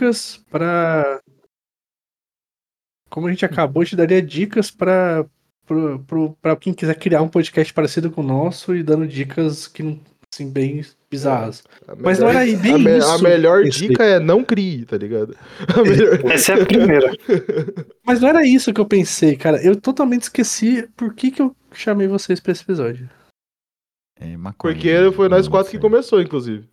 dicas para como a gente acabou, te daria dicas para para quem quiser criar um podcast parecido com o nosso e dando dicas que não assim bem bizarras. É, Mas não era aí bem a, me- isso. a melhor dica é não crie, tá ligado? A melhor- Essa é a primeira. Mas não era isso que eu pensei, cara. Eu totalmente esqueci por que, que eu chamei vocês pra esse episódio. É, maconha, Porque foi nós quatro que começou, inclusive.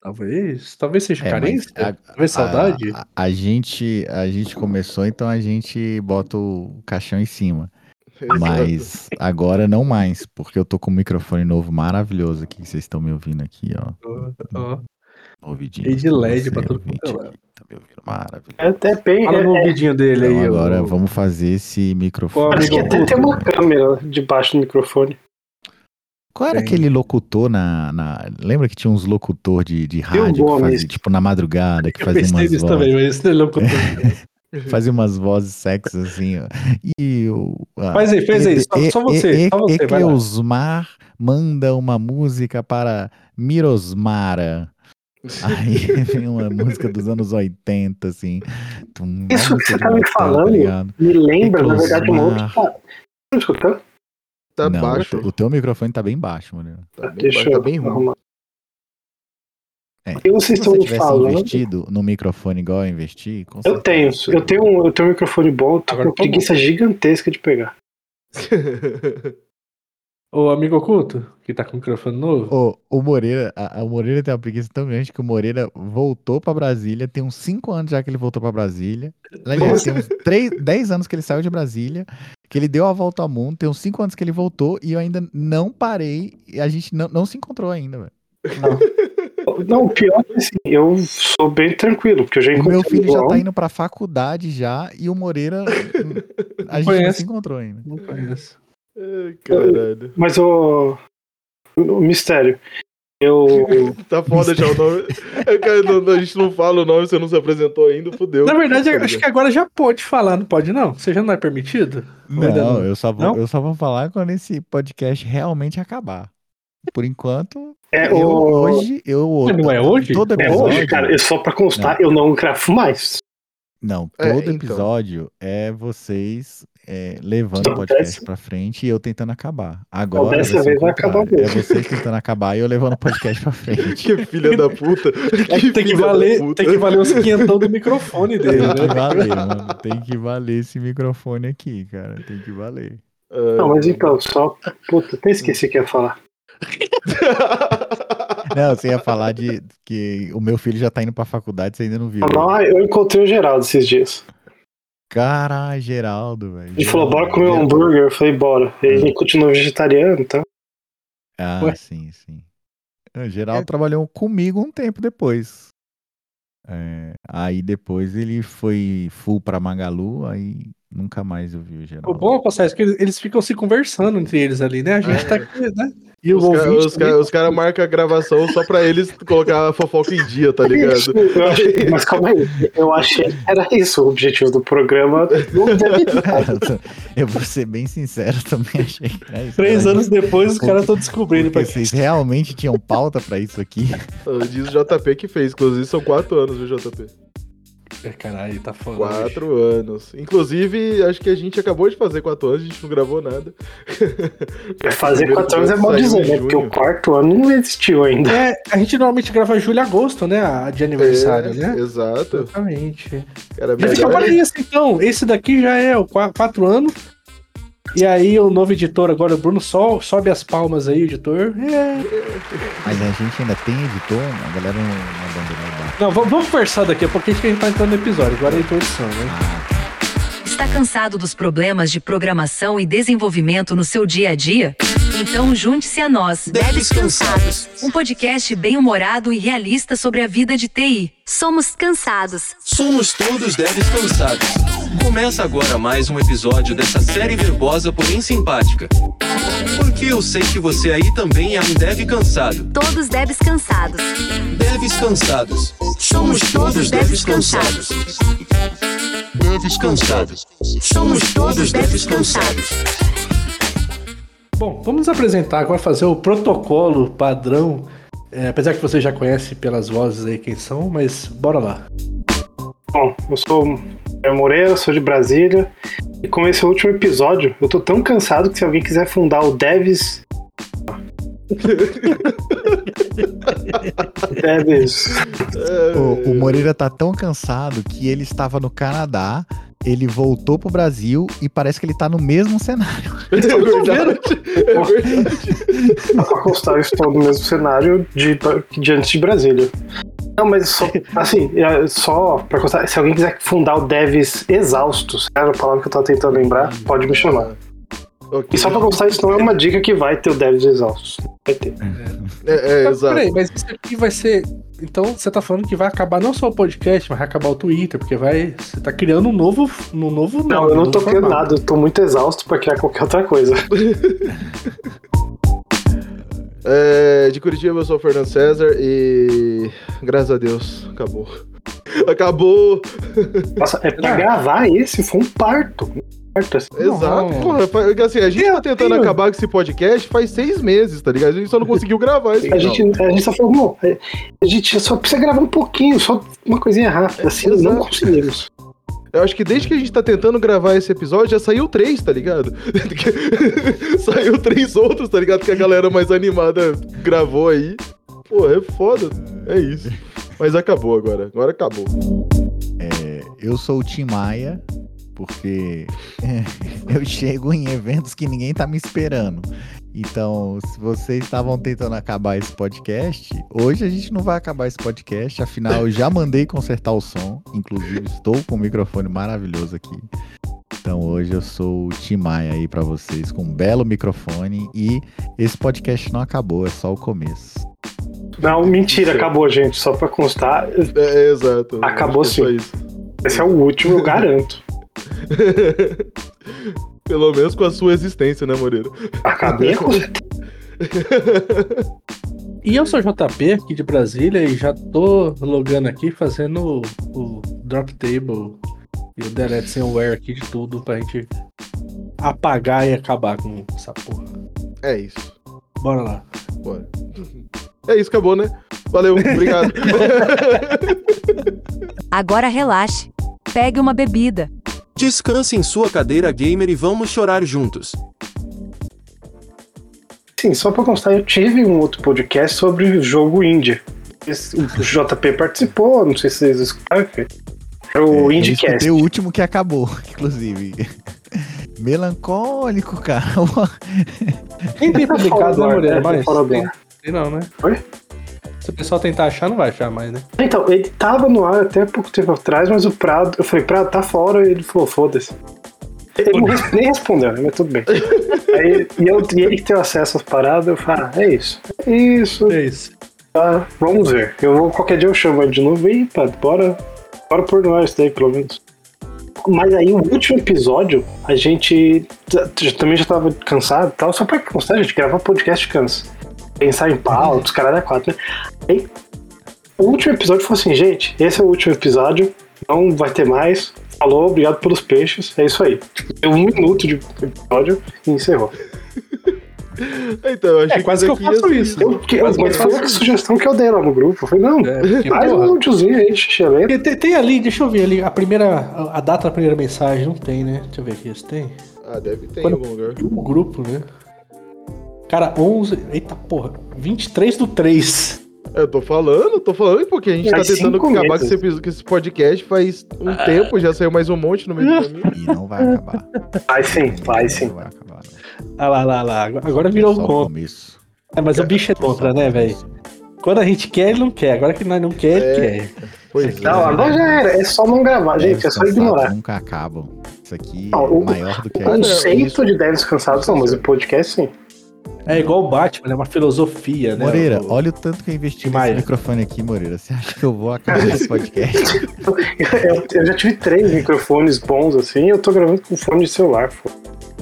Talvez. Talvez seja É, carência. a- Talvez saudade. A, a gente, a gente começou, então a gente bota o caixão em cima. Mas agora não mais, porque eu tô com um microfone novo maravilhoso aqui, que vocês estão me ouvindo aqui, ó. Ó, ouvidinho. Cheio de LED pra todo quanto é Tá me ouvindo maravilhoso. É até bem. Fala é- no é- ouvidinho dele Então aí. agora ô. vamos fazer esse microfone. parece que até tem uma câmera debaixo do microfone. Qual era Tem. aquele locutor na, na- Lembra que tinha uns locutor de, de rádio que fazia, tipo, na madrugada, que Eu fazia umas vozes. também, mas esse é louco. Fazia umas vozes sexy assim, ó. E o. Faz aí, faz aí, só- só você, e- só você. Ecleusmar manda uma música para Mirosmara. Aí vem uma música dos anos 80, assim. Isso que você tá me motel, falando? ligado? Me lembra, na verdade, uma Eclosmar. outra. Tá me escutando? Tá Não, baixo. O teu microfone tá bem baixo, mano. Tá bem Deixa baixo, eu tá bem ruim. É, E vocês se estão você tivesse falando? investido no microfone igual eu investi, Eu tenho, eu tenho, um, eu tenho um microfone bom, eu tô Agora com preguiça gigantesca de pegar. Ô, amigo oculto, que tá com o microfone novo. Ô, o Moreira, a, a- o Moreira tem uma preguiça tão grande que o Moreira voltou pra Brasília, tem uns 5 anos já que ele voltou pra Brasília. Aliás, tem uns 3, 10 anos que ele saiu de Brasília, que ele deu a volta ao mundo, tem uns 5 anos que ele voltou e eu ainda não parei, e a gente não, não se encontrou ainda, velho. Não, o pior é que assim, eu sou bem tranquilo, porque eu já O encontrei meu filho já tá indo pra faculdade já e o Moreira, a gente não conhece. se encontrou ainda. Não conheço. Ai, caralho. Mas o, o mistério, eu Tá foda já o nome. É, cara, não- a gente não fala o nome, você não se apresentou ainda, fudeu. Na verdade, Tá acho que agora já pode falar, não pode não? Você já não é permitido? Ainda Não, eu só, vou, Não? eu só vou falar quando esse podcast realmente acabar. Por enquanto, é eu o hoje, eu não é hoje? Todo é episódio, hoje, cara, é só pra constar, eu não gravo mais. Não, É, todo então. episódio é vocês é, levando o podcast pra frente e eu tentando acabar. Agora dessa vez vai acabar contrário. É mesmo. vocês tentando acabar e eu levando o podcast pra frente. Que filha da puta. É que tem que valer, puta. tem que valer os quinhentão do microfone dele, Tem que né? valer, mano. Tem que valer esse microfone aqui, cara. Tem que valer. Não, mas então, só. Puta, até esqueci o que ia falar. Não, você ia falar de que o meu filho já tá indo pra faculdade, você ainda não viu. Ah, eu encontrei o Geraldo esses dias. Caralho, Geraldo, velho. Ele falou, bora comer um hambúrguer. Eu falei, bora. Ele continua vegetariano, então. Ah, Ué? sim, sim. O Geraldo trabalhou comigo um tempo depois. É, aí depois ele foi full pra Magalu, aí nunca mais eu vi o Geraldo. O bom, Passagem, é que eles, ficam se conversando entre eles ali, né? A gente tá aqui, né? E Os caras cara, cara marcam a gravação só pra eles colocar a fofoca em dia, tá ligado? Eu achei- mas calma aí. Eu achei que era isso o objetivo do programa. Eu, vou ser bem sincero, também achei que era isso. Três Era anos depois, os caras estão descobrindo. Porque Pra... vocês realmente tinham pauta pra isso aqui? Diz o JP que fez, inclusive são quatro anos, viu, JP? É, Caralho, tá foda. Quatro anos. Inclusive, acho que a gente acabou de fazer quatro anos, a gente não gravou nada. Fazer Primeiro quatro anos é mal dizer, né? Porque o quarto ano não existiu ainda. É, a gente normalmente grava julho e agosto, né? A de aniversário, É, né? Exato. Exatamente. Era Já fica melhor. para isso, então. Esse daqui já é o qua- quatro anos. E aí o novo editor agora, o Bruno, só sobe as palmas aí, editor. É. Mas a gente ainda tem editor, a galera não, abandonou. Não, vamos, conversar daqui a pouquinho que a gente tá entrando no episódio. Agora é a introdução, né? Está cansado dos problemas de programação e desenvolvimento no seu dia a dia? Então junte-se a nós. Devs cansados. Um podcast bem-humorado e realista sobre a vida de TI. Somos cansados. Somos todos devs cansados. Começa agora mais um episódio dessa série verbosa, porém simpática. Porque eu sei que você aí também é um dev cansado. Todos devs cansados. Devs cansados. Somos todos devs cansados. Devs cansados. Somos todos devs cansados. Bom, vamos nos apresentar agora, fazer o protocolo padrão É, apesar que você já conhece pelas vozes aí quem são, mas bora lá. Bom, eu sou o Moreira, sou de Brasília. E como esse é último episódio, eu tô tão cansado que se alguém quiser fundar o Devs. Devs. O, o Moreira tá tão cansado que ele estava no Canadá, ele voltou pro Brasil e parece que ele tá no mesmo cenário. É verdade. É verdade. Dá pra constar, eu estou no mesmo cenário de, de antes de Brasília. Não, mas só, assim, é, só pra constar, se alguém quiser fundar o Devs Exaustos, era a palavra que eu tava tentando lembrar, pode me chamar. Ok. E só pra constar, isso não é uma dica que vai ter o Devs Exaustos. Vai ter. É, é, Mas, exato. peraí, mas isso aqui vai ser. Então você tá falando que vai acabar não só o podcast, mas vai acabar o Twitter, porque vai. Você tá criando um novo. Um novo Não, nome, eu não tô criando formato. nada, eu tô muito exausto pra criar qualquer outra coisa. É, de Curitiba, eu sou o Fernando César e. Graças a Deus, acabou. Acabou! Nossa, é pra gravar esse, foi um parto. Assim. Exato, porra. Assim, a gente tá tentando Tenho- acabar com esse podcast faz seis meses, tá ligado? A gente só não conseguiu gravar esse A gente, a gente só falou, não, a gente só precisa gravar um pouquinho, só uma coisinha rápida, assim, não Exato. conseguimos. Eu acho que desde que a gente tá tentando gravar esse episódio, já saiu três, tá ligado? saiu três outros, tá ligado? Que a galera mais animada gravou aí. Pô, é foda. É isso. Mas acabou agora. Agora acabou. É, eu sou o Tim Maia, porque eu chego em eventos que ninguém tá me esperando. Então, se vocês estavam tentando acabar esse podcast, hoje a gente não vai acabar esse podcast, afinal eu já mandei consertar o som, inclusive estou com um microfone maravilhoso aqui. Então hoje eu sou o Tim Maia aí pra vocês com um belo microfone e esse podcast não acabou, é só o começo. Não, mentira, acabou, gente, só pra constar, É, é, exato. Acabou é sim. isso. esse é o último, eu garanto. Pelo menos com a sua existência, né, Moreira? Acabei com E eu sou JP aqui de Brasília e já tô logando aqui fazendo o, o drop table e o delete sem aware aqui de tudo pra gente apagar e acabar com essa porra. É isso. Bora lá. Bora. É isso, acabou, né? Valeu, obrigado. Agora relaxe. Pegue uma bebida. Descanse em sua cadeira gamer e vamos chorar juntos. Sim, só pra constar, eu tive um outro podcast sobre jogo indie. Esse- O JP participou, não sei se vocês escutaram. É o É, IndieCast. o último que acabou, inclusive. Melancólico, cara. Nem tem publicado, do né, né? Mas tem, tem não, né? Oi? Se o pessoal tentar achar, não vai achar mais, né? Então, ele tava no ar até pouco tempo atrás, mas o Prado, eu falei, Prado, tá fora, e ele falou, foda-se. Ele não nem respondeu, né? Mas tudo bem. Aí, e, eu, e ele que tem acesso às paradas, eu falei, ah, é isso. É isso, É isso. tá, vamos ver. Eu vou, qualquer dia eu chamo ele de novo e, pá, bora, bora pôr no ar isso daí, pelo menos. Mas aí, o último episódio, a gente também já tava cansado e tal, só pra constar, gente, gravar podcast cansa. Pensar em pautas, caralho, é quatro, né? Aí, o último episódio foi assim, gente, esse é o último episódio, não vai ter mais. Falou, obrigado pelos peixes, é isso aí. Deu um minuto de episódio e encerrou. Então, eu achei É quase que eu isso aqui faço ia- isso. Eu, que, Mas mas foi a sugestão que eu dei lá no grupo. Eu falei, não, É, porra, um áudiozinho aí, xixelento. Porque Tem, tem ali, deixa eu ver ali, a primeira, a, data da primeira mensagem, não tem, né? Deixa eu ver aqui, se tem. Ah, deve ter em Quando- algum lugar. O grupo, né? Cara, 11, eita porra, 23 do 3. Eu tô falando, tô falando porque a gente tá Faz tentando cinco acabar com esse, com esse podcast faz um tempo, já saiu mais um monte no meio do caminho. E não vai acabar. Vai sim, vai sim. Não vai acabar. não. Ah lá, lá, lá, agora virou É um o contra. começo. É, mas o bicho é contra, né, velho? Quando a gente quer, ele não quer. Agora que nós não quer, É. ele quer. Pois Não, é. agora já era. É só não gravar, gente. É só ignorar. Nunca acabam. Isso aqui Não, é o- maior do que O a não, gente. conceito isso- de devs cansados não, mas o podcast sim. É igual o Batman, é uma filosofia, né? Moreira, O- olha o tanto que eu investi nesse microfone aqui, Moreira. Você acha que eu vou acabar esse podcast? Eu, eu já tive três microfones bons assim e eu tô gravando com fone de celular. pô.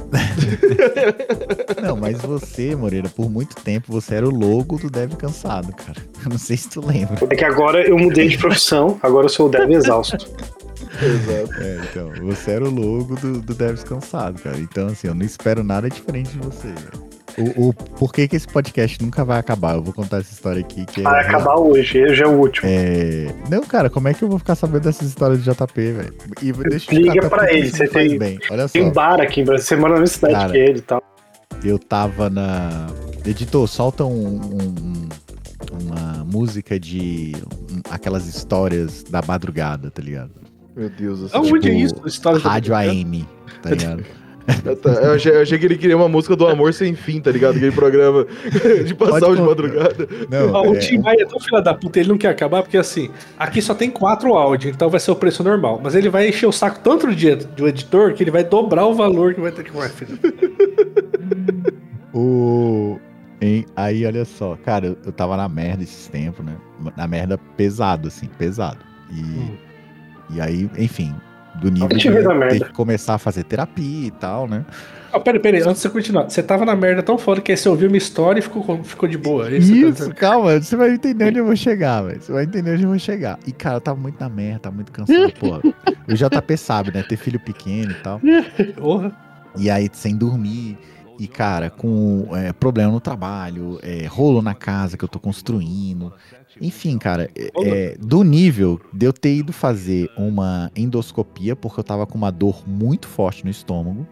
Não, mas você, Moreira, por muito tempo você era o logo do Dev Cansado, cara. Eu não sei se tu lembra. É que agora eu mudei de profissão, agora eu sou o dev exausto. Exato. É, então, você era o logo do, do Devs Cansado, cara. Então, assim, eu não espero nada diferente de você. velho. O, o, por que, esse podcast nunca vai acabar? Eu vou contar essa história aqui. Que Vai é, acabar hoje, hoje é o último. é... Não, cara, como é que eu vou ficar sabendo dessas histórias de JP, velho? E deixa Liga pra ele, você tem- bem. Olha só. Tem um bar aqui em Brasília, você mora na mesma cidade Cara. que ele e tal. eu tava na. Editor, solta um, um- uma música de um- aquelas histórias da madrugada, tá ligado? Meu Deus do céu. Aonde é Tipo, isso? História Rádio? AM, tá ligado? Eu, achei, eu achei que ele queria uma música do Amor Sem Fim, tá ligado? Aquele programa de passar de madrugada. Não, Ó, o é, Tim Maia é tão filho da puta, ele não quer acabar, porque assim, aqui só tem quatro áudios, então vai ser o preço normal. Mas ele vai encher o saco tanto do, dia, do editor que ele vai dobrar o valor que vai ter que. Filho. O. Hein? Aí, olha só, cara, eu, eu tava na merda esses tempos, né? Na merda pesado, assim, pesado. E, Hum. e aí, enfim, do nível te de vê na ter merda. que começar a fazer terapia e tal, né? Ah, peraí, peraí, antes de você continuar. Você tava na merda tão foda que aí você ouviu uma história e ficou, ficou de boa. é Isso, tá Isso, dizendo? calma, você vai entender onde eu vou chegar, velho. Você vai entender onde eu vou chegar. E, cara, eu tava muito na merda, tava muito cansado, pô. O JP sabe, né? Ter filho pequeno e tal. Porra. E aí, sem dormir. E, cara, com é, problema no trabalho, é, rolo na casa que eu tô construindo. Enfim, cara, é, é, do nível de eu ter ido fazer uma endoscopia, porque eu tava com uma dor muito forte no estômago.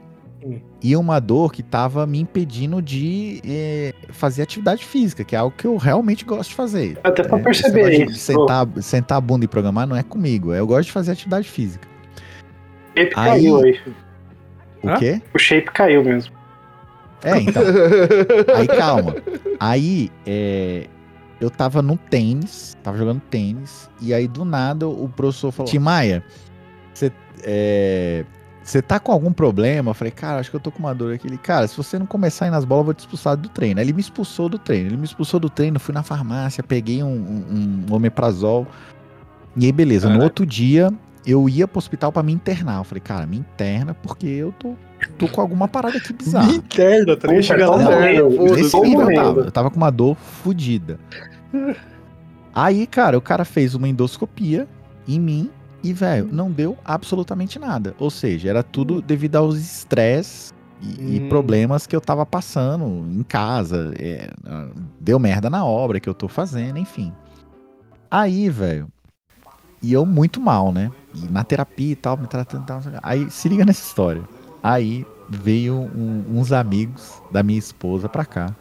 Hum. E uma dor que tava me impedindo de é, fazer atividade física, que é algo que eu realmente gosto de fazer. Até pra É, perceber isso. Sentar, sentar a bunda e programar não é comigo. Eu gosto de fazer atividade física. O shape Aí- caiu aí. O quê? O shape caiu mesmo. É, então. Aí calma. Aí é, eu tava no tênis, tava jogando tênis, e aí do nada o professor falou: Timaya, você é, tá com algum problema? Eu falei, cara, acho que eu tô com uma dor aqui. Ele, cara, se você não começar a ir nas bolas, eu vou te expulsar do treino. Aí ele me expulsou do treino. Ele me expulsou do treino, fui na farmácia, peguei um, um, um omeprazol. E aí, beleza. No Caralho. outro dia, eu ia pro hospital pra me internar. Eu falei, cara, me interna porque eu tô, tô com alguma parada aqui bizarra. interna, tá Puta, Chega tá lá. Nesse nível eu tava. Eu tava com uma dor fodida. Aí, cara, o cara fez uma endoscopia em mim e, velho, não deu absolutamente nada. Ou seja, era tudo devido aos estresse e, e Hum. problemas que eu tava passando em casa. é, ah, deu merda na obra que eu tô fazendo, enfim. Aí, velho, e eu muito mal, né? E na terapia e tal, me tratando tal. Aí, se liga nessa história. Aí veio um- uns amigos da minha esposa pra cá.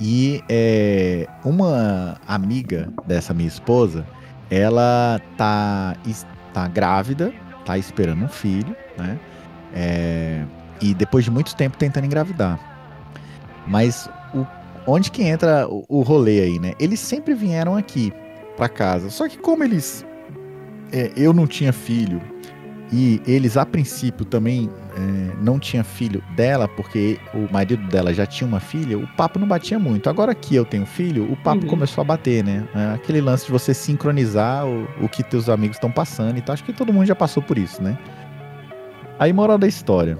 E é, uma amiga dessa minha esposa, ela tá, tá grávida, tá esperando um filho, né? É, e depois de muito tempo tentando engravidar. Mas o- onde que entra o, o rolê aí, né? Eles sempre vieram aqui pra casa. Só que como eles. É, eu não tinha filho e eles a princípio também é, não tinha filho dela, porque o marido dela já tinha uma filha, o papo não batia muito. Agora que eu tenho filho, o papo Uhum. começou a bater, né? É aquele lance de você sincronizar o, o que teus amigos estão passando e tal. Acho que todo mundo já passou por isso, né? Aí, moral da história.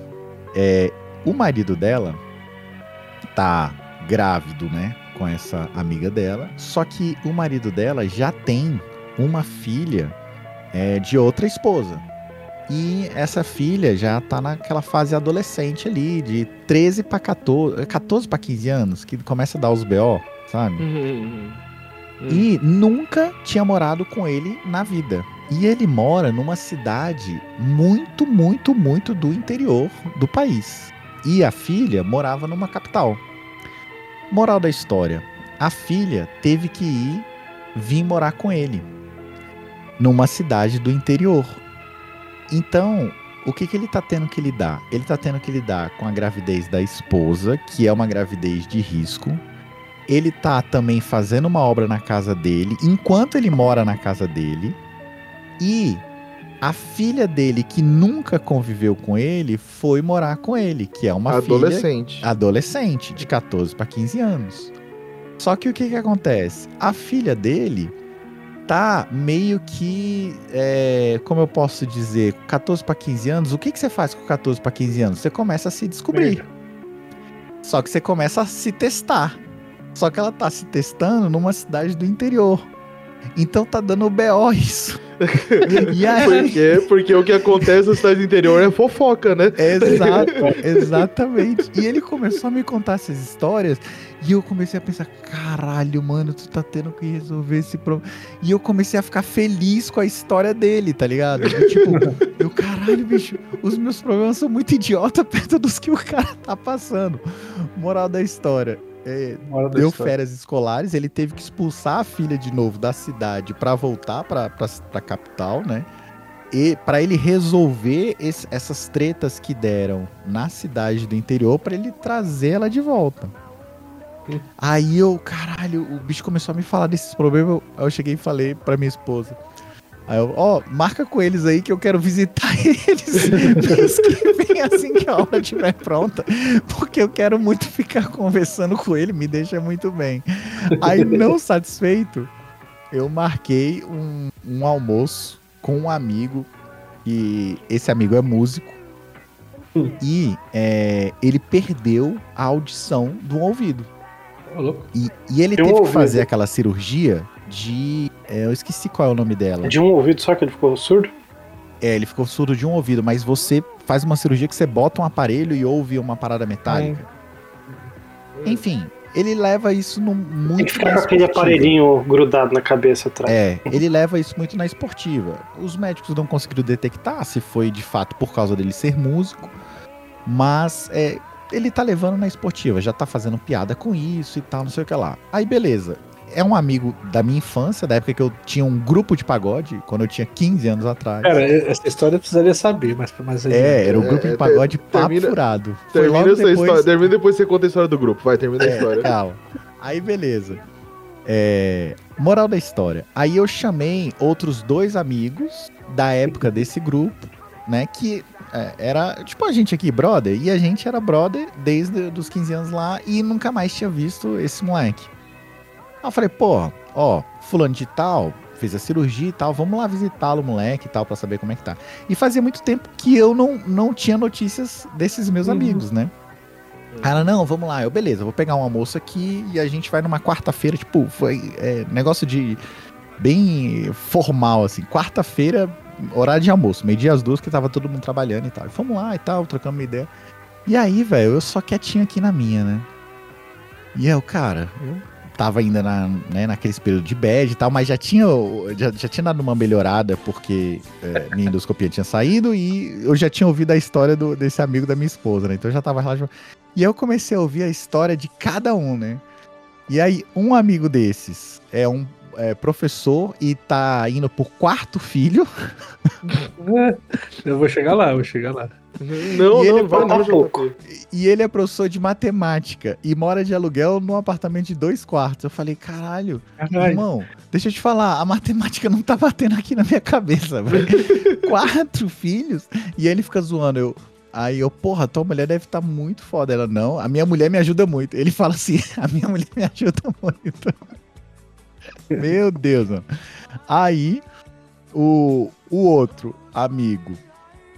É, o marido dela tá grávido, né? Com essa amiga dela. Só que o marido dela já tem uma filha é, de outra esposa. E essa filha já tá naquela fase adolescente ali, de 13 para 14, 14 para 15 anos, que começa a dar os BO, sabe? Hum. E nunca tinha morado com ele na vida. E ele mora numa cidade muito, muito, muito do interior do país. E a filha morava numa capital. Moral da história: a filha teve que ir vir morar com ele numa cidade do interior. Então, o que, que ele tá tendo que lidar? Ele tá tendo que lidar com a gravidez da esposa, que é uma gravidez de risco. Ele tá também fazendo uma obra na casa dele, enquanto ele mora na casa dele. E a filha dele, que nunca conviveu com ele, foi morar com ele, que é uma filha Adolescente. adolescente, de 14 para 15 anos. Só que o que que acontece? A filha dele tá meio que, é, como eu posso dizer, 14 para 15 anos, o que que você faz com 14 para 15 anos? Você começa a se descobrir. Só que você começa a se testar. Só que ela tá se testando numa cidade do interior. Então tá dando BO isso. e aí, Por quê? Porque o que acontece na cidade do interior é fofoca, né? Exato, exatamente. E ele começou a me contar essas histórias e eu comecei a pensar, caralho, mano, tu tá tendo que resolver esse problema. E eu comecei a ficar feliz com a história dele, tá ligado? Eu, tipo, eu, caralho, bicho, os meus problemas são muito idiota perto dos que o cara tá passando. Moral da história. É, deu férias escolares, ele teve que expulsar a filha de novo da cidade pra voltar pra, pra, pra capital, né? E pra ele resolver esse- essas tretas que deram na cidade do interior pra ele trazer ela de volta. Aí eu, caralho, o bicho começou a me falar desses problemas. eu- Aí eu cheguei e falei pra minha esposa. Aí eu, ó, marca com eles aí que eu quero visitar eles mês que vem assim que a obra estiver pronta. Porque eu quero muito ficar conversando com ele, me deixa muito bem. Aí, não satisfeito, eu marquei um, um almoço com um amigo. E esse amigo é músico. Hum. E é, ele perdeu a audição do ouvido. E, e ele um teve que ouvido. fazer aquela cirurgia de. é, eu esqueci qual é o nome dela. De um ouvido só que ele ficou surdo? É, ele ficou surdo de um ouvido, mas você faz uma cirurgia que você bota um aparelho e ouve uma parada metálica. Enfim, ele leva isso no, muito Tem que ficar na com aquele aparelhinho grudado na cabeça atrás. É, ele leva isso muito na esportiva. Os médicos não conseguiram detectar se foi de fato por causa dele ser músico, mas é, ele tá levando na esportiva, já tá fazendo piada com isso e tal, não sei o que lá. Aí beleza. É um amigo da minha infância, da época que eu tinha um grupo de pagode, quando eu tinha 15 anos atrás. Cara, essa história eu precisaria saber, mas mais adiante. é, era um grupo É, de pagode papo termina- furado. Foi Termina logo essa depois... história. Termina depois você conta a história do grupo. Vai, termina a É, história. calma. Aí, beleza. É, moral da história. Aí eu chamei outros dois amigos da época desse grupo, né? Que é, era tipo a gente aqui, brother. E a gente era brother desde os 15 anos lá e nunca mais tinha visto esse moleque. Aí eu falei, pô, ó, fulano de tal, fez a cirurgia e tal, vamos lá visitá-lo, moleque e tal, pra saber como é que tá. E fazia muito tempo que eu não, não tinha notícias desses meus Uhum. amigos, né? Aí Ela, não, vamos lá. Eu, beleza, vou pegar um almoço aqui e a gente vai numa quarta-feira, tipo, foi é, negócio de bem formal, assim. Quarta-feira, horário de almoço, meio-dia às duas, que tava todo mundo trabalhando e tal. E fomos lá e tal, trocando uma ideia. E aí, velho, eu só quietinho aqui na minha, né? E eu, cara, eu tava ainda na, né, naquele período de bad e tal, mas já tinha, já, já tinha dado uma melhorada, porque é, minha endoscopia tinha saído e eu já tinha ouvido a história do- desse amigo da minha esposa, né? Então eu já tava relativamente e eu comecei a ouvir a história de cada um, né? E aí, um amigo desses é um é, professor e tá indo por quarto filho. Eu vou chegar lá, eu vou chegar lá. Não, E ele não, vai falta não, pouco. E ele é professor de matemática e mora de aluguel num apartamento de dois quartos. Eu falei, caralho, Caralho. irmão, deixa eu te falar, a matemática não tá batendo aqui na minha cabeça, velho. Quatro filhos? E ele fica zoando, eu. Aí eu, porra, tua mulher deve estar muito foda. Ela, não, a minha mulher me ajuda muito. Ele fala assim, a minha mulher me ajuda muito. Meu Deus, mano. Aí, o, o outro amigo,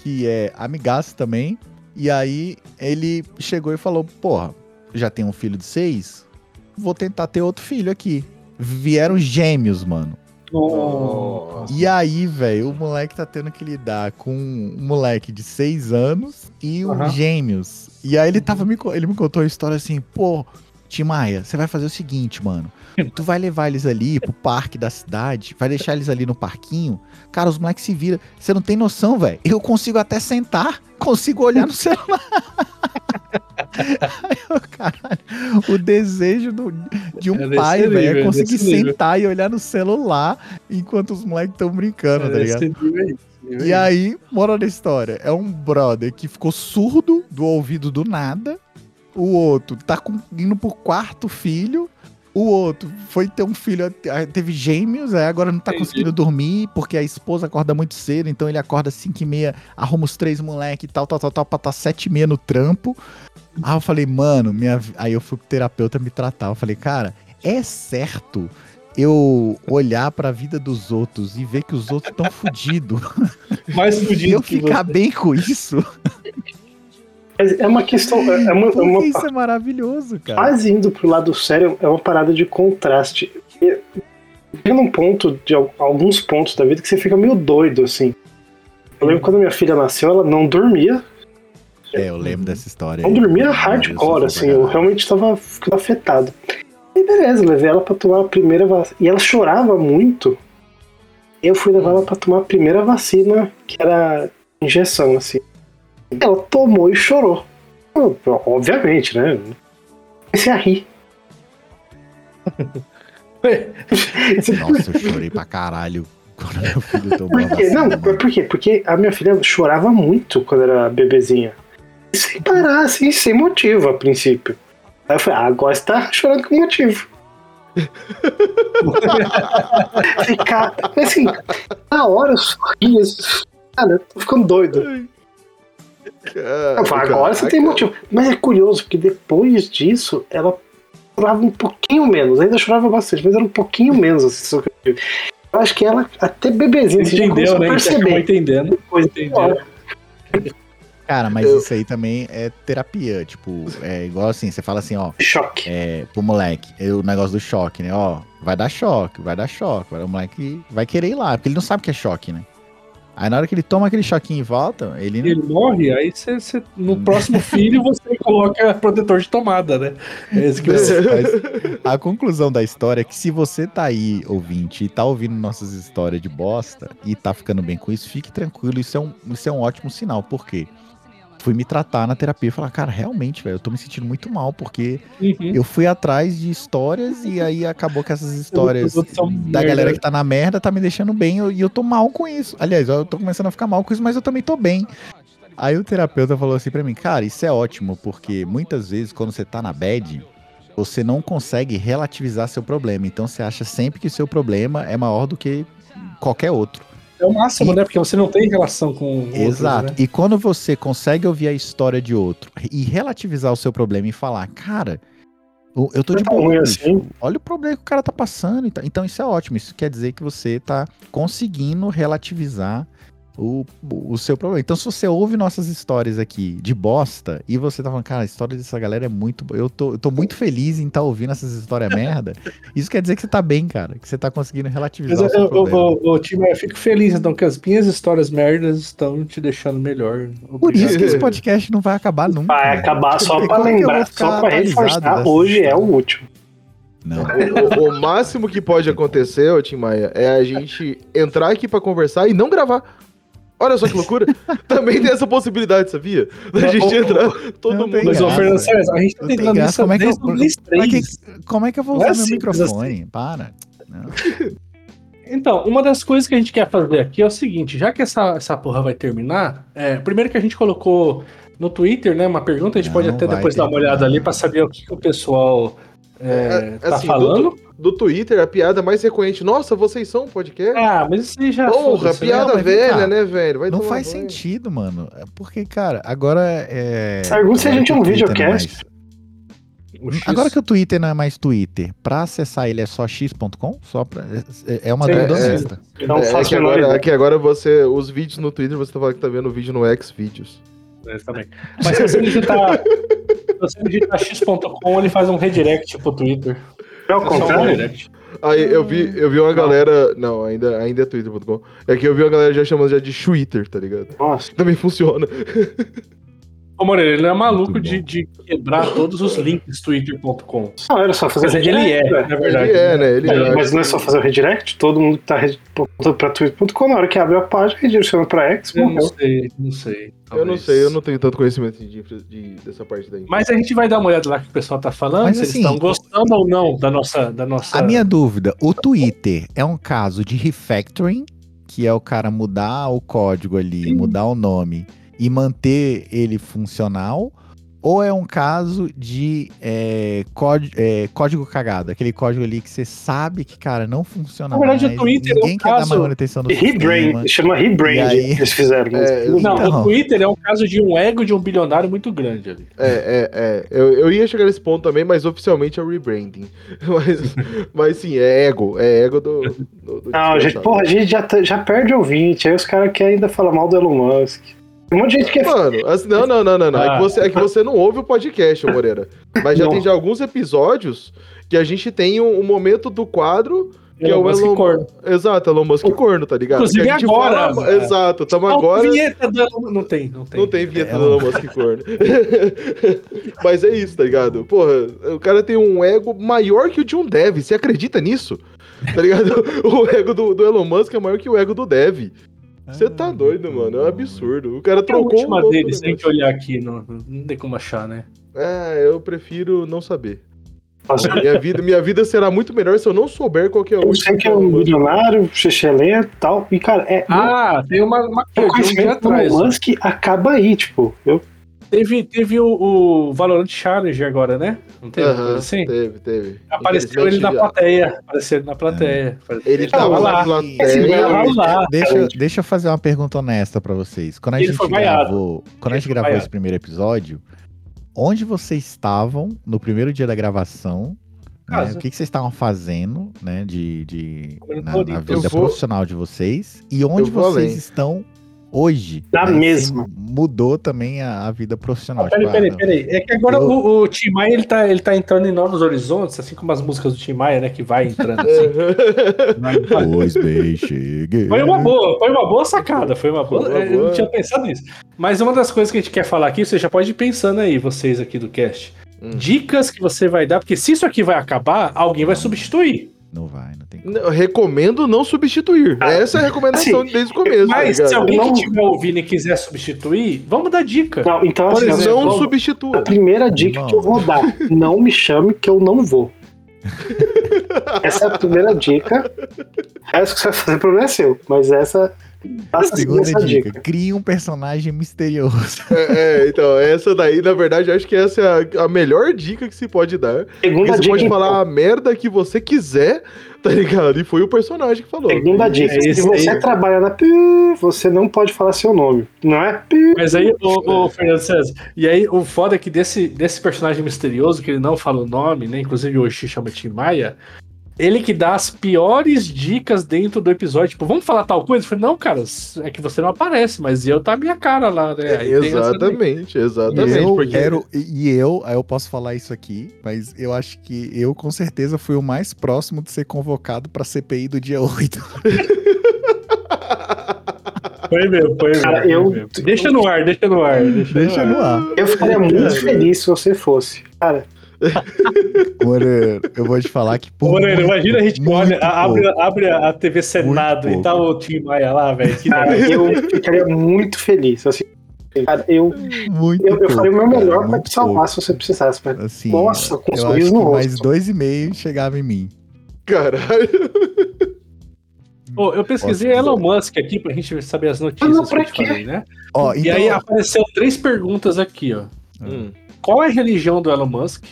que é amigaço também, e aí ele chegou e falou, porra, já tem um filho de seis, vou tentar ter outro filho aqui. Vieram gêmeos, mano. Nossa. E aí, velho, o moleque tá tendo que lidar com um moleque de seis anos e um Aham. gêmeos. E aí ele tava me, ele me contou a história assim, pô, Timaya, você vai fazer o seguinte, mano. Tu vai levar eles ali pro parque da cidade, vai deixar eles ali no parquinho. Cara, os moleques se viram. Você não tem noção, velho. Eu consigo até sentar, consigo olhar no celular. Aí eu, caralho, o desejo do- de um É pai, velho, é nível, conseguir desse nível. sentar e olhar no celular enquanto os moleques estão brincando, tá É, ligado? aí, esse nível E aí, moral da história, é um brother que ficou surdo do ouvido do nada, o outro tá com- indo pro quarto filho, o outro foi ter um filho, teve gêmeos, aí agora não tá Entendi. conseguindo dormir, porque a esposa acorda muito cedo, então ele acorda às 5 e meia, arruma os três moleque e tal, tal, tal, tal, pra tá 7 e meia no trampo. Aí eu falei, mano, minha... aí eu fui pro terapeuta me tratar, eu falei, cara, é certo eu olhar pra vida dos outros e ver que os outros estão fudidos Mais e fudido eu ficar você. bem com isso, é uma questão. É é uma, é uma isso é maravilhoso, cara. quase indo pro lado sério, é uma parada de contraste. Chega num ponto, de al- alguns pontos da vida, que você fica meio doido, assim. Eu lembro quando minha filha nasceu, ela não dormia. É, eu lembro dessa história. Não dormia hardcore, assim. Eu realmente tava ficando afetado. E beleza, levei ela pra tomar a primeira vacina. E ela chorava muito. Eu fui levar ela pra tomar a primeira vacina, que era injeção, assim. Ela tomou e chorou. Obviamente, né? Comecei a rir. Nossa, eu chorei pra caralho quando meu filho tomou a Por quê? Não, mano. por quê? Porque a minha filha chorava muito quando era bebezinha. Sem parar, assim, sem motivo, a princípio. Aí eu falei, ah, agora você tá chorando com motivo. Ficar, assim, na hora eu sorria, assim, cara, eu tô ficando doido. Falei, agora você tem motivo. Mas é curioso, porque depois disso, ela chorava um pouquinho menos. Ainda chorava bastante, mas era um pouquinho menos. Assim, eu eu acho que ela, até bebezinha, assim, já Entendeu, né? Acabou perceber. entendendo. Depois, Entendeu. Cara, mas Eu- isso aí também é terapia. Tipo, é igual assim, você fala assim, ó, Choque. é, pro moleque, é o negócio do choque, né? Ó, vai dar choque, vai dar choque. O moleque vai querer ir lá, porque ele não sabe o que é choque, né? Aí na hora que ele toma aquele choquinho em volta, ele não. Ele morre, aí você, você- no próximo filho você coloca protetor de tomada, né? É isso que você... A conclusão da história é que se você tá aí, ouvinte, e tá ouvindo nossas histórias de bosta e tá ficando bem com isso, fique tranquilo, isso é um, isso é um ótimo sinal. Por quê? Fui me tratar na terapia e falar, cara, realmente, velho, eu tô me sentindo muito mal, porque Uhum. eu fui atrás de histórias e aí acabou que essas histórias outros são da merda. galera que tá na merda tá me deixando bem eu- e eu tô mal com isso. Aliás, eu tô começando a ficar mal com isso, mas eu também tô bem. Aí o terapeuta falou assim pra mim, cara, isso é ótimo, porque muitas vezes quando você tá na bad, você não consegue relativizar seu problema. Então você acha sempre que seu problema é maior do que qualquer outro. É o máximo, né? Porque você não tem relação com outros, Exato. né? E quando você consegue ouvir a história de outro e relativizar o seu problema e falar, cara, eu tô de tão boa. assim. Olha o problema que o cara tá passando. Então, então isso é ótimo. Isso quer dizer que você tá conseguindo relativizar o, o seu problema. Então, se você ouve nossas histórias aqui de bosta e você tá falando, cara, a história dessa galera é muito. boa, Eu tô, eu tô muito feliz em estar tá ouvindo essas histórias merda. Isso quer dizer que você tá bem, cara. Que você tá conseguindo Mas relativizar eu, o seu eu, problema. eu, eu, Tim, eu fico feliz, então, que as minhas histórias merdas estão te deixando melhor. Por isso que Obrigado. esse podcast não vai acabar nunca. Vai né? acabar só Porque pra lembrar, só pra reforçar. Hoje é o último. Não. O, o máximo que pode acontecer, ô Tim Maia, é a gente entrar aqui pra conversar e não gravar. Olha só que loucura. Também tem essa possibilidade, sabia? Da gente entrar todo não mundo. Mas, ô, Fernando. César, a gente tá tentando isso Como é que eu- desde o mês Como é que- 3. Como é que eu vou Não é usar meu simples microfone? Para. Não. Então, uma das coisas que a gente quer fazer aqui é o seguinte, já que essa, essa porra vai terminar, é, primeiro que a gente colocou no Twitter, né, uma pergunta, a gente Não pode até depois dar uma olhada ali pra saber o que, que o pessoal é, É, tá assim, falando. Do, do Twitter, a piada mais recorrente. Nossa, vocês são um podcast? Ah, mas isso aí já Porra, né? piada vem velha, né, velho? Vai Não faz banho. sentido, mano. É Porque, cara, agora é. Pergunta se a agora gente é um não é videocast. Agora que o Twitter não é mais Twitter, pra acessar ele é só x.com? Só pra... é- É uma Sim, dúvida é. honesta. Não É, é faço que agora, é que agora você, os vídeos no Twitter, você tá falando que tá vendo o vídeo no Xvideos. É, também. Mas se você digitar, se você digitar x.com, ele faz um redirect pro Twitter. É o É um contrário? redirect. Aí eu vi, eu vi uma galera. Não, ainda, ainda é twitter.com. É que eu vi uma galera já chamando já de Twitter, tá ligado? Nossa. Também funciona. Ô, Moreira, ele não é maluco de, de quebrar todos os links twitter.com. Não, era só fazer Mas o ele é, redirect, na verdade. Ele é, né? Ele É, é. mas não é só fazer o redirect? Todo mundo que tá apontando pra twitter.com, na hora que abre a página, redireciona pra X, Eu não morreu. sei, não sei. Eu não talvez. sei, eu não tenho tanto conhecimento de, infra- de- dessa parte daí. Mas a gente vai dar uma olhada lá que o pessoal tá falando, Mas se assim, eles estão gostando ou não da nossa. Da nossa... A minha dúvida, o Twitter é um caso de refactoring, que é o cara mudar o código ali, mudar o nome e manter ele funcional, ou é um caso de é, é, código cagado, aquele código ali que você sabe que, cara, não funciona Na verdade, mais, o Twitter é um quer dar caso manutenção do sistema. rebrand, chama rebrand aí- que eles fizeram. É, Não, Então. o Twitter é um caso de um ego de um bilionário muito grande ali. É, é, é. Eu, eu ia chegar nesse ponto também, mas oficialmente é o rebranding. Mas, mas sim, é ego. É ego do. do, do Não, gente, porra, a gente já, tá- já perde ouvinte. Aí os caras querem ainda falar mal do Elon Musk. Um monte de gente que é. Mano, assim, não, não, não, não, não. É, Ah. que você, é que você não ouve o podcast, Moreira. Mas já Não. tem já alguns episódios que a gente tem um, um momento do quadro Que é o Musk Elon corno. Exato, Elon Musk corno, tá ligado? Inclusive Que a gente agora, fala- é. Exato, tamo Qual agora. vinheta do Elon- Não tem, não tem. Não tem vinheta É, do Elon Musk corno. Mas é isso, tá ligado? Porra, o cara tem um ego maior que o de um dev. Você acredita nisso? Tá ligado? O ego do, do Elon Musk é maior que o ego do dev. Você tá doido, mano. É um absurdo. O cara é a trocou última o nome do deles? Tem que negócio. olhar aqui, não, não tem como achar, né? É, eu prefiro não saber. Nossa, Minha vida, minha vida será muito melhor se eu não souber qual que é a Eu última. sei que é um milionário, xexelento e tal. E, cara, é. Ah, tem uma, uma o de um dia conhecimento do atrás. Elon Musk acaba aí, tipo. Eu, Teve, teve o, o Valorant Challenger agora, né? Não teve? coisa assim? Teve, teve. Apareceu ele na plateia. Apareceu ele na plateia. Ele tava lá. na Esse plateia. lá. Deixa, deixa eu fazer uma pergunta honesta pra vocês. Quando a Ele gente gravou, quando a gente gravou vaiado. esse primeiro episódio, onde vocês estavam no primeiro dia da gravação? né? O que, que vocês estavam fazendo, né, de, de na, na vida vou- profissional de vocês? E onde vocês além. estão hoje? Na né? Mesma. Mudou também a, a vida profissional. Ah, Peraí, tipo, peraí, ah, peraí. É que agora Eu- o, o Tim Maia ele tá, ele tá entrando em novos horizontes, assim como as músicas do Tim Maia, né? Que vai entrando assim. Pois bem, cheguei. Foi uma boa, foi uma boa sacada, foi uma boa. Foi uma Eu boa. não tinha pensado nisso. Mas uma das coisas que a gente quer falar aqui, você já pode ir pensando aí, vocês aqui do cast. Hum. Dicas que você vai dar, porque se isso aqui vai acabar, alguém vai substituir. Não vai, não tem como. Não, recomendo não substituir. Ah, Essa é a recomendação desde o começo. Mas tá se alguém Não- que estiver ouvindo e quiser substituir, vamos dar dica. não, então, Por assim, exemplo, eu não vou- substitua. a primeira dica Não. que eu vou dar: não me chame que eu não vou. Essa é a primeira dica. Essa que você vai fazer, o problema é seu. Mas essa. Faça assim Segunda dica, dica. crie um personagem misterioso. É, é, então, essa daí, na verdade, acho que essa é a, a melhor dica que se pode dar. Segunda você dica. pode então. falar a merda que você quiser, tá ligado? E foi o personagem que falou. Segunda dica. É se você aí. trabalha na Pi, você não pode falar seu nome. Não é? Pi. Mas aí, o, Fernando César, e aí o foda é que desse, desse personagem misterioso, que ele não fala o nome, né? Inclusive o Oxi chama Tim Maia, ele que dá as piores dicas dentro do episódio. Tipo, vamos falar tal coisa? Eu falei, não, cara, é que você não aparece, mas eu tá a minha cara lá, né? Daí. Exatamente, exatamente. eu porque quero, e eu, aí eu posso falar isso aqui, mas eu acho que eu com certeza fui o mais próximo de ser convocado pra CPI do dia 8. Foi mesmo, foi. Cara, foi eu-. Deixa no ar, deixa no ar. Deixa, Deixa no no ar. ar. Eu ficaria muito feliz se você fosse. Cara, Moreira, eu vou te falar que por Moreira, muito, imagina a gente olha, abre, abre a TV Senado Muito e tá o Tim Maia lá, velho. Que cara, eu ficaria muito feliz. Assim, cara, eu, muito eu, eu faria o meu melhor cara, pra te salvar pouco. se você precisasse. Mas, Assim, Nossa, com um eu sorriso acho no que rosto. mais dois e meio chegava em mim. Caralho. Pô, eu pesquisei Posso Elon Musk aqui pra gente saber as notícias Ah, não, que eu te falei, né? Ó, E então, aí apareceu três perguntas aqui, ó. Hum. Qual é a religião do Elon Musk?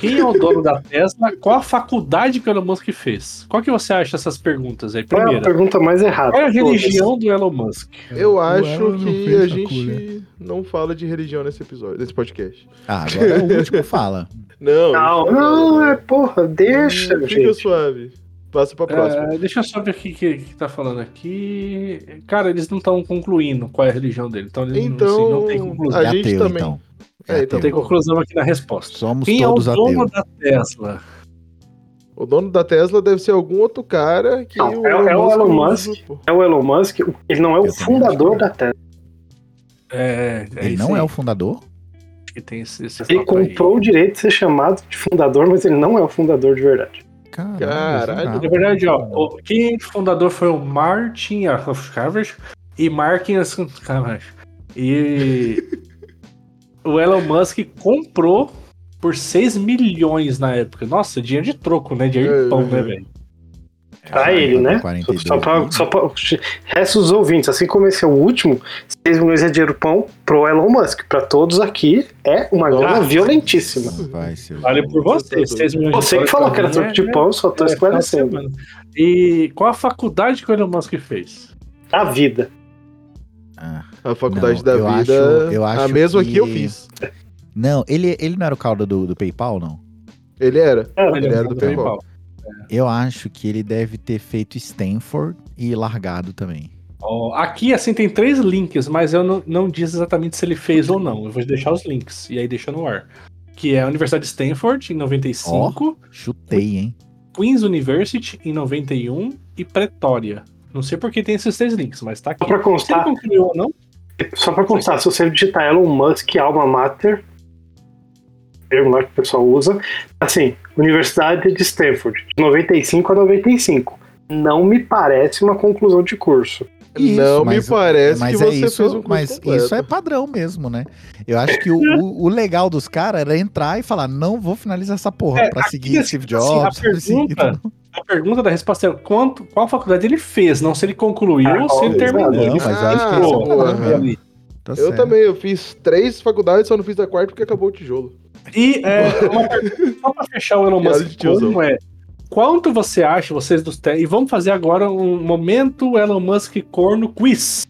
Quem é o dono da Tesla? Qual a faculdade que o Elon Musk fez? Qual que você acha dessas perguntas aí? qual é a Primeira, pergunta mais errada? qual é a religião do Elon Musk? Eu acho que a gente não fala de religião nesse episódio, nesse podcast. Ah, agora o último fala. Não, Não, não, é porra, deixa, Hum, Fica gente. suave. Passa pra próxima. É, deixa eu só ver o que, que, que tá falando aqui. Cara, eles não estão concluindo qual é a religião dele. Então, eles não- Então, assim, não tem conclusão. A é gente ateu, também. então. É, É então. Não tem conclusão aqui na resposta. Somos Quem todos é o dono ateus. da Tesla? O dono da Tesla deve ser algum outro cara que Não, o é- é o Elon Musk. usa. É o Elon Musk, ele não é o Eu fundador da Tesla. É, é Ele não aí. é o fundador? que tem esse, esse Ele papo aí. comprou o direito de ser chamado de fundador, mas ele não é o fundador de verdade. Caralho. Na verdade, ó, o, quem é fundador foi o Martin Cavendish e Martin Cavendish. E o Elon Musk comprou por 6 milhões na época. Nossa, dinheiro de troco, né? Dinheiro de pão, né, velho? Pra Caralho, ele, né? 42 Só pra, mil. só pra, resta os ouvintes, assim como esse é o último, 6 milhões é dinheiro pão pro Elon Musk. Pra todos aqui é uma grana Nossa. violentíssima. Não vai ser. Vale por você, 6 milhões Você que falou que era troco de é- pão, só tô é, de esclarecendo. semana. E qual a faculdade que o Elon Musk fez? A vida. Ah. A faculdade Não, da eu vida. acho- eu a acho mesma que... que- eu fiz. Não, ele, ele não era o caldo do, do PayPal, não? Ele era. É, Ele era do PayPal. Eu acho que ele deve ter feito Stanford e largado também. Ó, aqui, assim, tem três links, mas eu não, não diz exatamente se ele fez ou não. Eu vou deixar os links e aí deixa no ar. Que é a Universidade de Stanford, em 95. Chutei, hein? Queen's University em 91 e Pretória. Não sei por que tem esses três links, mas tá aqui. Só pra Se ele constar, concluiu ou não, só pra constar, se você digitar Elon Musk Alma Mater, termo lá que o pessoal usa, assim, Universidade de Stanford, de 95 a 95. Não me parece uma conclusão de curso. Não me parece mas que é você isso, fez um curso Mas completo. isso é padrão mesmo, né? Eu acho que o, o- o legal dos caras era entrar e falar, não vou finalizar essa porra É, pra seguir assim, Steve assim, a Jobs. pra seguir pergunta- a pergunta da resposta é quanto, qual faculdade ele fez, não se ele concluiu Ah, ou se ele terminou. não, Ele mas eu acho que esse é. Tá Eu certo. também, eu fiz três faculdades, só não fiz a quarta porque acabou o tijolo. E é, uma pergunta, só pra fechar o Elon Musk, como é? Quanto você acha, vocês dos. E vamos fazer agora um momento Elon Musk corno quiz.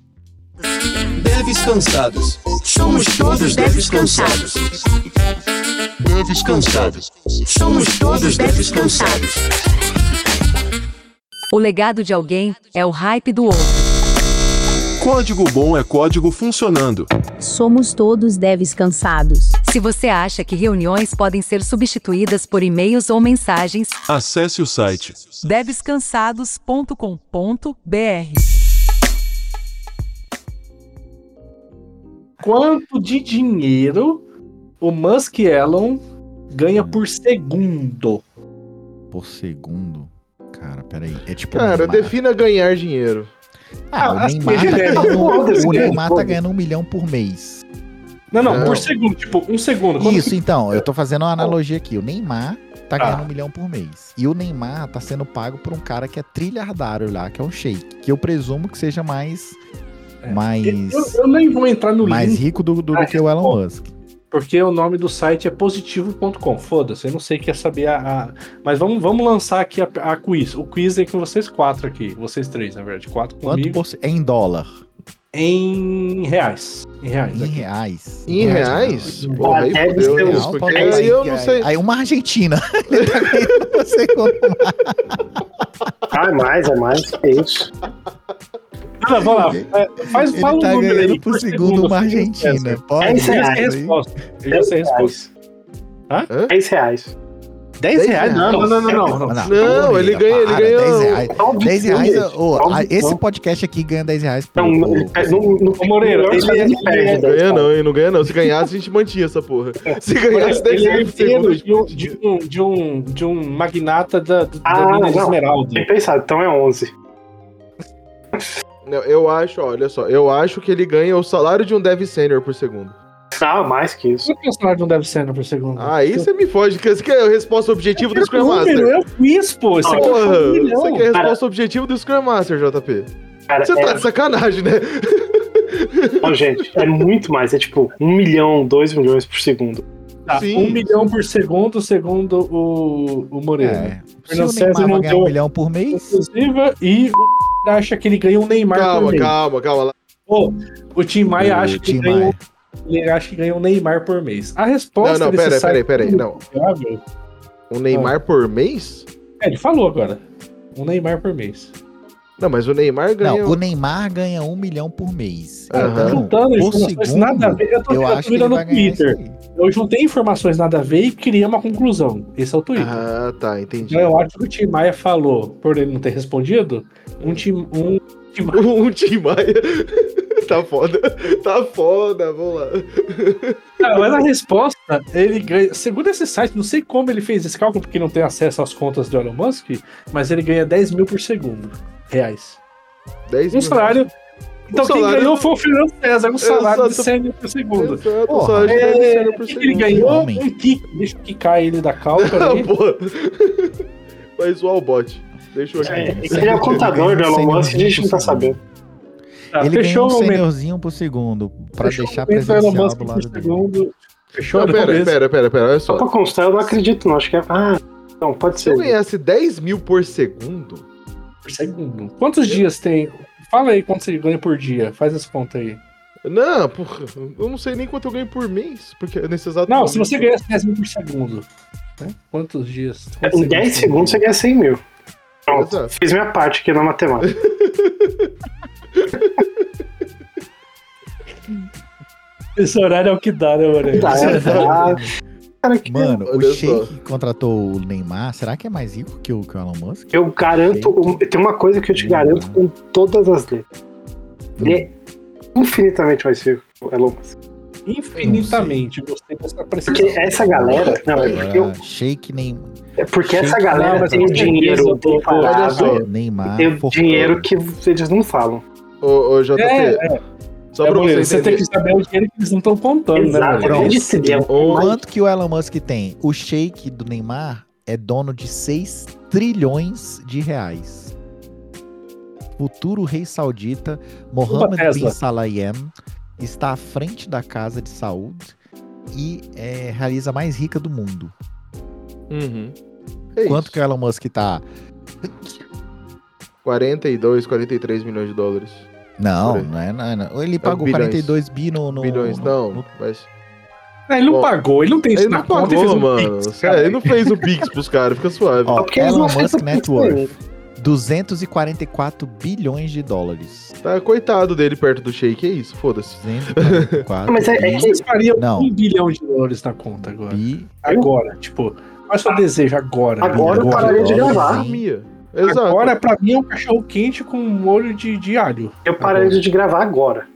Deves cansados. Somos todos deves cansados. Deves cansados. Somos todos deves cansados. O legado de alguém é o hype do outro. Código bom é código funcionando. Somos todos devs cansados. Se você acha que reuniões podem ser substituídas por e-mails ou mensagens, Acesse o site. devescansados.com.br. Quanto de dinheiro o Musk Elon ganha por segundo? Por segundo. Cara, peraí. É tipo. Cara, defina ganhar dinheiro. Ah, o assim, Neymar, tá ganhando, o? Neymar tá ganhando um milhão por mês. Não, não, Não. por segundo, tipo, um segundo. Quando- Isso, então, eu tô fazendo uma analogia aqui. O Neymar tá Ah. ganhando um milhão por mês. E o Neymar tá sendo pago por um cara que é trilhardário lá, que é um shake. Que eu presumo que seja mais. É. Mais. Eu, eu nem vou entrar no mais link, rico do, do- do Ah, que o Elon Musk. Porque o nome do site é positivo.com. Foda-se, eu não sei quer saber a. a- Mas vamos, vamos lançar aqui a, a quiz. O quiz é com vocês quatro aqui. Vocês três, na verdade. Quatro Quanto comigo. por... ce- Em dólar? Em reais. Em reais. Em aqui. reais. Em reais? Porra, aí Real, Porque pode dez aí eu não sei. Aí uma Argentina. Ele tá ganhando por segundo. Ah, é mais, é mais. É isso. Ah, vamos lá. É, faz, Ele fala um tá número ganhando aí, por segundo uma Argentina. Pode É Eu isso já aí. sei a isso aí? resposta. Eu já sei a resposta. Hã? 10 reais. 10 Dez reais? Não, não, não, não. não. Não, Não, ele ganha- ele ganha 10 um- reais. Só um 10 bico, reais, um bico. esse podcast aqui ganha 10 reais por. Não, não, não Ô, Moreira, ele é- é- Não ganha não, hein? Não ganha não. Se ganhasse, a gente mantinha essa porra. Se ganhasse, 10 Ele é reais de um, de, um, de, um, de um magnata da, da Ah, não. esmeralda. Bem pensado, então é 11. Não, Eu acho, olha só, eu acho que ele ganha o salário de um dev senior por segundo. Ah, mais que isso. Quanto que o salário não deve ser por segundo? Ah, Aí você me foge, que esse que é a resposta objetiva do Scrum número, Master. eu fiz, pô. Isso aqui Porra, foi um milhão. isso aqui é a Cara. resposta objetiva do Scrum Master, JP. Cara, Você é, tá de sacanagem, né? não, gente, é muito mais. É tipo 1 milhão, 2 milhões por segundo. Tá, Sim. um milhão por segundo, segundo o, o Moreira. É. Se Fernando o César Neymar não vai ganhar um milhão por mês, Exclusiva e o acha que ele ganha um Neymar por Calma, mês. calma, calma. lá. Pô, o Tim Maia o acha que Tim ganha ele acha que ganha um Neymar por mês. A resposta Não, não, desse pera, site pera, pera, não. Um Neymar por mês? É, ele falou agora. Um Neymar por mês. Não, mas o Neymar ganha. Não, o Neymar ganha um milhão por mês. Então, Juntando por informações segundo, nada a ver. Eu tô, eu acho tô que ele no isso Twitter. Eu juntei informações nada a ver e criei uma conclusão. Esse é o Twitter. Ah, tá, entendi. Então eu acho que o Tim Maia falou, por ele não ter respondido, um Tim, um Tim Maia. Um Tim Maia. tá foda. Tá foda, vamos lá. Cara, mas a resposta, ele ganha. Segundo esse site, não sei como ele fez esse cálculo, porque não tem acesso às contas do Elon Musk, mas ele ganha 10 mil por segundo. Reais. 10 Um mil. salário. Então quem salário- ganhou foi o Fernando César, um salário de Exato. 100 mil por segundo. Exato, Porra, de É, 10 sênior por ele segundo. ganhou Homem. um kick. Deixa eu quicar ele da cal, Ah, peraí. porra. Vai zoar o bot. Deixa eu É, aqui. ele é o contador do Elon Musk, a gente não tá sabendo. Tá, Ele fechou um seniorzinho por segundo, pra Fechou deixar do presencial do por lado dele. segundo. Fechou, Não, pera, pera, pera, pera, olha Só só. pra constar, eu não acredito, não. Acho que é. Ah, não, pode Se ser. eu ganhasse 10 mil por segundo, Por segundo. Quantos dias tem? Fala aí quanto você ganha por dia. Faz essa conta aí. não, porra, eu não sei nem quanto eu ganho por mês, porque nesse exato Não, momento- se você ganhasse 10 mil por segundo. né? Quantos dias? Quantos Em 10 por segundos você ganha 100 mil. Pronto, Exato. fiz minha parte aqui na matemática. Esse horário é o que dá, né, mano? Dá, Esse dá. Cara, que Mano, o. Sheik contratou o Neymar. Será que é mais rico que o, que o Elon Musk? eu garanto. um- Tem uma coisa que eu te garanto com todas as letras. Ele é infinitamente mais rico que o Elon Musk. Infinitamente, gostei dessa Porque essa galera. Não, é porque, eu- Agora, Sheik Neymar. é porque essa Sheik- galera Não, tem o dinheiro eu só. Neymar. Tem o dinheiro que eles não falam. Ô, ô JP, É, só É, pra você você tem que saber o dinheiro que eles não estão contando, né, Exato. É mais- Quanto que o Elon Musk tem? O Sheik do Neymar é dono de 6 trilhões de reais. Futuro rei saudita Mohammed bin Salayem está à frente da casa de Saud e é, realiza a mais rica do mundo. Uhum. É Quanto isso. que o Elon Musk tá? 42, 43 milhões de dólares. Não, não é, não é- não. Ele pagou bilhões. 42 bi no. no Bilhões, no- não. no- Mas... É, ele não Ó, pagou, ele não tem isso Ele na não conta fez pagou, um mano. pix, cara. ele não fez o Pix pros caras, fica suave. Ó, Elon não Musk o Pix Net Worth, ainda. 244 bilhões de dólares. Tá coitado dele perto do Shake, é isso, foda-se. 244 Mas é- é que- Vocês fariam Não. um bilhão de dólares na conta agora. bi- Agora, tipo, qual é o seu desejo agora? Agora eu pararia de dólares, gravar. Exato. Agora, pra mim, é um cachorro quente com molho de, de alho. Eu pararia de gravar agora.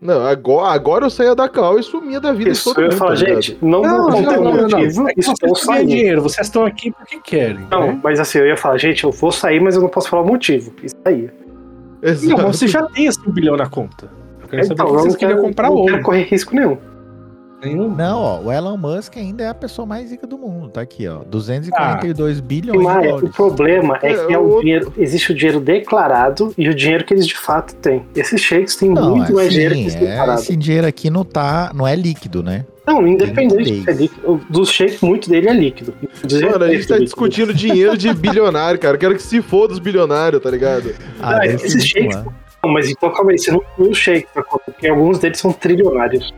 Não, agora, agora eu saía da cal e sumia da vida de Isso, eu ia falar, gente, não, Não, vou não, não, o não, não. ganham saindo. dinheiro, vocês estão aqui porque querem. Não, né? mas assim, eu ia falar, gente, eu vou sair, mas eu não posso falar o motivo. Isso aí. Exato. Não, mas você já tem esse bilhão na conta. Eu quero saber Então, não vocês queriam comprar não hoje. quero correr risco nenhum. Nenhum. Não, ó, o Elon Musk ainda é a pessoa mais rica do mundo. Tá aqui, ó. 242 bilhões de Mas o dólares. problema é É, que é o dinheiro, existe o dinheiro declarado e o dinheiro que eles de fato têm. Esses shakes têm Não, muito mais assim, dinheiro que esse é, declarado. esse dinheiro aqui não tá, não é líquido, né? Não, independente é líquido, dos shakes, muito dele é líquido. Mano, a gente tá Líquido. discutindo dinheiro de bilionário, cara. Quero que se foda os bilionários, tá ligado? Ah, Ah, esses shakes- lá. Não, mas então calma aí, você não inclui o shake pra conta, porque alguns deles são trilionários.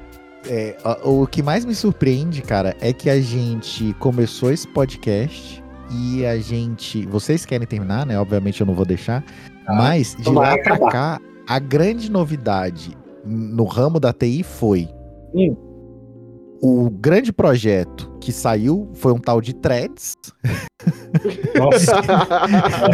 É, o que mais me surpreende, cara, é que a gente começou esse podcast e a gente. Vocês querem terminar, né? Obviamente eu não vou deixar. mas de então vai lá pra cá, a grande novidade no ramo da TI foi. Hum. O grande projeto que saiu foi um tal de Threads, Nossa,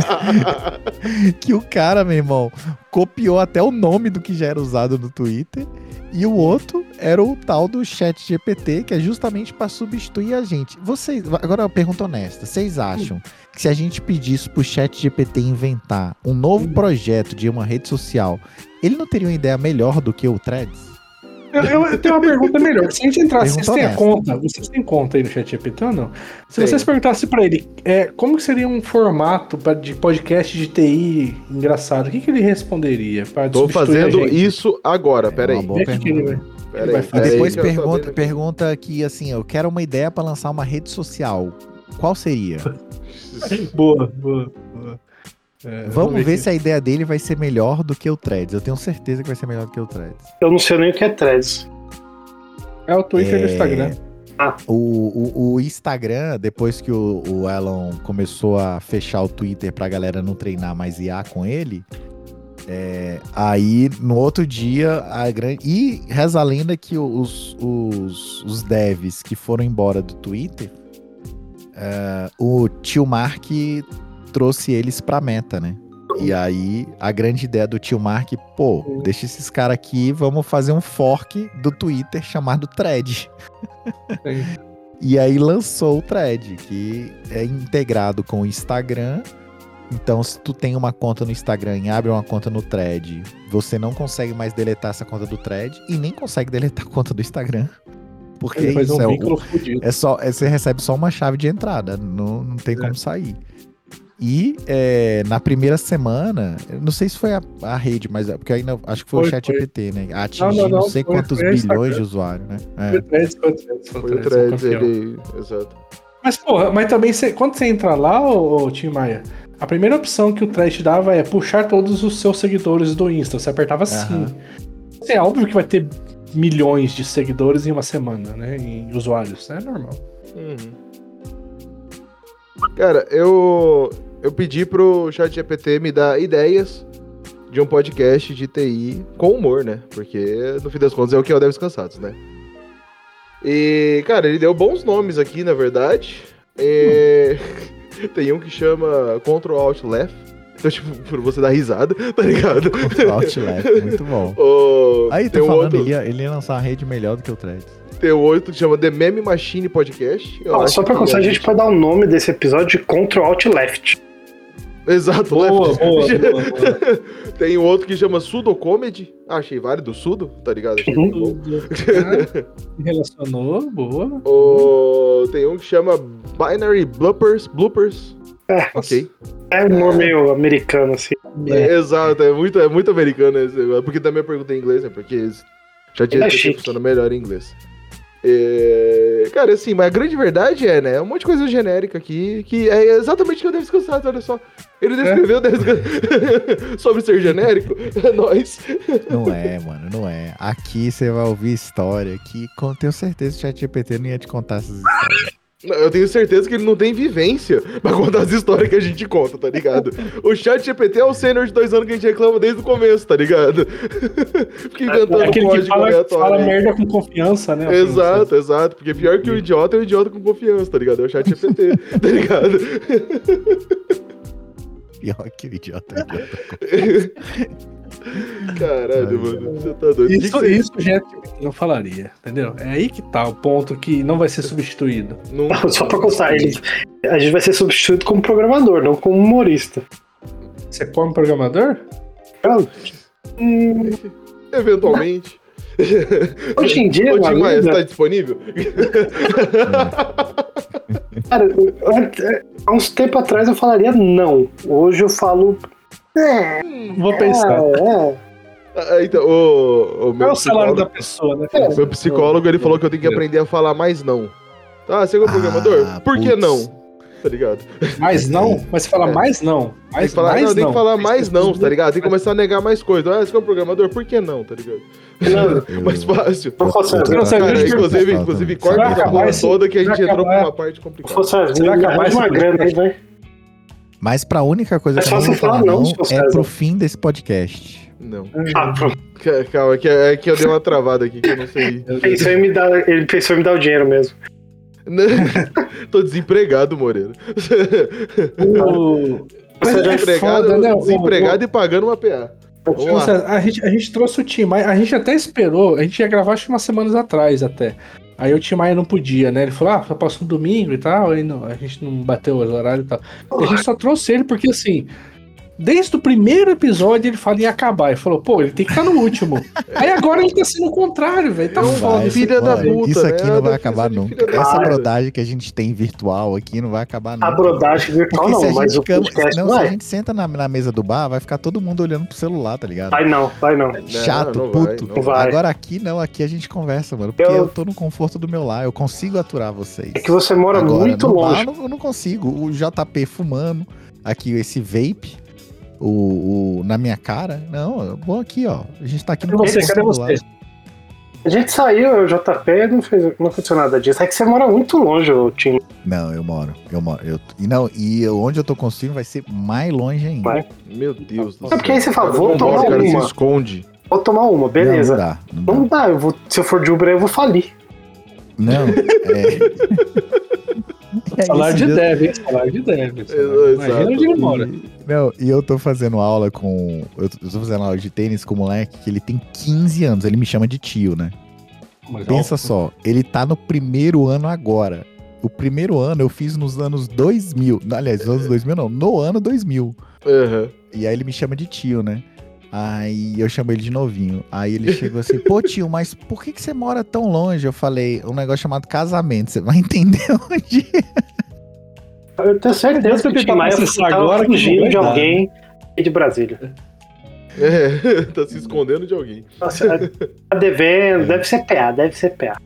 que o cara, meu irmão, copiou até o nome do que já era usado no Twitter. E o outro era o tal do Chat GPT, que é justamente para substituir a gente. Vocês, agora uma pergunta honesta, vocês acham que se a gente pedisse pro Chat GPT inventar um novo projeto de uma rede social, ele não teria uma ideia melhor do que o Threads? Eu, eu tenho uma pergunta melhor. Se a gente entrar, vocês têm a conta? Vocês têm conta aí no ChatGPT ou não? Se Tenho. vocês perguntassem pra ele é, como que seria um formato pra- de podcast de TI engraçado, o que, que ele responderia? Tô fazendo isso agora, pera É uma aí. boa Vê o que que ele pergunta. Pera ele vai aí, fazer. pera aí Depois pergunta, pergunta que assim, eu quero uma ideia para lançar uma rede social. Qual seria? Boa, boa, boa. É, Vamos ver aqui. se a ideia dele vai ser melhor do que o Threads. Eu tenho certeza que vai ser melhor do que o Threads. Eu não sei nem o que é threads. É o Twitter e o É, Instagram. O, o, o Instagram, depois que o, o Elon começou a fechar o Twitter pra galera não treinar mais IA com ele, é, aí no outro dia, a grande. E reza a lenda que os, os, os devs que foram embora do Twitter, é, o tio Mark trouxe eles pra meta, né? E aí, a grande ideia do tio Mark, pô, deixa esses caras aqui, vamos fazer um fork do Twitter chamado Thread. E aí lançou o Thread, que é integrado com o Instagram. Então, se tu tem uma conta no Instagram e abre uma conta no Thread, você não consegue mais deletar essa conta do Thread e nem consegue deletar a conta do Instagram. Porque isso um é, o- é só, é- você recebe só uma chave de entrada, não, não tem como sair. E é, na primeira semana, não sei se foi a, a rede, mas é- porque ainda acho que foi, Foi, o chat foi. Né? Atingindo Não, não, não, sei foi- quantos bilhões de usuários, né? É. Foi o Threads, foi o Threads, foi Threads, ele. Exato. Mas, porra, mas também cê- quando você entra lá, ô, ô Tim Maia, a primeira opção que o Thread dava é puxar todos os seus seguidores do Insta. Você apertava sim. Aham. É óbvio que vai ter milhões de seguidores em uma semana, né? Em usuários. É normal. Uhum. Cara, eu, eu pedi pro ChatGPT me dar ideias de um podcast de TI com humor, né? Porque, no fim das contas, é o que é o Devs Cansados, né? E, cara, ele deu bons nomes aqui, na verdade. É, Tem um que chama Ctrl Alt Left. Então, tipo, pra você dar risada, tá ligado? Outlet, muito bom. O- Aí, tô falando, outro, ele, ia, ele ia lançar uma rede melhor do que o Threads. Tem um outro que chama The Meme Machine Podcast. Acho só pra constar, a gente pode dar o nome desse episódio de Ctrl Alt Left. Exato, Boa, left. boa, boa, boa. Tem um outro que chama Sudo Comedy. Ah, achei válido, Sudo, tá ligado? Achei Uhum. Ah, relacionou, boa. O- Tem um que chama Binary Bloopers. Bloopers. É, Ok. é um nome meio americano, assim. É, exato, é muito, é muito americano esse. Porque também eu perguntei em inglês, né? Porque já tinha é funciona melhor em inglês. É, Cara, assim, mas a grande verdade é, né? É um monte de coisa genérica aqui, que é exatamente o que eu devo descansar, olha só. Ele descreveu Deves- sobre ser genérico. É nóis. Não é, mano, não é. Aqui você vai ouvir história que com- tenho certeza o ChatGPT não ia te contar essas histórias. Eu tenho certeza que ele não tem vivência pra contar as histórias que a gente conta, tá ligado? O chat GPT é o sênior de dois anos que a gente reclama desde o começo, tá ligado? Fica inventando É aquele que fala, aleatório. fala merda com confiança, né? Exato, exato. Porque pior que o idiota é o idiota com confiança, tá ligado? É o chat GPT, tá ligado? Pior que o idiota. idiota. Caralho, mano. Você tá doido. Isso, que você- isso gente não falaria, entendeu? É aí que tá o ponto que não vai ser substituído. Não- Só pra constar, ele, a gente vai ser substituído como programador, não como humorista. Você come programador? Hum, Eventualmente. hoje em dia, Ô, Tim Maia, ainda- você tá disponível? cara, há uns tempos atrás eu falaria não. Hoje eu falo. É, Vou pensar. é, Ah, então, o, o Qual meu é o salário psicólogo, da pessoa, né? É. meu psicólogo, ele falou que eu tenho que aprender a falar mais não. Ah, você é um programador? Ah, Por que putz. não? Tá ligado? Mais não? Mas você fala É. mais não. Tem Mais, que falar, mais não, tem que falar mais não, tá ligado? Tem que começar a negar mais coisas. Ah, você é um programador? Por que não, tá ligado? não, Mais fácil. Não Não, Cara, inclusive, inclusive também. corta Vai essa acabar porra toda que a vai gente entrou acabar- pra uma parte complicada. assim, Será que mais uma grana aí, vai. Mas pra única coisa É que eu não você vou falar não, não se você é pro fim desse podcast. Não. Ah, Calma, que é que eu dei uma travada aqui, que eu não sei. Deus. Pensou em me dar, ele pensou em me dar o dinheiro mesmo. Tô desempregado, Moreira. O- Você é já Desempregado, foda, né? O- desempregado e pagando uma PA. Nossa, a, gente, a gente trouxe o Tim Maia, a gente até esperou, a gente ia gravar acho que umas semanas atrás até. Aí o Tim Maia não podia, né? Ele falou, ah, só posso no domingo e tal, aí não, a gente não bateu os horários e tal. E a gente só trouxe ele porque assim, desde o primeiro episódio ele fala em acabar. Ele falou, pô, ele tem que estar no último. aí agora ele tá sendo o contrário, velho. Tá Não foda. vai, filha da puta, Isso né? aqui É não vai acabar nunca. Essa brodagem que a gente tem virtual aqui não vai acabar nunca. A brodagem virtual Porque não, se a mas gente, o podcast não, não se a é. gente senta na, na mesa do bar, vai ficar todo mundo olhando pro celular, tá ligado? Vai não, vai não. Chato, não vai, puto. não vai. Agora aqui não, aqui a gente conversa, mano. Porque eu, Eu- tô no conforto do meu lar, eu consigo aturar vocês. É que você mora Agora, muito no bar, longe. não, eu não consigo. O JP fumando, aqui esse vape, o, o- na minha cara. Não, eu vou aqui, ó. A gente tá aqui no você? Cadê você? A gente saiu, o JP não, fez, não aconteceu nada disso. É que você mora muito longe, o Tim. Não, eu moro. Eu moro. Eu, e não, e eu- onde eu tô construindo vai ser mais longe ainda. Vai. Meu Deus do É porque aí você fala, vou tomar O cara se uma. esconde. Vou tomar uma, beleza. Não, não dá. Não, dá. Não dá, eu vou, se eu for de Uber, eu vou falir. Não, é. É Salário isso de dev, hein? Salário de dev. Imagina onde ele mora. E- Não, e eu tô fazendo aula com. Eu tô fazendo aula de tênis com um moleque que ele tem 15 anos. Ele me chama de tio, né? Mas, Pensa só, ele tá no primeiro ano agora. O primeiro ano eu fiz nos anos 2000. Aliás, nos anos 2000 não, no ano 2000. Aham. E aí ele me chama de tio, né? Aí eu chamo ele de novinho. Aí ele chegou assim, pô tio, mas por que, que você mora tão longe? Eu falei, um negócio chamado casamento, você vai entender onde Eu tenho certeza que o Tim tentar Maia processar tava agora que não fugindo vai de alguém de Brasília. É, tá se escondendo de alguém. Nossa, tá devendo, deve ser PA, deve ser PA.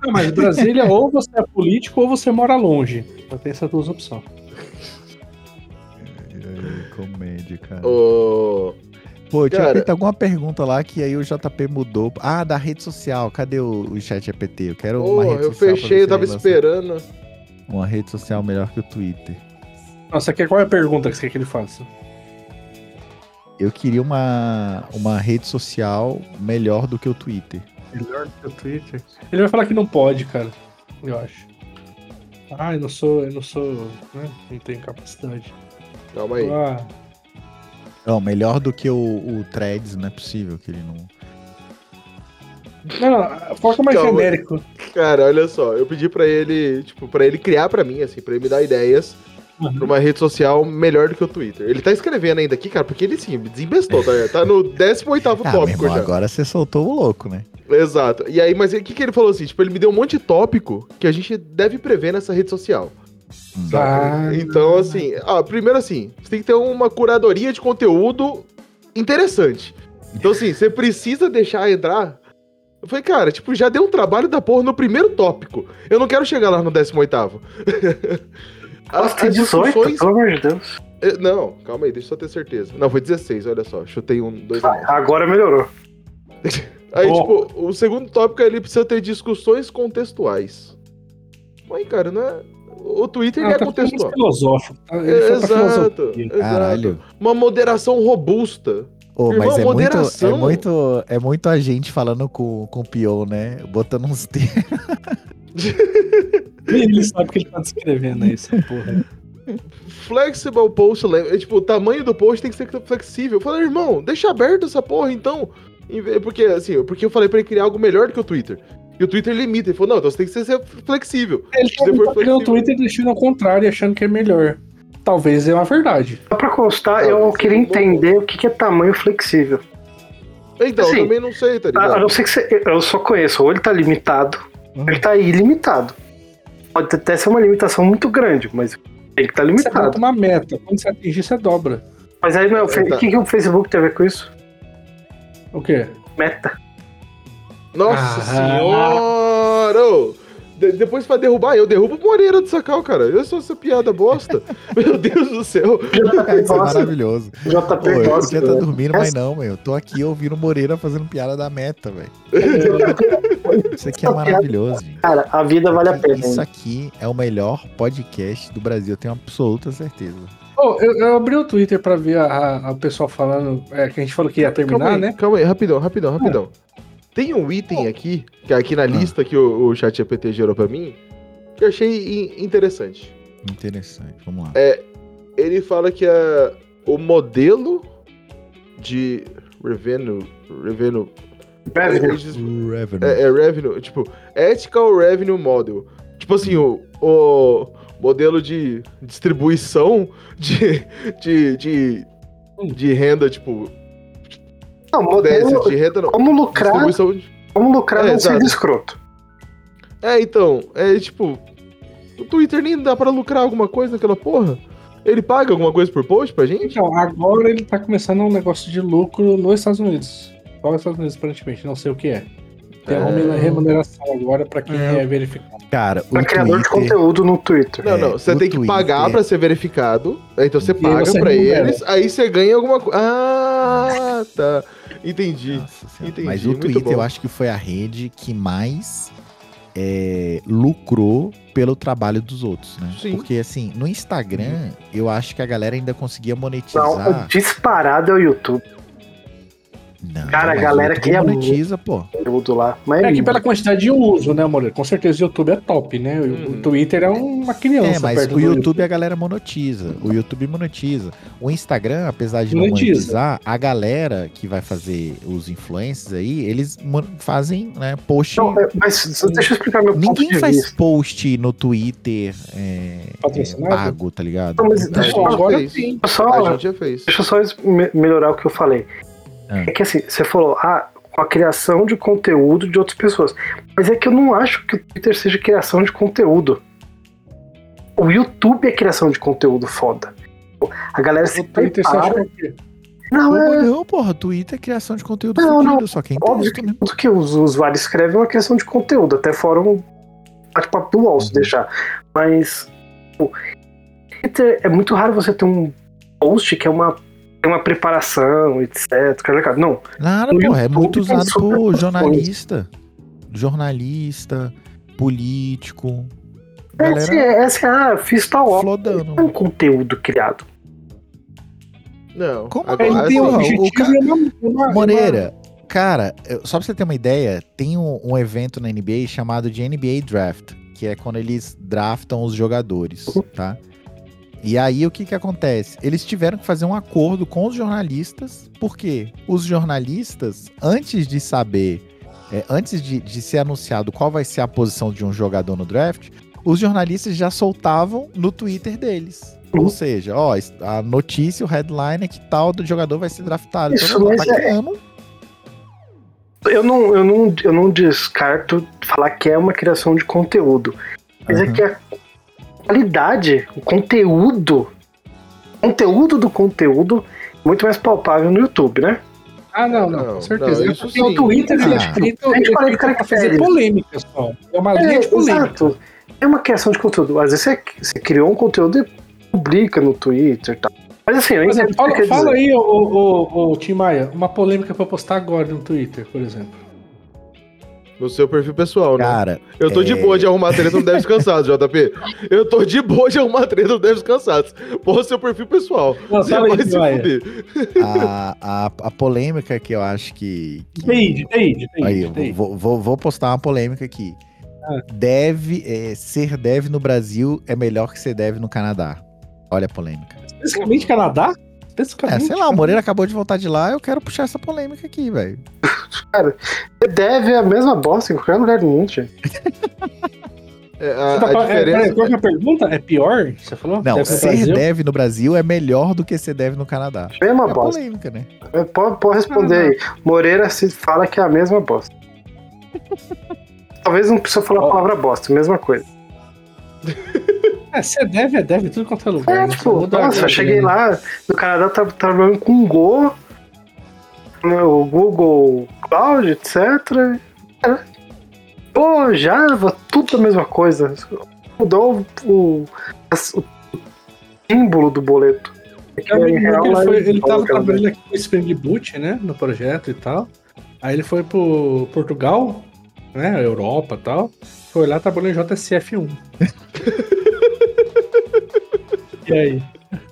Ah, mas Brasília, ou você é político ou você mora longe. Só tem essas duas opções. Comédia, cara. Ô, Pô, tinha Cara- feito alguma pergunta lá que aí o JP mudou. Ah, da rede social. Cadê o, o chat GPT? Eu quero uma rede eu social. pra fechei, eu tava esperando. Uma rede social melhor que o Twitter. Nossa, quer, qual é a pergunta que você quer que ele faça? Eu queria uma, uma rede social melhor do que o Twitter. Melhor do que o Twitter. Ele vai falar que não pode, cara. Eu acho. Ah, eu não sou. Eu não sou. Né? Não tenho capacidade. Calma aí. Ah, Não, melhor do que o, o Threads, não é possível que ele não. não, não. Foca mais Calma. genérico. Cara, olha só, eu pedi pra ele, tipo, para ele criar pra mim, assim, pra ele me dar ideias Uhum. pra uma rede social melhor do que o Twitter. Ele tá escrevendo ainda aqui, cara, porque ele sim, desembestou, tá? Tá no 18 Ah, tópico irmão, já. agora você soltou o louco, né? Exato. E aí, mas o que, que ele falou assim? Tipo, ele me deu um monte de tópico que a gente deve prever nessa rede social. Ah, Então, assim, ah, primeiro assim, você tem que ter uma curadoria de conteúdo interessante. Então, assim, você precisa deixar entrar. Eu falei, cara, tipo, já deu um trabalho da porra no primeiro tópico. Eu não quero chegar lá no 18. Nossa, tem 18, pelo amor de Deus. Eh, Não, calma aí, deixa eu só ter certeza. Não, foi 16, olha só. Chutei um, dois. Ah, agora melhorou. Aí, Oh. tipo, o segundo tópico é ele precisa ter discussões contextuais. Mas, cara, não é. O Twitter Ah, é tá contextual. filosófico. tá? Exato. Caralho. Uma moderação robusta. Ô, Irmão, mas é muito, é moderação. muito. É muito a gente falando com, com o Pion, né? Botando uns termos. Ele sabe que ele tá descrevendo aí, essa porra. Flexible post, é, tipo, o tamanho do post tem que ser flexível. Eu falei, irmão, deixa aberto essa porra, então. Porque, assim, porque eu falei pra ele criar algo melhor do que o Twitter. E o Twitter limita. Ele falou, não, então você tem que ser- ser flexível. Ele tá, criando o flexível. Twitter deixando ao contrário achando que é melhor. Talvez é uma verdade. Só pra constar, eu queria é bom. entender o que é tamanho flexível. Então, Assim, eu também não sei, tá A, a ligado? não ser que você, eu só conheço, ou ele tá limitado, ou ele tá ilimitado. Pode até ser uma limitação muito grande, mas ele tá Você limitado. uma meta. Quando você atingir, você dobra. Mas aí não é o É, tá. o que, que o Facebook tem a ver com isso? O quê? Meta. Nossa Ah. senhora! De- depois pra derrubar, eu derrubo o Moreira do Sacal, cara. Eu sou essa piada bosta. Meu Deus do céu. Isso é maravilhoso. Pô, JP eu gosta. podia estar né? dormindo, mas não, meu. Eu tô aqui ouvindo o Moreira fazendo piada da meta, velho. Isso aqui é maravilhoso, gente. Cara, a vida vale a pena. Isso aqui é o melhor podcast do Brasil, eu tenho absoluta certeza. Ô, eu, eu abri o Twitter pra ver a, a- a pessoa falando é, que a gente falou que ia terminar, calma aí, né? Calma aí, rapidão, rapidão, rapidão. Tem um item aqui, que é aqui na lista que o, o chat GPT gerou pra mim, que eu achei in- interessante. Interessante, vamos lá. Ele fala que a, o modelo de revenue, revenue, Revenue. Revenue. é, é revenue, tipo, ethical revenue model. Tipo assim, o, o modelo de distribuição de, de, de, de renda, tipo, Não, modelo, de renda não, como lucrar, como lucrar É, não sendo exato. escroto. É, então, é tipo, o Twitter nem dá pra lucrar alguma coisa naquela porra. Ele paga alguma coisa por post pra gente? Então, agora ele tá começando um negócio de lucro nos Estados Unidos. Só nos Estados Unidos, aparentemente, não sei o que é. Tem uma É. remuneração agora pra quem É. é verificado. Cara, Pra o criador de conteúdo no Twitter. Não, É, não, você o tem que Twitter- pagar pra ser verificado. Então você E paga você pra remunera. eles, aí você ganha alguma coisa. Ah, tá. Entendi. Entendi, Mas o Twitter bom. eu acho que foi a rede que mais é, lucrou pelo trabalho dos outros, né? Sim. Porque assim, no Instagram, eu acho que a galera ainda conseguia Não, monetizar. disparado é o YouTube. Não, Cara, a galera YouTube queria monetiza, pô. Conteúdo lá. Mas É que pela quantidade de uso, né, Moreira? Com certeza o YouTube é top, né? O, Hum. Twitter é uma criança. É, mas perto o do YouTube a galera monetiza. O YouTube monetiza. O Instagram, apesar de não Monetiza. monetizar, a galera que vai fazer os influencers aí, eles fazem, né, post. Não, é, mas deixa eu explicar meu ponto Ninguém de faz vista. post no Twitter é, é, pago, tá ligado? Não, mas Então, deixa a eu gente agora fez. sim. Só, A gente já fez. Deixa eu só me- melhorar o que eu falei. Ah. É que assim, você falou, ah, com a criação de conteúdo de outras pessoas. Mas é que eu não acho que o Twitter seja criação de conteúdo. O YouTube é criação de conteúdo foda. A galera se O Twitter prepara. é? Não, é Não, porra, Twitter é criação de conteúdo Não, fudido, só que é óbvio texto que tudo que os usuários escrevem é uma criação de conteúdo, até fora um bate-papo do UOL, se Uhum. deixar. Mas o Twitter é muito raro você ter um post que é uma, tem uma preparação, etc. Não, Nada, porra, é muito usado por jornalista. Jornalista, político. é assim, Galera é assim, ah, fiz tal obra. flodando. É um conteúdo criado. Não. Como É, agora, ele tem um porra, o objetivo cara- e uma, uma- Moreira, Cara, só pra você ter uma ideia, tem um, um evento na NBA chamado de NBA Draft, que é quando eles draftam os jogadores, tá? E aí o que que acontece? Eles tiveram que fazer um acordo com os jornalistas, porque os jornalistas, antes de saber, é, antes de, de ser anunciado qual vai ser a posição de um jogador no draft, os jornalistas já soltavam no Twitter deles. Ou seja, ó, a notícia, o headline é que tal do jogador vai ser draftado. Isso, Então, mas tá é- criando Eu não, eu, não, eu não descarto falar que é uma criação de conteúdo. Mas é Uhum. que a qualidade, o conteúdo, o conteúdo do conteúdo é muito mais palpável no YouTube, né? Ah, não, não, Não, com certeza. não, isso o. Twitter ele é Ah. escrito, A gente é fala de escrito pra fazer polêmica só. É uma linha de polêmica. exato. É uma criação de conteúdo. Às vezes você, você criou um conteúdo e publica no Twitter e tal. Mas assim, eu exemplo, que fala, fala aí, ô, ô, ô, Tim Maia, uma polêmica pra postar agora no Twitter, por exemplo. No seu perfil pessoal, né? Cara, Eu tô de é- boa de arrumar treta no Devs Cansados, JP. Eu tô de boa de arrumar treta no Devs Cansados. Porra, seu perfil pessoal. Não, Você vai se Maia. fuder. a, a, a polêmica que eu acho que. que- TI. Aí, eu TI. vou, vou, vou postar uma polêmica aqui. Ah. Deve, é, ser dev no Brasil é melhor que ser dev no Canadá. Olha a polêmica. Especificamente Canadá? É, Especificamente. sei lá, o Moreira acabou de voltar de lá, eu quero puxar essa polêmica aqui, velho. Deve a mesma bosta em qualquer lugar do mundo, gente. É, Você a, tá a é, diferença. peraí, qual é a pergunta? É pior? Você falou? Não, Deve no ser Brasil? dev no Brasil é melhor do que ser dev no Canadá. Mesma É bosta. polêmica, né? Pode, pode responder Ah, aí. Moreira se fala que é a mesma bosta. Talvez não precisa falar a palavra bosta, mesma coisa. É, você deve, é deve tudo quanto é lugar. É, né? tipo, muda nossa, eu cheguei grana. lá, no Canadá tava trabalhando com Go, né, o Google Cloud, etc. É. Pô, Java, tudo a mesma coisa. Mudou o, as- o símbolo do boleto. É real, ele, lá foi, ele tava trabalhando aqui com o Spring Boot, né? No projeto e tal. Aí ele foi pro Portugal, né? Europa e tal. Foi lá trabalhou em JSF1. e aí?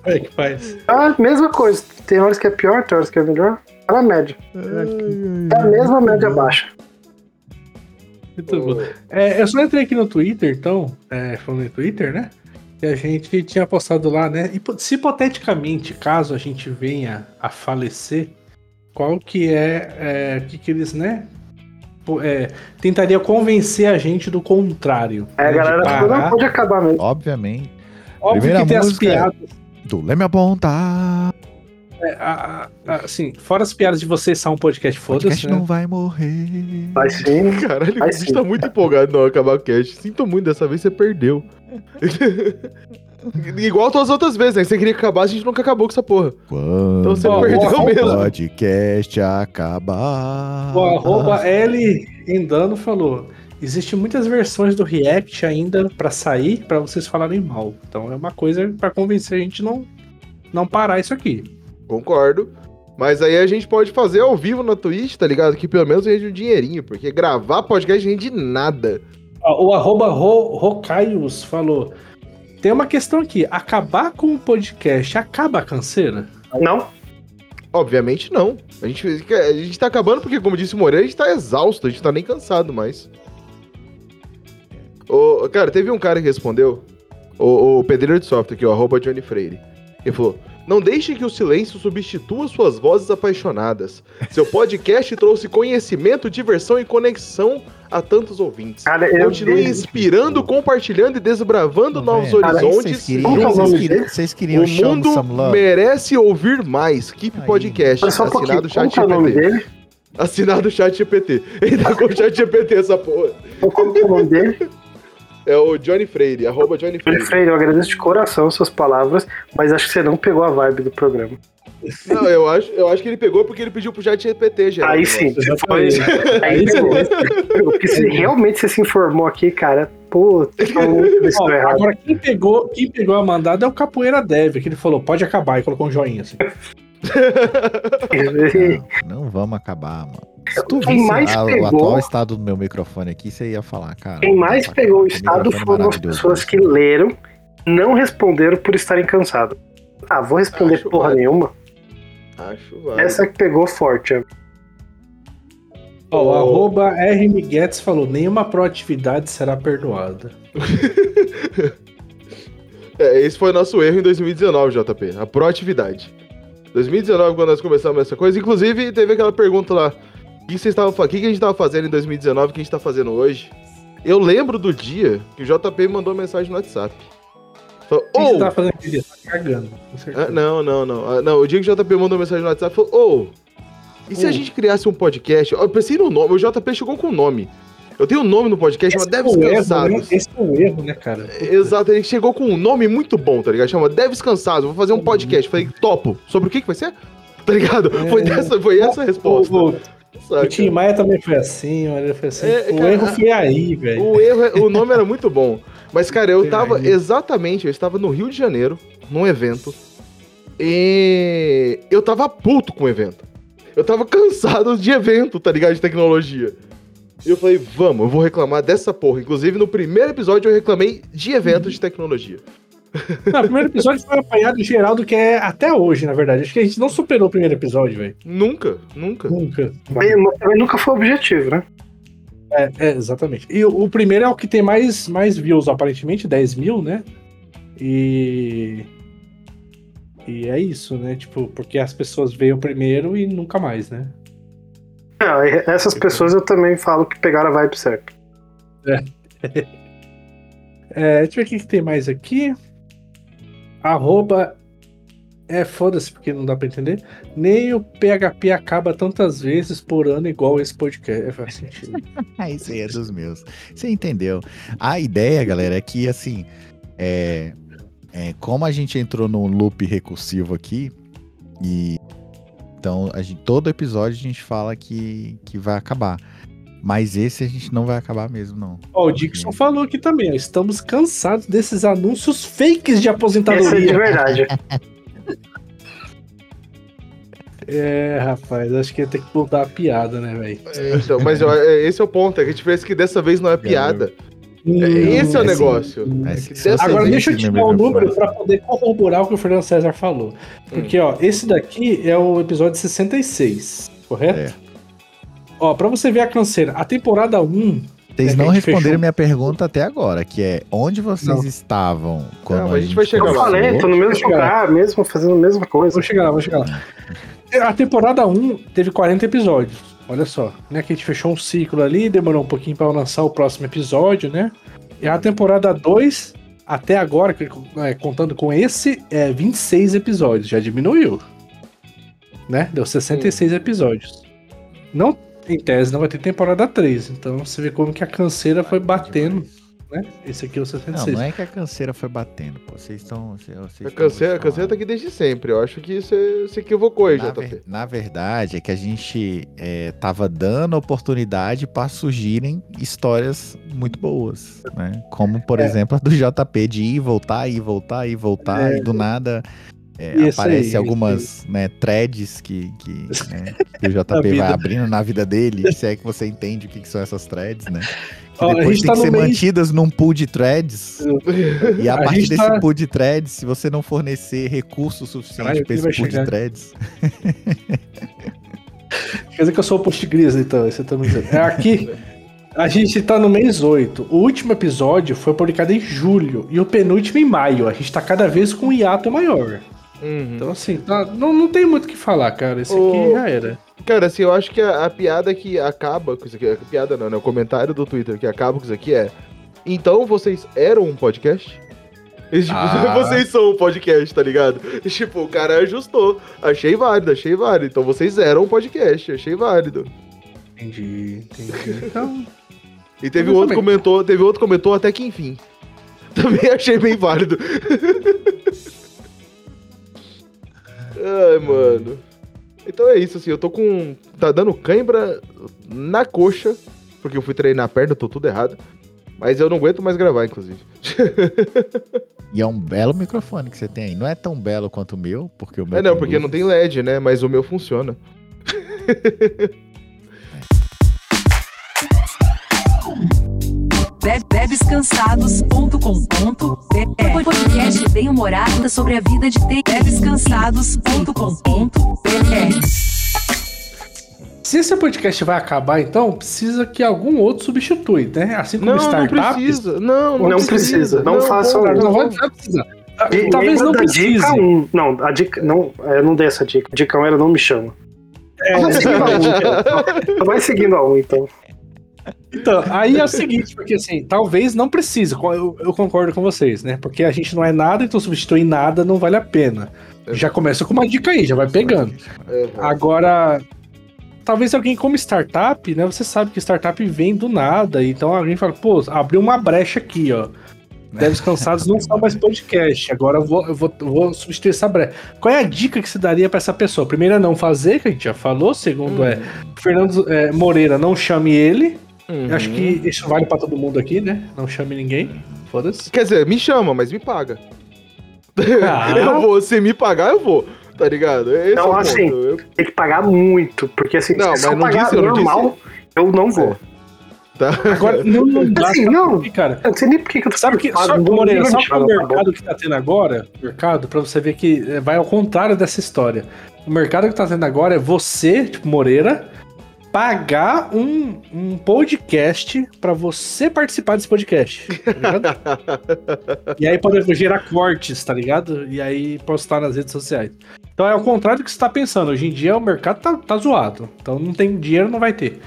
Como é que faz? Ah, mesma coisa. Tem horas que é pior, tem horas que é melhor. É a média. É a mesma média baixa. Muito bom. É, eu só entrei aqui no Twitter, então, é, falando em Twitter, né? Que a gente tinha postado lá, né? hipo- Se hipoteticamente, caso a gente venha a falecer, qual que é, é que, que eles, né? É, tentaria convencer a gente do contrário. A né, galera não pode acabar mesmo. Obviamente. Óbvio Primeira que tem as piadas. Do Leme apontar. é, a- a- assim, fora as piadas de vocês são um podcast, O foda-se, podcast né? não vai morrer. Mas sim. Caralho, o Vai bicho sim. tá muito empolgado não acabar o cast. Sinto muito, dessa vez você perdeu. Igual todas as outras vezes, né? Você queria que acabasse, a gente nunca acabou com essa porra. Quando Então você perdeu o mesmo. podcast acabar. O arroba L Endano falou: existe muitas versões do React ainda pra sair pra vocês falarem mal. Então é uma coisa pra convencer a gente não não parar isso aqui. Concordo. Mas aí a gente pode fazer ao vivo na Twitch, tá ligado? Que pelo menos rende um dinheirinho, porque gravar podcast rende nada. Ó, O arroba Ro, Rocaius falou: tem uma questão aqui, acabar com o podcast acaba a canseira? Não? Obviamente não. A gente, a gente tá acabando porque, como disse o Moreira, a gente tá exausto, a gente tá nem cansado mais. Ô, cara, teve um cara que respondeu, o, o pedreiro de software aqui, o arroba Johnny Freire. Ele falou: Não deixe que o silêncio substitua suas vozes apaixonadas. Seu podcast trouxe conhecimento, diversão e conexão a tantos ouvintes. Cara, Continue inspirando, compartilhando e desbravando novos Velho, horizontes. Vocês queriam, o vocês queriam, vocês queriam O mundo merece ouvir mais. Keep Aí. Podcast, um assinado chat que é o nome GPT. dele? Assinado chat GPT. Ele tá com o chat GPT essa porra. Como que é o nome dele? É o Johnny Freire, arroba Johnny Freire. Freire, eu agradeço de coração suas palavras, mas acho que você não pegou a vibe do programa. Não, eu acho, eu acho que ele pegou porque ele pediu pro chat GPT, geral. Aí sim, foi. Aí pegou. Porque se realmente você se informou aqui, cara, puta, Ó, errado. agora quem pegou, quem pegou a mandada é o Capoeira Dev, que ele falou, pode acabar, e colocou um joinha assim. Não, não vamos acabar, mano. Se tu Quem visse mais a- o pegou- atual estado do meu microfone aqui, você ia falar, cara. Quem mais tá pegou o estado foram as pessoas que leram, não responderam por estarem cansados. Ah, vou responder Acho porra nenhuma. Acho, vai. Essa que pegou forte. ó. Ó, o Oh. arroba R. Miguetes falou: nenhuma proatividade será perdoada. É, esse foi o nosso erro em 2019, JP. A proatividade. 2019, quando nós começamos essa coisa. Inclusive, teve aquela pergunta lá. O que, vocês estavam o que a gente tava fazendo em 2019 que a gente tá fazendo hoje? Eu lembro do dia que o JP mandou mensagem no WhatsApp. Falou, O que "Ô, você tá fazendo aqui? Tá cagando. Ah, não, não, não. Ah, não, o dia que o JP mandou mensagem no WhatsApp, falou, ô, e se a gente criasse um podcast? Eu pensei no nome, o JP chegou com o nome. Eu tenho um nome no podcast, chama é Devs erro, né? Cansados. Esse é o erro, né, cara? Exato, ele chegou com um nome muito bom, tá ligado? Chama Devs Cansados, vou fazer um podcast. Falei, topo. Sobre o que que vai ser? Tá ligado? Foi, É. dessa, foi essa a resposta. O, saca? o Tim Maia também foi assim, olha, foi assim. É, o cara, erro foi aí, velho. O erro, é- o nome era muito bom. Mas, cara, eu Foi tava exatamente, eu estava no Rio de Janeiro, num evento, e eu tava puto com o evento. Eu tava cansado de evento, tá ligado? De tecnologia. E eu falei, vamos, eu vou reclamar dessa porra. Inclusive, no primeiro episódio eu reclamei de eventos de tecnologia. Não, o primeiro episódio foi um apanhado geral do que é até hoje, na verdade. Acho que a gente não superou o primeiro episódio, velho. Nunca, nunca. Nunca. Mas mas nunca foi o objetivo, né? É, é, exatamente. E o, o primeiro é o que tem mais, mais views, aparentemente, 10 mil, né? E. E é isso, né? Tipo, porque as pessoas veem o primeiro e nunca mais, né? Não, essas pessoas eu também falo que pegaram a vibe certa. É, deixa eu ver o que, que tem mais aqui. Arroba. É, foda-se, porque não dá pra entender. Nem o PHP acaba tantas vezes por ano igual esse podcast. É, faz sentido. Ah, isso aí é dos meus. Você entendeu? A ideia, galera, é que assim, é, é, como a gente entrou num loop recursivo aqui, e então a gente, todo episódio a gente fala que, que vai acabar. Mas esse a gente não vai acabar mesmo, não. Ó, o Dixon falou aqui também, ó, estamos cansados desses anúncios fakes de Essa é de aposentadoria. verdade. É, rapaz, acho que ia ter que mudar a piada, né, velho? É, então, mas ó, é, esse é o ponto, é que a gente pensa que dessa vez não é piada. É, esse é o Hum, negócio. É, É Agora deixa eu te dar já número pra poder corroborar o que o Fernando César falou. Porque, ó, esse daqui é o episódio 66, correto? É. Ó, pra você ver a canseira, a temporada 1. Vocês É que não a gente responderam fechou. minha pergunta até agora, que é onde vocês Não. estavam quando Não, mas a gente vai chegar Eu lá. falei, tô no mesmo eu lugar, mesmo fazendo a mesma coisa. Vou chegar lá, vou chegar lá. A temporada 1 teve 40 episódios. Olha só, né? Que a gente fechou um ciclo ali, demorou um pouquinho pra lançar o próximo episódio, né? E a temporada 2, até agora, é, contando com esse, é 26 episódios. Já diminuiu. Né? Deu 66 episódios. Não, em tese, não vai ter temporada 3. Então você vê como que a canseira foi batendo, né? Esse aqui é o Não, 66. não é que a canseira foi batendo, pô. Vocês estão. A canseira, a canseira tá aqui desde sempre. Eu acho que você se equivocou aí, Na, JP. ver- na verdade, é que a gente é, tava dando oportunidade para surgirem histórias muito boas, né? Como, por É. exemplo, a do JP de ir e voltar, ir e voltar, ir e voltar, É. e do nada é, aí, aparece isso algumas né, threads que, que, né, que o JP vai abrindo na vida dele, se é que você entende o que, que são essas threads, né? Que Ó, depois tem tá que ser mês- mantidas num pool de threads. E a, A partir desse tá- pool de threads, se você não fornecer recursos suficientes Caralho, para esse pool de chegar. threads, Quer dizer que eu sou o post gris, então, você tá me dizendo. É aqui. A gente tá no mês 8. O último episódio foi publicado em julho e o penúltimo em maio. A gente tá cada vez com um hiato maior. Uhum. Então, assim, tá- não, não tem muito o que falar, cara. Esse aqui já era. Cara, assim, eu acho que a, a piada que acaba com isso aqui, a piada não, né? O comentário do Twitter que acaba com isso aqui é. Então vocês eram um podcast? Eles, tipo, Ah. vocês são um podcast, tá ligado? E, tipo, o cara ajustou. Achei válido, achei válido. Então vocês eram um podcast, achei válido. Entendi, entendi. Então, E teve um outro comentou, teve outro comentou até que enfim. Também achei bem válido. Ai, mano. Então é isso, assim, eu tô com. Tá dando cãibra na coxa, porque eu fui treinar a perna, tô tudo errado. Mas eu não aguento mais gravar, inclusive. E é um belo microfone que você tem aí. Não é tão belo quanto o meu, porque o meu É não, porque luz. não tem LED, né? Mas o meu funciona. Bebescansados.com.br Podcast bem humorado sobre a vida de T. Bebescansados.com.br Se esse podcast vai acabar, então, precisa que algum outro substitui, né? Assim como Não, não startups. precisa. Não, não, Não precisa, não façam pô, isso. Não vai, precisar. E- Talvez não precise. Dica 1. Não, a dica. Não, é, não dei essa dica. Dica 1 era não me chama. É, Vai seguindo a 1, então. Vai seguindo a 1, então. Então, aí é o seguinte, porque assim, talvez não precise, eu, eu concordo com vocês, né? Porque a gente não é nada, então substituir nada não vale a pena. Já começa com uma dica aí, já vai pegando. Uhum. Agora, talvez alguém como startup, né? Você sabe que startup vem do nada, então alguém fala, pô, abriu uma brecha aqui, ó. Devs cansados não são mais podcast. Agora eu vou, eu vou, vou substituir essa brecha. Qual é a dica que você daria pra essa pessoa? Primeiro é não fazer, que a gente já falou. Segundo é Fernando é, Moreira, não chame ele. Uhum. Eu acho que isso vale pra todo mundo aqui, né? Não chame ninguém. Foda-se. Quer dizer, me chama, mas me paga. Ah. eu vou, se me pagar, eu vou. Tá ligado? Esse Não, é o ponto. assim, Eu- Tem que pagar muito, porque assim, Não, se eu pagar disse- eu não normal, eu não vou. tá? Agora, não, não dá Assim, pra- não. cara. Eu não sei nem por que eu tô Sabe que, só, não- Moreira, só que o mercado que tá tendo agora, mercado, pra você ver que é, vai ao contrário dessa história. O mercado que tá tendo agora é você, tipo, Moreira, pagar um, um podcast pra você participar desse podcast, tá ligado? e aí poder gerar cortes, tá ligado? E aí postar nas redes sociais. Então é ao contrário do que você tá pensando. Hoje em dia o mercado tá, tá zoado. Então não tem dinheiro, não vai ter.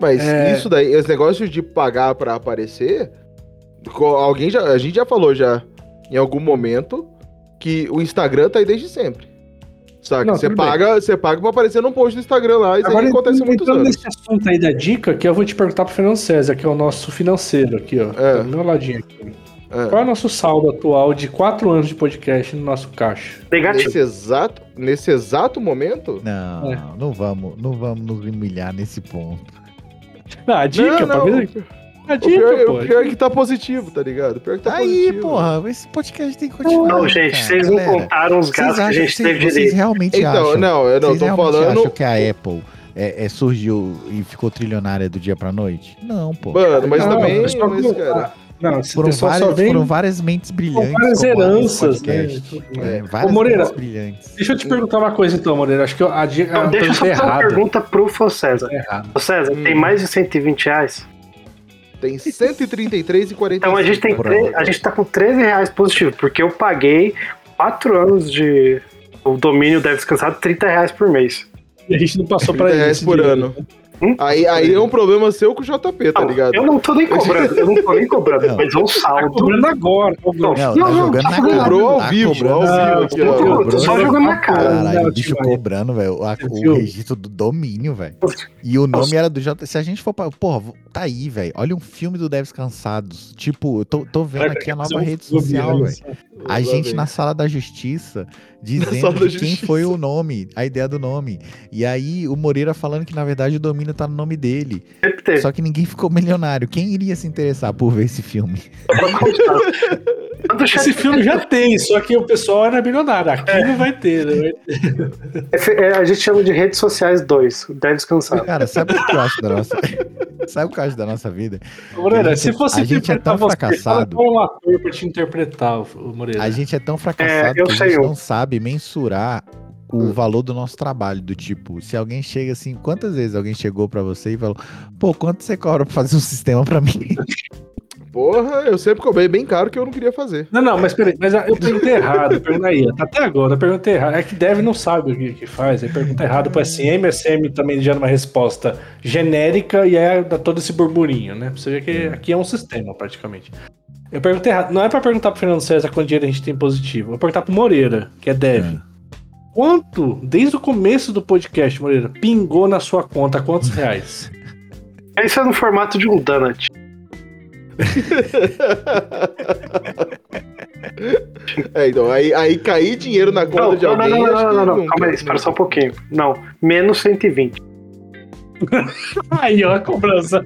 Mas É. isso daí, esse negócio de pagar pra aparecer, alguém já, a gente já falou já em algum momento que o Instagram tá aí desde sempre. Saca? Não, Você bem. paga, você paga pra aparecer num post do Instagram lá, isso aí acontece há muitos entrando anos. nesse assunto aí da dica, que eu vou te perguntar pro Fernando César, que é o nosso financeiro aqui, ó. É. Do meu ladinho aqui. É. Qual é o nosso saldo atual de 4 anos de podcast no nosso caixa? Negativo. Nesse exato, nesse exato momento? Não, É. não vamos, não vamos nos humilhar nesse ponto. Não, a dica, não, pra não. ver- A O dica, pior, pô. o pior é que tá positivo, tá ligado? O pior é que tá Aí, positivo. porra, esse podcast tem que continuar. Não, gente, cara, vocês não galera. contaram os Vocês gastos que a acham- gente vocês- teve vocês direito. realmente Então, acham? não, eu não vocês tô falando. acham que a Apple é, é, surgiu e ficou trilionária do dia pra noite? Não, pô. Mano, mas Não, também, mas, cara, Não, esse Foram várias, só vem foram várias mentes brilhantes. várias heranças, né? podcast. É. É, várias Ô, Moreira, mentes brilhantes. Deixa eu te perguntar uma coisa então, Moreira. Acho que eu- a dica a deixa eu só pergunta é fazer uma pergunta pro Fô César. Ô César, Hum. tem mais de 120 reais? Tem 133 e 40. Então a gente tem tre- a gente tá com 13 reais positivo, porque eu paguei 4 anos de o domínio deve descansar 30 reais por mês. E a gente não passou pra 30 ele. reais esse por dinheiro. ano. Aí, aí é um problema seu com o JP, tá Não, ligado? eu não tô nem cobrando, eu não tô nem cobrando, Não. mas é um Tá saldo. cobrando agora. tá Não, Não, tá não, jogando tá na cara. Cobrou ao tá vivo, cobrando. ao vivo Não, aqui, ó. tô Cobrou. só jogando na cara. Caralho, o bicho cobrando, velho. O registro do domínio, velho. E o nome era do J. Se a gente for pra. Porra, tá aí, velho. Olha um filme do Devs Cansados. Tipo, eu tô, tô vendo aqui a nova rede social, velho. A gente na sala da justiça dizendo da de quem foi o nome, a ideia do nome. E aí o Moreira falando que na verdade o domínio tá no nome dele. Só que ninguém ficou milionário. Quem iria se interessar por ver esse filme? Esse filme já tem, só que o pessoal era milionário. Aqui É. não vai ter, né? esse- é, a gente chama de redes sociais 2, deve descansar. Cara, sabe o que eu acho da nossa. sabe o que eu acho da nossa vida? Moreira, A gente- se fosse a gente é tão você, fracassado. fala qual é um ator pra te interpretar, o Moreira. A gente é tão fracassado É, eu que a gente um. não sabe mensurar o valor do nosso trabalho. Do tipo, se alguém chega assim, quantas vezes alguém chegou pra você e falou, pô, quanto você cobra pra fazer um sistema pra mim? Porra, eu sempre cobrei bem caro que eu não queria fazer. Não, não, mas peraí, mas eu perguntei errado, eu perguntei aí, tá até agora, eu perguntei errado. É que deve não sabe o que, que faz, aí pergunta errado pro SM, SM também gera uma resposta genérica e aí dá todo esse burburinho, né? Você ver que aqui é um sistema, praticamente. Eu perguntei errado, não é pra perguntar pro Fernando César quanto dinheiro a gente tem positivo, eu vou perguntar pro Moreira, que é dev. Quanto, desde o começo do podcast, Moreira, pingou na sua conta quantos reais? Isso é no formato de um donut. É, então, aí, aí cair dinheiro na conta Não, de não, não, alguém. não, não, que não, não, nunca. calma aí, espera só um pouquinho. Não, menos 120. Aí, ó, a cobrança.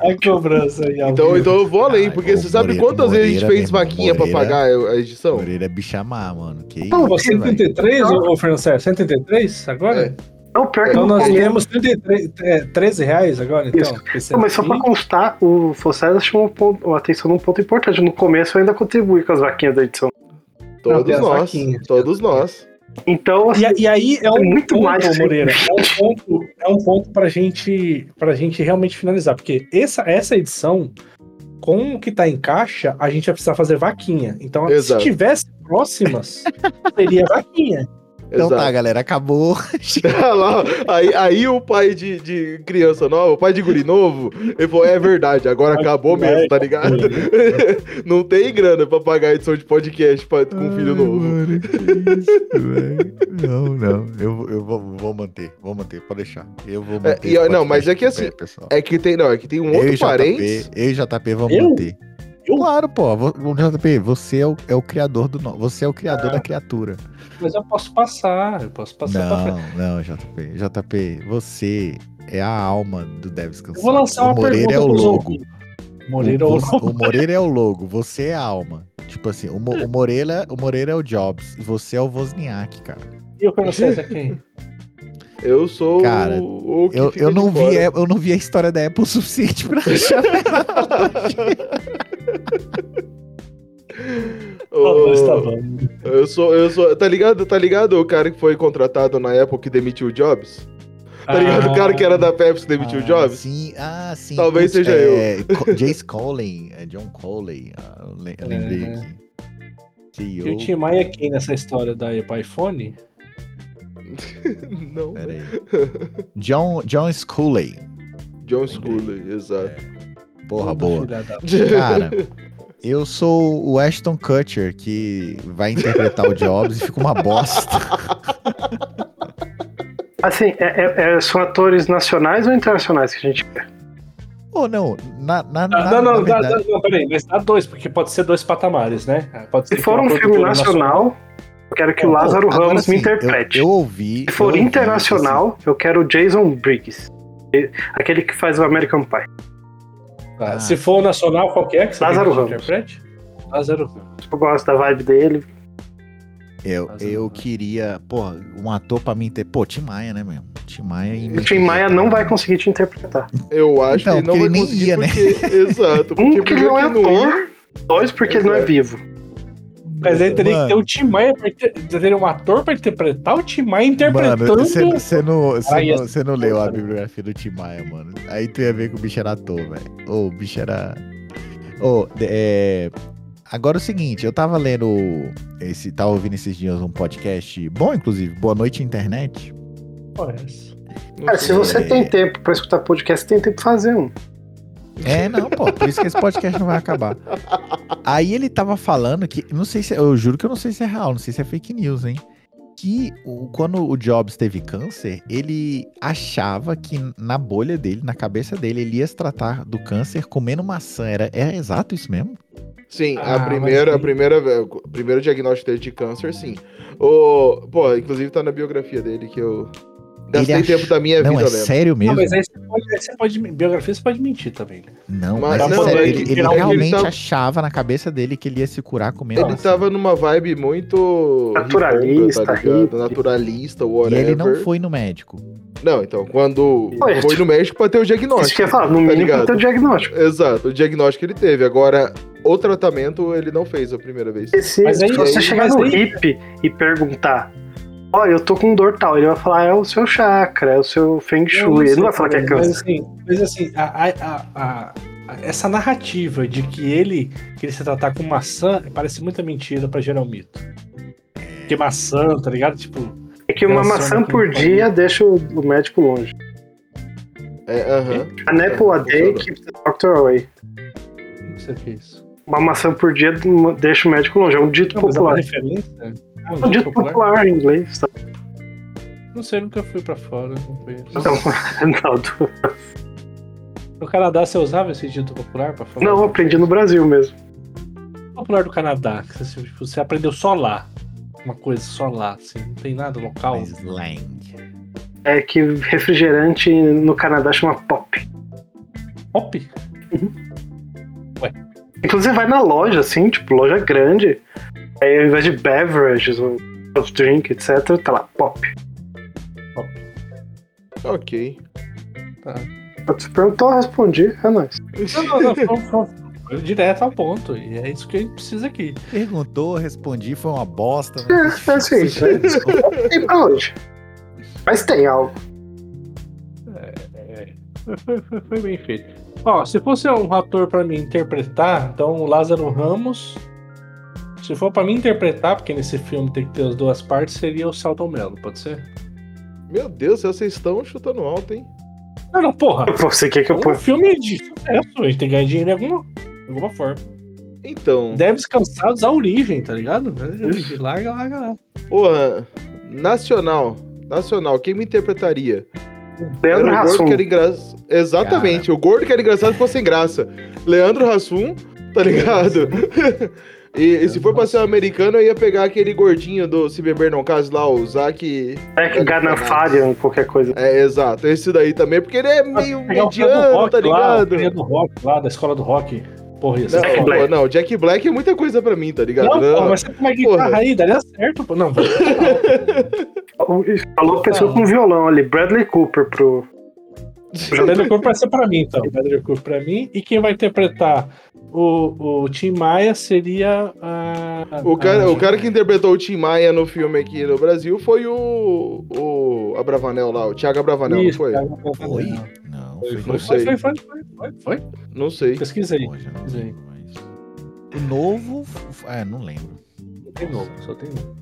A cobrança aí. Então, então eu vou além, porque Ô, você sabe Moreira- quantas vezes a gente Moreira fez mesmo, vaquinha pra Moreira- pagar a edição? Moreira é bichamar, mano. Que Não, isso, velho. 133, ô, ô Fernando César? 133 agora? É. Não, pior que Então nós temos 33, é, 13 reais agora, então. Isso. Não, mas só pra constar, o Fossés chamou um ponto- atenção num ponto importante. No começo eu ainda contribuí com as vaquinhas da edição. Não, Todos as nós. Todos nós. Então, assim, E, e aí é um muito ponto, mais, assim. Moreira. É um ponto, é um ponto pra, gente, pra gente realmente finalizar. Porque essa, essa edição, com o que tá em caixa, a gente vai precisar fazer vaquinha. Então, Exato. se tivesse próximas, seria vaquinha. Então tá, Exato. galera, acabou. Lá, aí, aí o pai de, de criança nova, o pai de guri novo, ele falou, é verdade, agora acabou mesmo, tá ligado? Não tem grana pra pagar a edição de podcast pra, com um filho novo. Mano, que isso. Não, não. Eu, eu vou, vou manter, vou manter, pode deixar. Eu vou É, manter. e, ó, esse não, mas é que assim, pé, pessoal. É que tem, não, é que tem um eu outro e JP, parente. eu e JP vamos Eu? manter. Eu? Claro, pô. JP, você é o, é o criador do. no- Você é o criador da criatura. Mas eu posso passar, eu posso passar pra frente. Não, não, JP. JP, você é a alma do Deves Eu Cansado. vou lançar o uma Moreira pergunta é o logo. Moreira é o, o o Moreira é o logo, você é a alma. Tipo assim, o, Mo- o Moreira, o Moreira é o Jobs e você é o Wozniak, cara. E o Carlos César quem? Eu sou Cara, o, o que Eu, eu, não vi, fora. é, eu não vi a história da Apple o suficiente pra achar. Tá bom. Eu sou, eu sou. Tá ligado? Tá ligado o cara que foi contratado na Apple que demitiu o Jobs? Tá ligado? O cara que era da Pepsi que demitiu o Ah, Jobs? Sim, ah, sim. Talvez seja é, Co- Jace Coley, é John Coley. ah, eu le- eu lembrei É. aqui. E o CEO. Tim Maia é quem nessa história da Apple iPhone? Não. Peraí. John, John Scully. John Scully, exato. Porra, Todo boa. Cara, eu sou o Ashton Kutcher, que vai interpretar o Jobs e fica uma bosta. assim é- é- é- são atores nacionais ou internacionais que a gente quer? Ou não, na, na, na, Ah, não, não, na dá- não, peraí, mas dá dois, porque pode ser dois patamares, né? Pode ser Se for um filme produtora nacional, eu quero que o Ó, Lázaro Agora Ramos sim, me eu- interprete. Eu, ouvi. Se for eu ouvi, internacional, eu quero o Jason Briggs. Aquele que faz o American Pie. Tá, Ah. Se for nacional, qual que é você Lázaro Ramos. interprete? Lázaro Ramos. Eu gosto da vibe dele. Eu, eu queria, pô, um ator pra mim ter. Pô, Tim Maia, né, meu? Tim Maia e. O Tim Maia não vai conseguir te interpretar. Eu acho Então, que ele não porque vai nem conseguir ia, né? porque... Exato. Um, Porque que ele não é ator. Dois, porque ele não é vivo. Mas aí teria Mano. que ter o Tim Maia, teria um ator pra interpretar o Tim Maia interpretando. Você não, cê não, cê não leu a bibliografia do Tim Maia, mano. Aí tu ia ver que o bicho era ator, velho. Ô, o bicho era. Ô, é. Agora é o seguinte, eu tava lendo. Esse, tava ouvindo esses dias um podcast bom, inclusive. Boa noite, internet. É. Não Cara, se você É. tem tempo pra escutar podcast, tem tempo pra fazer um. É, não, pô, por isso que esse podcast não vai acabar. Aí ele tava falando que, não sei se, eu juro que eu não sei se é real, não sei se é fake news, hein? Que o- quando o Jobs teve câncer, ele achava que na bolha dele, na cabeça dele, ele ia se tratar do câncer comendo maçã. Era, é exato isso mesmo? Sim, Ah, a mas primeira, aí- a primeira, o primeiro diagnóstico dele de câncer, sim. O, pô, inclusive tá na biografia dele que eu gastei tempo ach- da minha não, vida é lendo. sério Não, mesmo? mas aí você pode, aí você pode. Biografia você pode mentir também, né? Não, Mas mas, é não, sério, é ele, ele ele realmente tava- achava na cabeça dele que ele ia se curar comendo Ele maçã. tava numa vibe muito Naturalista, tá ligado? hippie. naturalista, E whatever. ele não foi no médico. Não, então, quando Ué, foi no médico pra ter o diagnóstico. Isso que eu ia falar, no tá mínimo ligado? tem o diagnóstico. Exato, o diagnóstico ele teve. Agora, o tratamento ele não fez a primeira vez. E se, Mas aí- se você aí- chegar no aí- hip e perguntar, ó, eu tô com dor tal, ele vai falar, é o seu chakra, é o seu feng shui, ele não vai falar que é Mas câncer. assim, mas assim a, a- a- a- a- essa narrativa de que ele queria se tratar com maçã parece muita mentira pra gerar um mito. Porque maçã, tá ligado? Tipo, É que uma maçã por dia deixa o, o médico longe. É, aham. An apple a day keeps the doctor away. o que é isso. Uma maçã por dia deixa o médico longe. É um dito Não, mas é uma popular. referência? Um dito popular em inglês. tá? Não sei, nunca fui pra fora. Não conheço. Não, do- No Canadá você usava esse dito popular pra falar? não, eu aprendi no Brasil mesmo. popular do Canadá. que Você, tipo, você aprendeu só lá. Uma coisa só lá, assim. Não tem nada local. Slang. É que refrigerante no Canadá chama pop. Pop? Inclusive vai na loja, assim, tipo, loja grande. Aí ao invés de beverages ou soft drink, etc., tá lá, pop. Ok. Tá. Você perguntou, eu respondi, é nóis. Não, não, não. Foi, direto ao ponto. E é isso que a gente precisa aqui. Perguntou, respondi, foi uma bosta. É, é assim, tem pra hoje. Mas tem algo. É, foi, foi- foi bem feito. Ó, se fosse um ator pra mim interpretar, então o Lázaro Ramos. Se for pra mim interpretar, porque nesse filme tem que ter as duas partes, seria o Celton Mello, pode ser? Meu Deus, vocês estão chutando alto, hein? Não, não, porra. Você quer que É eu um ponha? filme de sucesso, a gente tem que ganhar dinheiro de alguma, de alguma forma. Então, Deves cansados à origem, tá ligado? Larga, larga lá. porra, nacional. Nacional, quem me interpretaria? Leandro Era o gordo Hassum. que era engraçado. Exatamente, o gordo que era engraçado ficou sem graça. Leandro Hassum, tá ligado? e, e se for pra ser um americano, eu ia pegar aquele gordinho do Se Beber Não Case lá, o Zac. É que Ganafarian, qualquer coisa. É, exato, esse daí também, porque ele é meio Pegar o cara do mediano, rock tá lá, ligado? cara do rock lá, da escola do rock. Porra, Não, Jack pô, Black. não, Jack Black é muita coisa pra mim, tá ligado? Não, Não, pô, mas você tem uma guitarra Porra. aí, daria certo, pô. Não. Falou pessoa com violão ali, Bradley Cooper pro. Bradley Cooper vai ser pra mim, então. Bradley Cooper pra mim. E quem vai interpretar o, o Tim Maia seria a. O cara, a- o cara que interpretou o Tim Maia no filme aqui no Brasil foi o. O Abravanel lá, o Thiago Abravanel, Isso, não foi? cara, Foi? Não, Foi, foi. foi, Não foi, sei. foi, foi, foi, foi, foi. Não sei. Pesquisei. Não lembro. O novo. É, não lembro. Tem novo, só tem novo.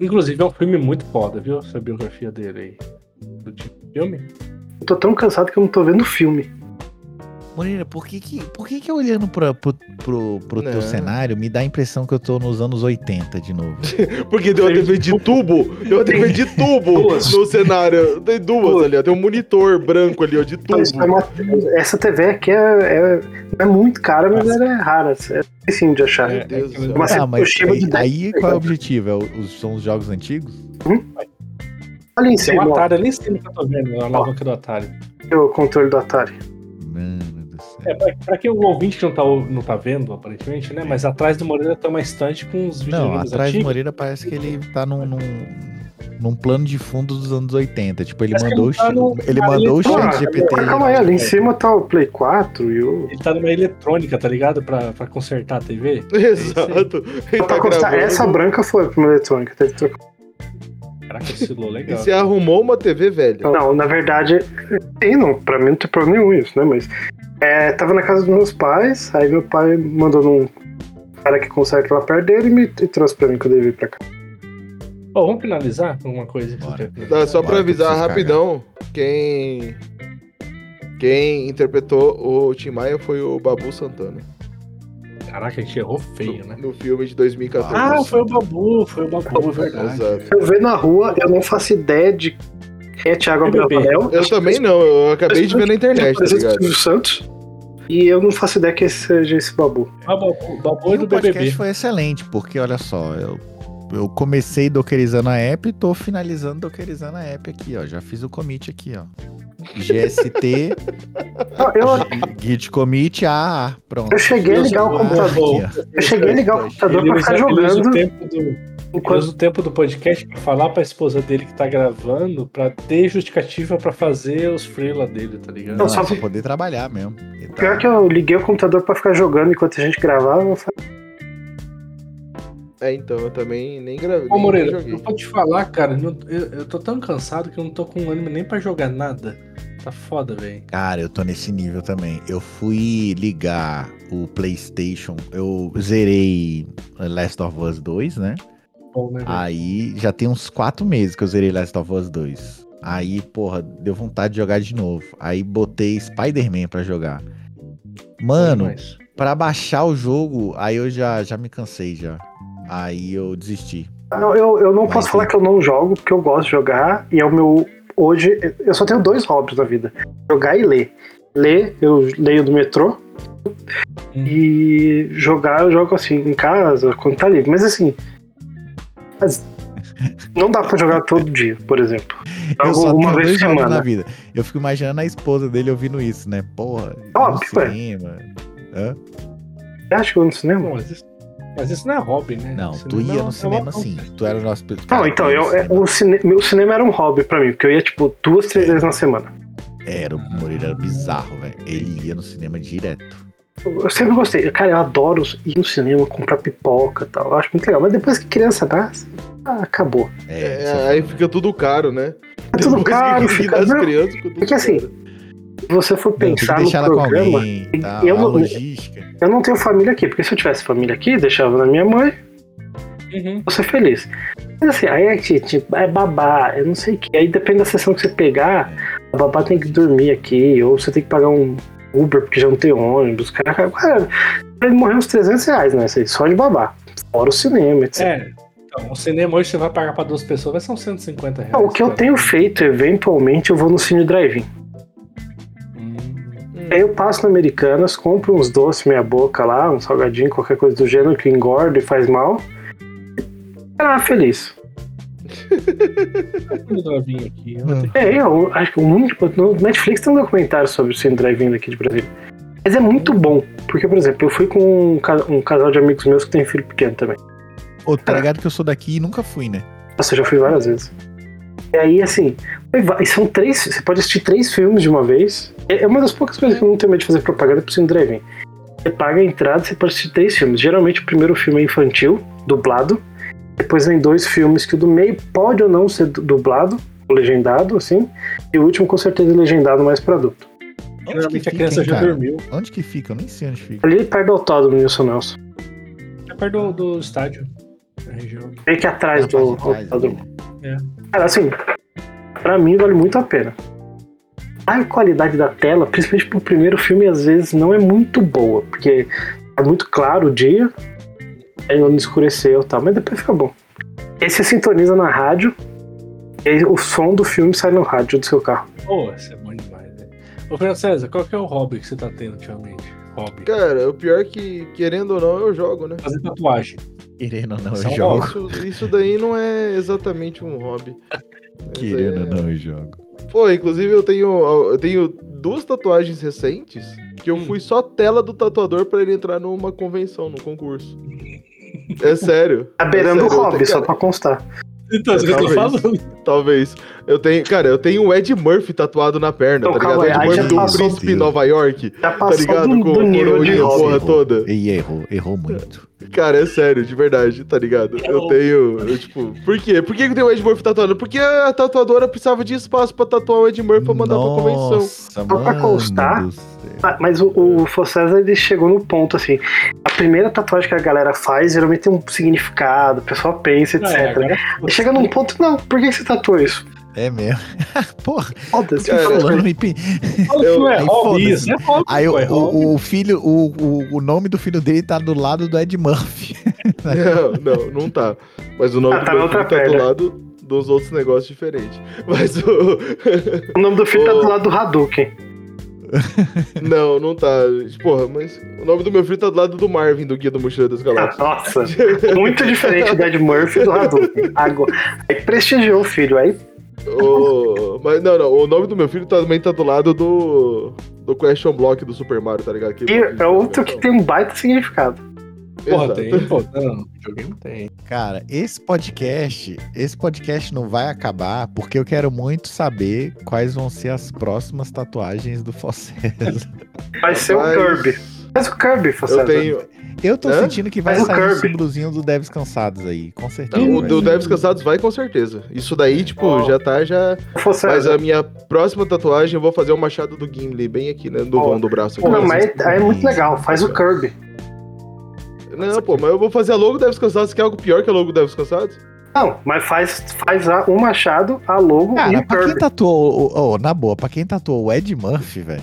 Inclusive é um filme muito foda, viu? Essa biografia dele aí. Do tipo filme. Eu tô tão cansado que eu não tô vendo o filme. Moreira, por que que, por que, que olhando pra, pro, pro, pro teu cenário me dá a impressão que eu tô nos anos 80 de novo? Porque deu uma TV de tubo, deu uma TV de tubo no cenário. Tem duas ali, ó. Tem um monitor branco ali, ó, de tubo. Mas é uma- essa TV aqui é, é, é muito cara, mas ela é rara. É difícil de achar. É, Deus céu. Uma ah, mas aí, de 10 aí qual é o objetivo? É o- são os jogos antigos? Ali em Tem um cima, Atari ali em cima que eu tô vendo, a alavanca do Atari. o controle do Atari. Mano. É, pra, pra quem o ouvinte não tá, não tá vendo, aparentemente, né? Mas atrás do Moreira tem uma estante com os Não, videogames atrás do antigos. Moreira parece que ele tá num, num, num plano de fundo dos anos 80. Tipo, ele Parece mandou, ele tá o no- chat- ele mandou o ele tá- chat GPT. Ah, calma aí, ali em cima tá o Play 4 e o. Ele tá numa eletrônica, tá ligado? Pra, pra consertar a TV. Exato. Ele tá constar, gravando. essa branca foi pra uma eletrônica. Teve que trocar. Caraca, oscilou E legal. você arrumou uma TV velha. Não, na verdade, tem, não. Pra mim não tem problema nenhum isso, né? Mas é, tava na casa dos meus pais, aí meu pai mandou num cara que conserta lá perto dele e me e trouxe pra mim quando ele veio pra cá. Ó, vamos finalizar com uma coisa. Tá, só pra Bora, avisar rapidão, quem. Quem interpretou o Tim Maia foi o Babu Santana. Caraca, a gente errou feio, né? No filme de 2014. Ah, foi o Babu, foi o Babu, é verdade. Exato. Eu vejo na rua, eu não faço ideia de quem é Thiago. Abravanel. Eu também não, eu acabei de ver na internet, tá ligado? Santos. E eu não faço ideia que esse seja esse babu. Ah, Babu, Babu E é do o podcast BBB. foi excelente, porque olha só, eu, eu comecei dockerizando a app e tô finalizando dockerizando a app aqui, ó. Já fiz o commit aqui, ó. GST, Eu, git commit AA. Pronto. eu cheguei a ligar o computador. Aqui. Eu cheguei a ligar o computador Ele pra ficar jogando. Enquanto o tempo do podcast pra falar pra esposa dele que tá gravando pra ter justificativa pra fazer os freela dele, tá ligado? Não, só que- poder trabalhar mesmo. E tá- Pior que eu liguei o computador pra ficar jogando enquanto a gente gravava. Eu falei, É, então, eu também nem gravei. Ô, Moreira, joguei. eu vou te falar, cara, não- eu, eu tô tão cansado que eu não tô com ânimo nem pra jogar nada. Tá foda, velho. Cara, eu tô nesse nível também. Eu fui ligar o PlayStation, eu zerei Last of Us 2, né? Bom, né? Aí já tem uns quatro meses que eu zerei Last of Us 2. Aí, porra, deu vontade de jogar de novo. Aí botei Spider-Man pra jogar. Mano, pra baixar o jogo, aí eu já, já me cansei já. Aí eu desisti. Não, eu, eu não Mas posso sim. falar que eu não jogo, porque eu gosto de jogar, e é o meu. Hoje, eu só tenho dois hobbies na vida: jogar e ler. Ler, eu leio do metrô. Hum. E jogar, eu jogo assim, em casa, quando tá livre. Mas assim. mas não dá pra jogar todo dia, por exemplo. Eu só uma vez por semana. na vida. Eu fico imaginando a esposa dele ouvindo isso, né? Porra, Óbvio, no cinema. Hã? Você acha que eu vou no cinema? Não, mas, isso, mas isso não é hobby, né? Não, Cinema tu ia é no cinema é uma- sim. Tu era o nosso. Não, então, eu, é, cinema. o cine, meu cinema era um hobby pra mim, porque eu ia, tipo, duas, três vezes na semana. Era, o Moreira era bizarro, velho. Ele ia no cinema direto. Eu sempre gostei. Cara, eu adoro ir no cinema, comprar pipoca e tal. Eu acho muito legal. Mas depois que criança nasce, ah, acabou. É, É, é aí fica tudo caro, né? É tudo Depois que caro, cuida fica- das não, crianças, tudo Porque assim, caro. Se você for Não, pensar no programa, alguém, tá? eu não- logística. eu não tenho família aqui. Porque se eu tivesse família aqui, deixava na minha mãe, Uhum. vou ser feliz. Mas assim, aí é, que, tipo, é babá, eu não sei o que. Aí depende da sessão que você pegar, a babá tem que dormir aqui, ou você tem que pagar um Uber porque já não tem ônibus. Cara, cara ele morrer uns 300 reais, né? Isso aí, Só de babá. Fora o cinema, etc. É. Então, o cinema hoje você vai pagar pra duas pessoas, vai ser uns 150 reais. Ah, o que eu cara. tenho feito, eventualmente, eu vou no cine drive-in. Aí eu passo no Americanas, compro uns doces meia boca lá, um salgadinho, qualquer coisa do gênero que engorda e faz mal. Ah, feliz. Aqui. Hum. É, eu acho que o único. No Netflix tem um documentário sobre o cine drive-in daqui de Brasília. Mas é muito bom. Porque, por exemplo, eu fui com um, ca- um casal de amigos meus que tem filho pequeno também. Ô, tá ligado que eu sou daqui e nunca fui, né? Nossa, eu já fui várias vezes. E aí, assim, são três. Você pode assistir três filmes de uma vez. É é uma das poucas coisas que eu não tenho medo de fazer propaganda pro cine drive-in. Você paga a entrada, você pode assistir três filmes. Geralmente o primeiro filme é infantil, dublado. Depois vem dois filmes que o do meio pode ou não ser du- dublado, ou legendado, assim. E o último, com certeza, é legendado mais pra adulto. Onde que Geralmente a fica, criança hein, já dormiu. Onde que fica? Eu nem sei onde fica. Ali perto do autódromo, Nilson Nelson. É perto do, do estádio. Da região. Meio que atrás Na do trás, autódromo. né? Cara, assim, pra mim vale muito a pena. A qualidade da tela, principalmente pro primeiro filme, às vezes não é muito boa, porque é muito claro o dia, aí não escureceu e tal, mas depois fica bom. Aí você sintoniza na rádio, e aí o som do filme sai no rádio do seu carro. Pô, isso é bom demais, né? Ô, Fernando César, qual que é o hobby que você tá tendo ultimamente? Hobby. Cara, o pior é que, querendo ou não, eu jogo, né? Fazer tatuagem. Querendo ou não, é eu um jogo. Isso, isso daí não é exatamente um hobby. Querendo ou aí é- não, eu jogo. Pô, inclusive eu tenho, eu tenho duas tatuagens recentes que eu Hum. fui só tela do tatuador pra ele entrar numa convenção, num concurso. É sério. Tá beirando é o sério, eu hobby, tenho- só pra constar. Então, tô Talvez. Talvez. Eu tenho, cara, eu tenho o Ed Murphy tatuado na perna, Então, tá ligado? calma O Ed Murphy do Príncipe em Nova York, Já tá ligado? do, Com do nível de porra errou. toda. E errou, errou muito. Cara, é sério, de verdade, tá ligado? Eu tenho, eu, tipo, por quê? Por que eu tenho o Ed Murphy tatuado? Porque a tatuadora precisava de espaço pra tatuar o Ed Murphy pra mandar pra convenção. Nossa, Só pra constar, Mas o, o Fossesa, ele chegou no ponto, assim. A primeira tatuagem que a galera faz, geralmente tem um significado, o pessoal pensa, etc. É, agora, Chega num ponto, não, por que você tatuou isso? É mesmo. Porra, Foda-se. Falando me que não é aí isso, é. Aí pô, é o, o, o filho, o, o, o nome do filho dele tá do lado do Ed Murphy. Não, não, não tá. Mas o nome Ah, do tá meu na outra filho tá do lado dos outros negócios diferentes. Mas o. O nome do filho tá do lado do Hadouken. não, não tá. Porra, mas o nome do meu filho tá do lado do Marvin, do Guia do Mochileiro das Galáxias. Nossa, muito diferente do Ed Murphy e do Hadouken. Agora, aí prestigiou o filho, aí O- Mas não, não. O nome do meu filho também tá do lado do. Do Question Block do Super Mario, tá ligado? Que- e é outro que tem um baita significado. Porra, Exato. tem, pô. Não, videogame tem. Cara, esse podcast, esse podcast não vai acabar porque eu quero muito saber quais vão ser as próximas tatuagens do Fossesa. Vai ser o Mas Kirby. Mas o Kirby, Eu Fossesa. tenho. Eu tô Hã? sentindo que vai Mas o sair um Kirby. símbolozinho do Devs Cansados aí, com certeza. O do. Devs Cansados vai com certeza. Isso daí, tipo, Ó. já tá já. Mas Fossesa. a minha próxima tatuagem eu vou fazer o machado do Gimli, bem aqui, né? Do Ó. vão do braço. Pô, aqui. mas aí é muito legal, faz o Kirby. Não, pô, mas eu vou fazer a logo do Devs Cansados, que é algo pior que a logo do Devs Cansados? Não, mas faz, faz a, o Machado, a logo e Cara, o pra quem tatuou, ô, ô, na boa, pra quem tatuou o Ed Murphy, velho,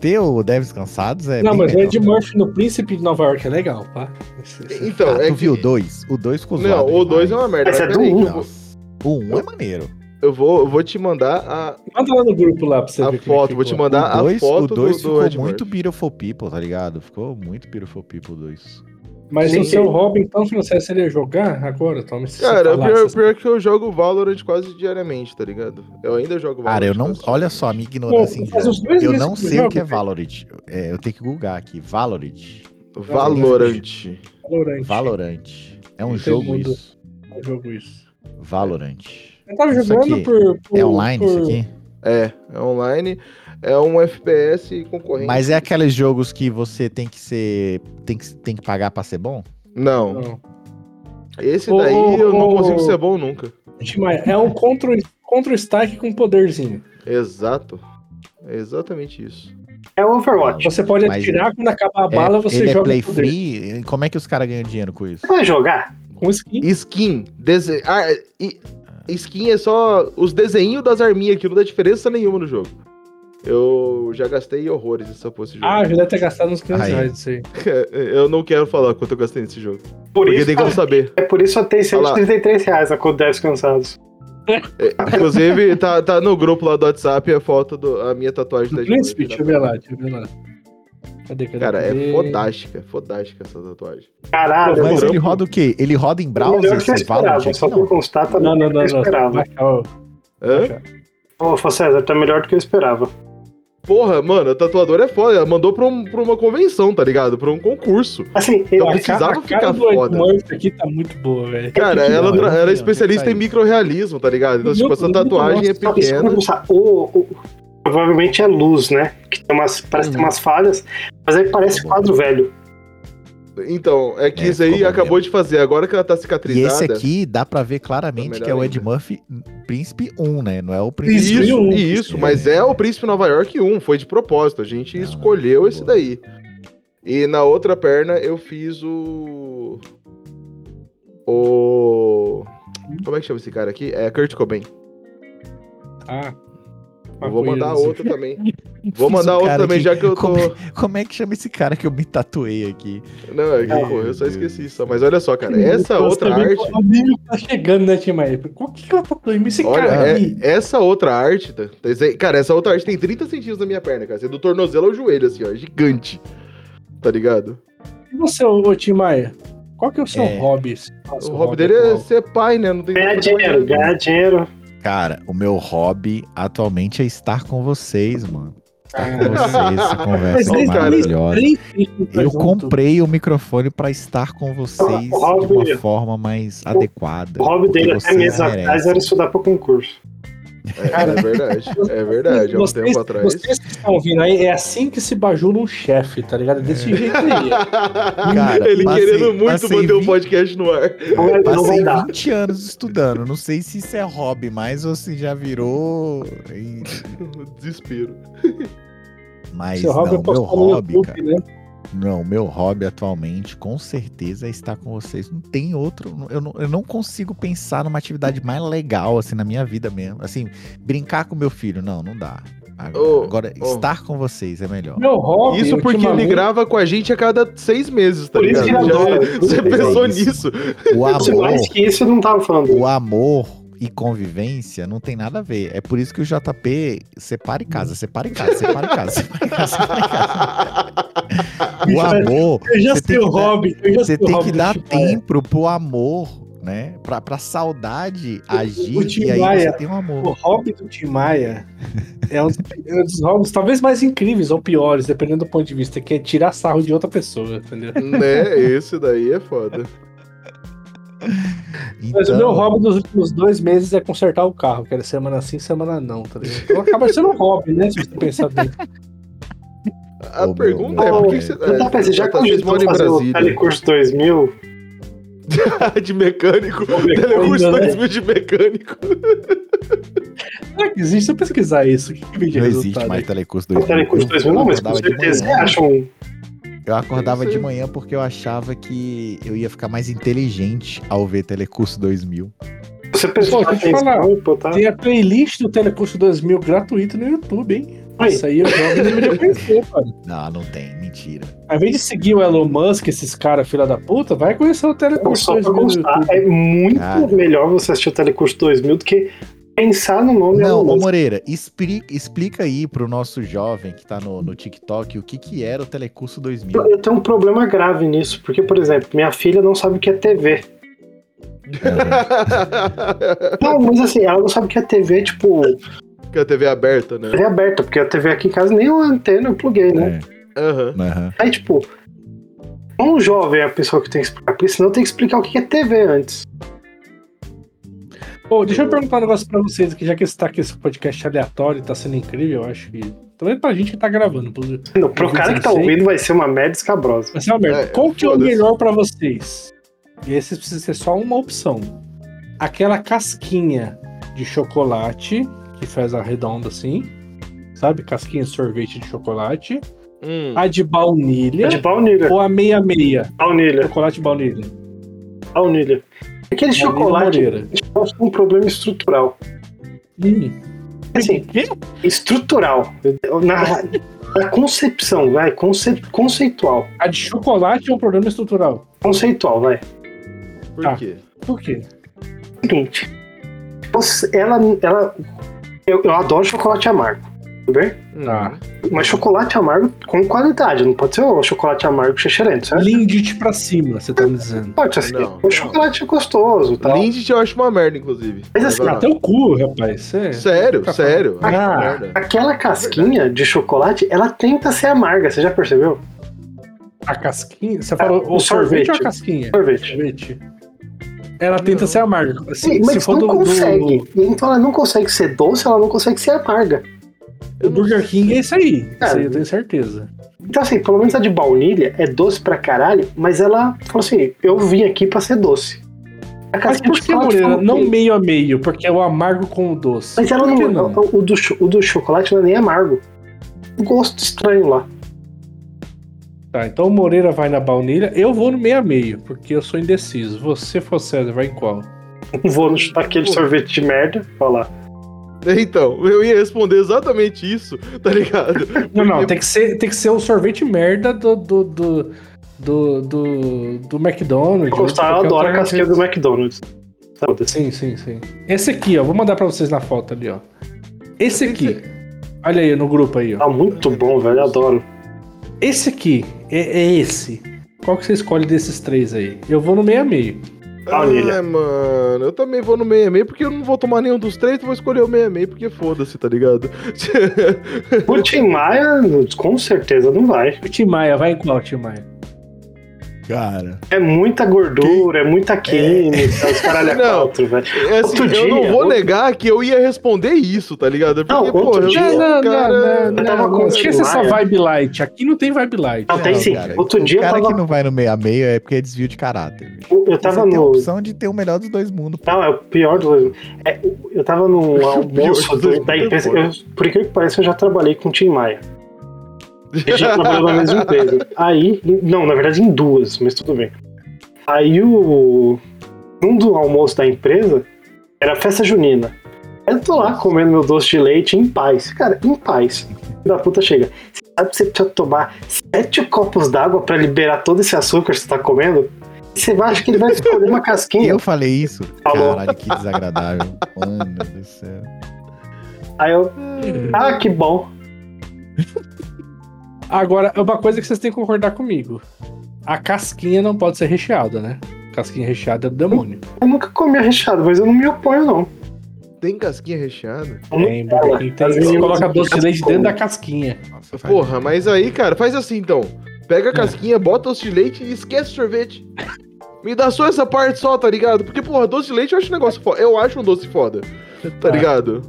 ter o Devs Cansados é. não, mas o. Ed Murphy no Príncipe de Nova York é legal, tá? Esse- Então, Ah, é tu que. viu o 2? O 2 ficou Não, zoado o 2 é uma merda. Esse mas é do peraí, um. que eu vou- Nossa, O 1 é maneiro. Eu vou, eu vou te mandar a, Manda lá no grupo lá pra você a ver. como é foto, que vou te mandar o a 2 foto o do, dois do ficou Ed muito. Beautiful People, tá ligado? Ficou muito Beautiful People 2. Mas Sim. o seu hobby, então, se você seria jogar agora, você Cara, o falar, pior, você- pior que eu jogo Valorant quase diariamente, tá ligado? Eu ainda jogo Valorant. Cara, eu não. Olha só a minha ignorância. Pô, Eu não sei o jogo, que é. Valorant. É, eu tenho que googar aqui. Valorant. Valorant. Valorant. Valorant. É um jogo isso. É um jogo isso. Valorant. Eu tava jogando por, por- É online por- isso aqui? É, é online. É um FPS concorrente. Mas é aqueles jogos que você tem que ser. tem que, tem que pagar pra ser bom? Não, Não. esse daí ô, eu não consigo ô. ser bom nunca. É um contra, contra strike com poderzinho. Exato. É exatamente isso. É o Overwatch. Você pode Mas atirar, quando acaba a bala, é, você ele é joga play poder. free? Como é que os caras ganham dinheiro com isso? Você vai jogar? com skin. Skin. Dese... Ah, e- skin é só os desenhos das arminhas que não dá diferença nenhuma no jogo. Eu já gastei horrores nessa porra jogo. Ah, já deve ter gastado uns 500 Aí. reais isso aí. eu não quero falar quanto eu gastei nesse jogo. Por porque isso, tem como saber. é por isso que eu tenho Olha lá. 133 reais a conta 10 cansados. Inclusive, tá, tá no grupo lá do WhatsApp a foto da minha tatuagem da Príncipe, deixa eu ver lá, deixa eu ver lá. Cadê, cadê? Cara, é cadê? fodástica, fodástica essa tatuagem. Caralho, Mas ele roda o quê? Ele roda em browser? que você esperava. é Só que por não? constar, tá Não, não, não, não. esperava. Ô, Fô César, tá melhor do que eu esperava. Porra, mano, a tatuadora é foda. Ela mandou pra, um- pra uma convenção, tá ligado? Pra um concurso. Assim, eu, A precisava cara, a cara ficar do Ed foda. Aqui tá muito boa, velho. Cara, que ela, não ela é especialista é em tá microrealismo, tá ligado? Então, Meu tipo, essa tatuagem é pequena. pensar, o, o- provavelmente é luz, né? Que tem umas, parece que tem umas falhas, mas aí parece quadro velho. Então, é que É, isso aí acabou de fazer. Agora que ela tá E cicatrizada. esse aqui dá pra ver claramente que é o Ed ainda. Murphy Príncipe 1, né? Não é o Príncipe Isso, um. isso, mas é o Príncipe Nova York 1, foi de propósito. A gente Ah, escolheu esse boa. daí. E na outra perna eu fiz o. O. Como é que chama esse cara aqui? É Kurt Cobain. Ah. Eu vou mandar maconheiro, outra também. Vou Fiz mandar um outra cara também, que- já que eu tô. Como, como é que chama esse cara que eu me tatuei aqui? Não, é que, Ah, pô, eu só esqueci só. Mas olha só, cara, assim. essa Você outra arte. que O amigo tá chegando, né, Timaya? Qual que ela tá doendo? Esse Olha, cara é- aí. essa outra arte, tá- tá- cara, essa outra arte tem 30 centímetros na minha perna, cara. Você é do tornozelo ao joelho, assim, ó, gigante. Tá ligado? E você, ô, Timaya? Qual que é o seu É. hobby? O hobby dele é ser pai, né? Não tem Ganhar dinheiro, ganhar dinheiro. Cara, o meu hobby atualmente é estar com vocês, mano. Estar com vocês, essa conversa desde maravilhosa. 2003 tá Eu comprei o microfone pra estar com vocês de uma forma mais adequada. O hobby dele até meses atrás era estudar pro concurso. É, é verdade, é verdade. Há um vocês, tempo atrás. Vocês que estão ouvindo aí, é assim que se bajula um chefe, tá ligado? Desse jeito aí. Cara, Ele passei- querendo muito manter o 20 podcast no ar. Passei dar. 20 anos estudando. Não sei se isso é hobby, mas ou se já virou. em- Desespero. Mas Seu hobby não, é meu hobby, YouTube, cara. né? Não, meu hobby atualmente, com certeza, é estar com vocês. Não tem outro. Eu não, eu não consigo pensar numa atividade mais legal, assim, na minha vida mesmo. Assim, brincar com meu filho, não, não dá. Agora, agora, ô. estar com vocês é melhor. Meu hobby. Isso porque ele grava com a gente a cada seis meses, tá Por isso ligado? que ele adora. Já- Você É pensou isso. nisso? O Se amor, mais que isso, eu não tava falando. o amor e convivência não tem nada a ver. É por isso que o JP separa em casa, separa em casa, separa em casa, separa em casa, separa em casa. O amor, Eu já você sei tem o que dar- hobby. você o tem que dar tempo pro amor, né? Pra, pra saudade agir o e aí Timaya, você tem um O amor. hobby do Tim Maia é um, é um dos hobbies talvez mais incríveis ou piores, dependendo do ponto de vista, que é tirar sarro de outra pessoa, entendeu? né? Esse daí é foda. Mas o meu Então, hobby dos últimos dois meses é consertar o carro, que era semana sim, semana não, tá ligado? Então acaba sendo um hobby, né? Se você pensar bem. A Ô, pergunta meu, é meu, por que é. você. Eu tava pensando, já tá- em fazer o Brasília. Telecurso 2000, de mecânico. Telecurso né? 2000 de mecânico. Será que existe? Se eu pesquisar isso, o que, não existe mais telecurso o 2000. Telecurso 2000, não, mas com certeza você acha um. Eu acordava de manhã porque eu achava que eu ia ficar mais inteligente ao ver Telecurso 2000. Você Pô, deixa eu falar. tá? Tem a playlist do Telecurso 2000 gratuito no YouTube, hein? Aí. Isso aí eu jovem deveria conhecer, cara. Não, não tem, mentira. Ao invés de seguir o Elon Musk, esses caras filha da puta, vai conhecer o Telecurso Só pra 2000 no constar, YouTube. é muito Cara. melhor você assistir o Telecurso 2000 do que pensar no nome Não, Elon ô. Moreira, explica, explica aí pro nosso jovem que tá no, no TikTok o que que era o Telecurso 2000. Eu tenho um problema grave nisso, porque, por exemplo, minha filha não sabe o que é TV. Não, mas assim, ela não sabe o que é TV, tipo, que a TV é aberta, né? TV aberta, porque a TV aqui em casa nem uma antena eu pluguei, né? É, Aham. aham. Aí, tipo, um jovem é a pessoa que tem que explicar, porque senão tem que explicar o que é TV antes. Pô, deixa eu perguntar um negócio pra vocês aqui, já que esse tá aqui esse podcast aleatório, tá sendo incrível, eu acho que Também pra gente que tá gravando. Pro, Não, pro cara que tá ouvindo vai ser uma merda escabrosa. Vai ser uma merda. É, Qual que é o melhor pra vocês? E esse precisa ser só uma opção. Aquela casquinha de chocolate, que faz a redonda assim. Sabe? Casquinha de sorvete de chocolate. Hum. A de baunilha. É de baunilha. Ou a meia-meia. Baunilha. Chocolate baunilha. Baunilha. Aquele chocolate Moreira. tem um problema estrutural. Hum. Assim, Quê? estrutural. Na, na concepção, vai. Conce, conceitual. A de chocolate é um problema estrutural. Conceitual, vai. Por Tá. quê? Por quê? Seguinte. Ela. ela eu, eu adoro chocolate amargo. Tudo bem? Tá. Mas chocolate amargo com qualidade. Não pode ser o chocolate amargo xixerento, certo? Lindt pra cima, você tá me dizendo. Pode ser assim. Não, o não. chocolate é gostoso, tá? Lindt eu acho uma merda, inclusive. Mas assim, Até o cu, rapaz. Sério, sério. Ah, merda. Aquela casquinha de chocolate, ela tenta ser amarga, você já percebeu? A casquinha? Você falou o o sorvete, sorvete. ou a casquinha? Sorvete. Sorvete. Ela tenta ser amarga. Sim, Se, mas se for não do, consegue. do, Então ela não consegue ser doce, ela não consegue ser amarga. Do Burger King, é isso aí. É. Isso aí eu tenho certeza. Então, assim, pelo menos a de baunilha é doce pra caralho, mas ela falou assim: eu vim aqui pra ser doce. A Mas por que, Moreira? falou Não meio a meio, porque é o amargo com o doce. Mas ela não, não? O, do, o do chocolate não é nem amargo. Um gosto estranho lá. Tá, então o Moreira vai na baunilha, eu vou no meio a meio, porque eu sou indeciso. Você for César, vai em qual? Não vou no aquele sorvete de merda, falar. Então, eu ia responder exatamente isso, tá ligado? Não, não, tem que ser, tem que ser o sorvete merda do. do, do, do, do, do McDonald's. Eu gostar, eu adoro a casquinha do McDonald's. Sim, sim, sim. Esse aqui, ó, vou mandar pra vocês na foto ali, ó. Esse aqui. Olha aí no grupo aí, ó. Tá muito bom, velho. Adoro. Esse aqui é, é esse. Qual que você escolhe desses três aí? Eu vou no meio a meio. Baunilha. Ai, mano, eu também vou no meio-meio porque eu não vou tomar nenhum dos três, eu vou escolher o meio-meio porque foda-se, tá ligado? O Tim Maia, com certeza, não vai. O Tim Maia, vai em qual, Tim Maia? Cara. É muita gordura, é muita química, os caralho é Não. quatro, velho. É assim, Outro eu não dia, vou outro- negar que eu ia responder isso, tá ligado? Porque, Não, pô, outro eu dia- um Não, não, cara... não, eu tava não, com não. o Esqueça essa vibe light. Aqui não tem vibe light. Não, tem sim. cara, Outro o dia eu cara tava- que não vai no meio a meio é porque é desvio de caráter. bicho. Eu tava Você tem a no. opção de ter o melhor dos dois mundos. pô. Não, é o pior do. É, eu tava num almoço dos do- dois da mundos é empresa. Eu, por incrível que pareça, eu já trabalhei com o Tim Maia. A gente trabalhou na mesma empresa. Aí. Não, na verdade em duas, mas tudo bem. Aí o. Um do almoço da empresa era festa junina. Aí eu tô lá comendo meu doce de leite em paz. Cara, em paz. Filho Da puta chega. Você sabe que você precisa tomar sete copos d'água pra liberar todo esse açúcar que você tá comendo? Você vai achar que ele vai escolher uma casquinha. Eu falei isso? Falou. Caralho, que desagradável. Mano do céu. Aí eu. Ah, que bom. Agora, uma coisa que vocês têm que concordar comigo. A casquinha não pode ser recheada, né? Casquinha recheada é do demônio. Eu nunca comi a recheado, mas eu não me oponho, não. Tem casquinha recheada? Tem, tem. Você coloca do doce de leite dentro da casquinha. Nossa, faz- Porra, mas aí, cara, faz assim então. Pega a casquinha, bota doce de leite e esquece o sorvete. Me dá só essa parte só, tá ligado? Porque, porra, doce de leite eu acho um negócio foda. Eu acho um doce foda, tá Tá. ligado?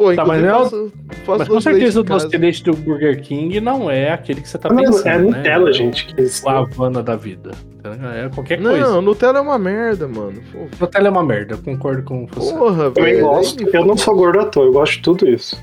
Pô, Tá, mas não- faço, faço Mas com certeza o doce leite do Burger King não é aquele que você tá Não, pensando. é né? Nutella, gente. Que O Havana da vida. É qualquer coisa. Não, Nutella é uma merda, mano. Pô, Nutella é uma merda, eu concordo com você. Porra, Eu velho. gosto. Eu não sou gordo à toa, eu gosto de tudo isso.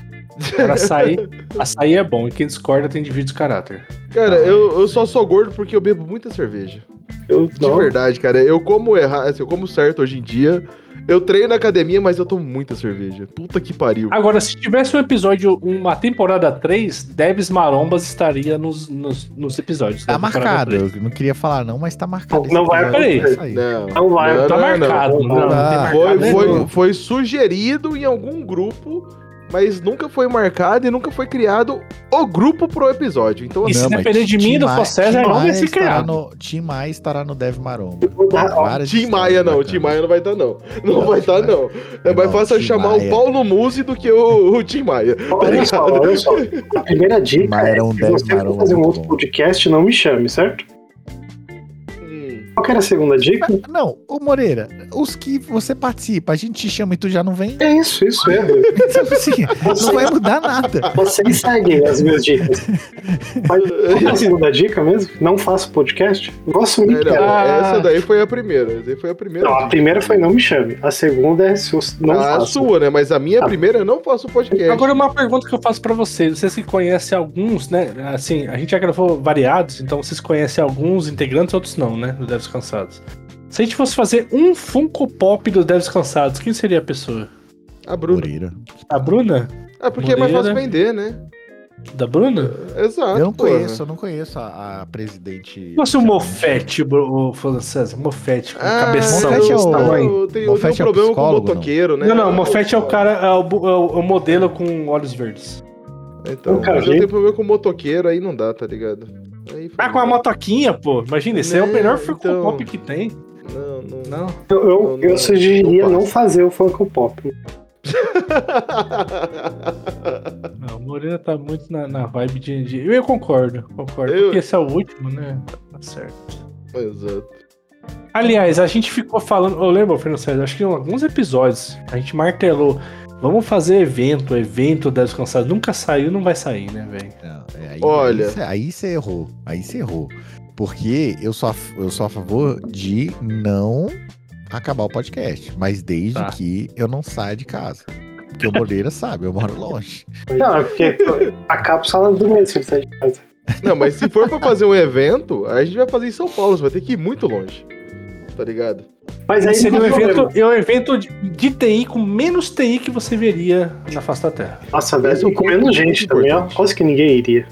Agora, açaí, açaí é bom e quem discorda tem divídeo de caráter. Cara, eu, eu só sou gordo porque eu bebo muita cerveja. Eu De não. verdade, cara. Eu como errado, assim, eu como certo hoje em dia. Eu treino na academia, mas eu tomo muita cerveja. Puta que pariu. Agora, se tivesse um episódio, uma temporada 3, Debs Marombas estaria nos, nos, nos episódios. Tá marcado. 3. Eu não queria falar, não, mas tá marcado. Não vai episódio. aparecer. Não, Não vai, não, Tá não, marcado, não. não, não, marcado Foi, foi, foi sugerido em algum grupo, mas nunca foi marcado e nunca foi criado o grupo pro episódio. Então, E assim, se Não, mas depender de mim, Tim do Tim não vai ser estará criado. no- Tim Maia estará no Dev Maromba. Várias Tim Maia não. Tim Maia não vai estar não. Não vai estar não. É mais Não, fácil chamar Maia. o Paulo Musi do que o, o Tim Maia. Tá Olha só, ligado? olha só. A primeira dica é era um se Dave você for fazer um outro bom. podcast, não me chame, certo? Qual que era a segunda dica? Não, ô Moreira, os que você participa, a gente te chama e tu já não vem? É isso, isso é. Então, assim, não vai mudar nada. Vocês seguem as minhas dicas. Mas qual é a segunda dica mesmo? Não faço podcast? Vou assumir É, era. essa daí foi a primeira. Essa daí foi a primeira. Não, a primeira foi não me chame. A segunda é se eu não a faço. sua, né? Mas a minha Ah. primeira eu não faço podcast. Agora uma pergunta que eu faço pra vocês. Vocês que conhecem alguns, né? Assim, a gente já gravou variados, então vocês conhecem alguns integrantes, outros não, né? Do Devs Cansados. Se a gente fosse fazer um Funko Pop dos Devs Cansados, quem seria a pessoa? A Bruna. Moreira. A Bruna? Ah, porque é mais Moreira. fácil vender, né? Da Bruna? Exato. Eu não porra. conheço, eu não conheço a, a presidente. Se fosse o Mofete, o César, Mofete, com Ah, cabeção Mofete é o- tamanho. eu tenho, eu Mofete é um problema com o motoqueiro, né? Não, não, o Mofete é o cara, é o, é o- é o modelo com olhos verdes. Então, Um cara mas eu gente. tenho problema com o motoqueiro, aí não dá, tá ligado? Aí, Ah, com a motoquinha, pô. Imagina, esse é o Né, melhor Funko então. Pop que tem. Não, não. Não. Eu, eu, Não, eu não, sugeriria não não, fazer o Funko Pop. Não, o Moreira tá muito na, na vibe de, de- Eu concordo, concordo. Eu- Porque esse é o último, né? Tá certo. Exato. Aliás, a gente ficou falando. Eu lembro, Fernando César, acho que em alguns episódios a gente martelou. Vamos fazer evento, evento da descansada. Nunca saiu, não vai sair, né, velho? É, Olha. Aí, cê- aí você errou. Aí você errou. Porque eu sou, a, eu sou a favor de não acabar o podcast. Mas desde Tá. que eu não saia de casa. Porque o Moreira sabe, eu moro longe. Não, é porque acaba o salário do mês se ele sair de casa. Não, mas se for pra fazer um evento, a gente vai fazer em São Paulo, você vai ter que ir muito longe. Tá ligado? Mas aí Seria um evento, é um evento de, de TI com menos TI que você veria na face da Terra. Nossa, é velho, e com menos gente também, ó. Quase que ninguém iria.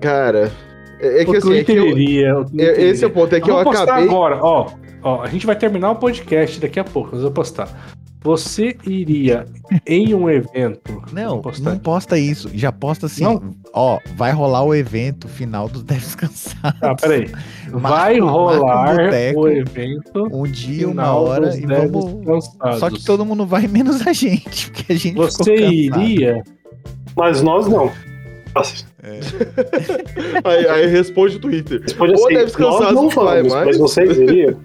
Cara, é, é que o assim, é que Twitter eu- iria. Twitter é- esse é o ponto, é que eu vou postar acabei. agora, ó, ó. A gente vai terminar o podcast daqui a pouco, mas eu vou postar. Você iria em um evento. Não, postar não posta isso. Já posta assim. Não. Ó, vai rolar o evento final dos 10 cansados. Ah, peraí. Marca- Vai um rolar boteco, o evento. Um dia, uma hora e vamos. Cansados. Só que todo mundo vai menos a gente, porque a gente Você iria. Mas nós não. Nossa, Aí, aí responde o Twitter. responde Ou assim, deve descansar, não vai vamos, mais. mas vocês iriam?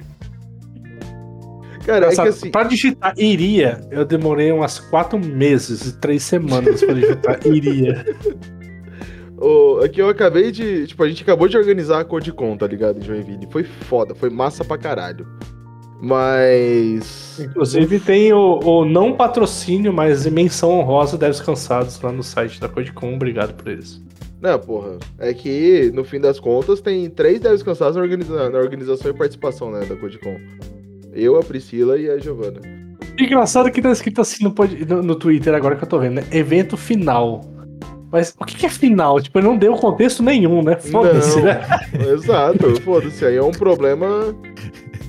Cara, é que assim. Pra digitar iria, eu demorei umas quatro meses e três semanas pra digitar iria. O, aqui eu acabei de. Tipo, a gente acabou de organizar a Codicon, tá ligado? Em Joinville. Foi foda, foi massa pra caralho. Mas. Inclusive tem o, o não patrocínio, mas menção honrosa Devs Cansados lá no site da Codecom. Obrigado por isso. Não, porra. É que, no fim das contas, tem três devs cansados na, organiza- na organização e participação, né, da Codicon. Eu, a Priscila e a Giovana. Engraçado que tá escrito assim no, no, no Twitter agora que eu tô vendo, né? Evento final. Mas o que, que é final? Tipo, não deu contexto nenhum, né? Foda-se, Não. né? Exato, foda-se. Aí é um problema.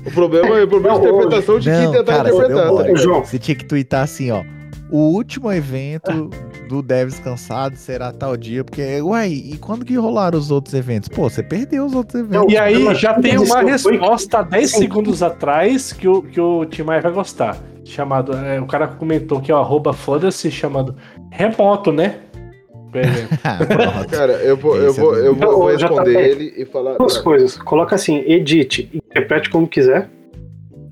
O problema é o problema de interpretação de quem Não, tentar cara, interpretar. tá? João. Você tinha que twittar assim, ó. O último evento do Devs Cansado será tal dia, porque, uai, e quando que rolaram os outros eventos? Pô, você perdeu os outros eventos. E aí já tem uma resposta há 10 segundos atrás que o, que o Tim Maia vai gostar. Chamado. é, o cara comentou que é o arroba foda-se, chamado remoto, né? Ah, pronto. Cara, eu vou, eu é vou, eu vou, Não, vou JP, responder ele e falar. Duas coisas. Coloca assim, edite, interprete como quiser.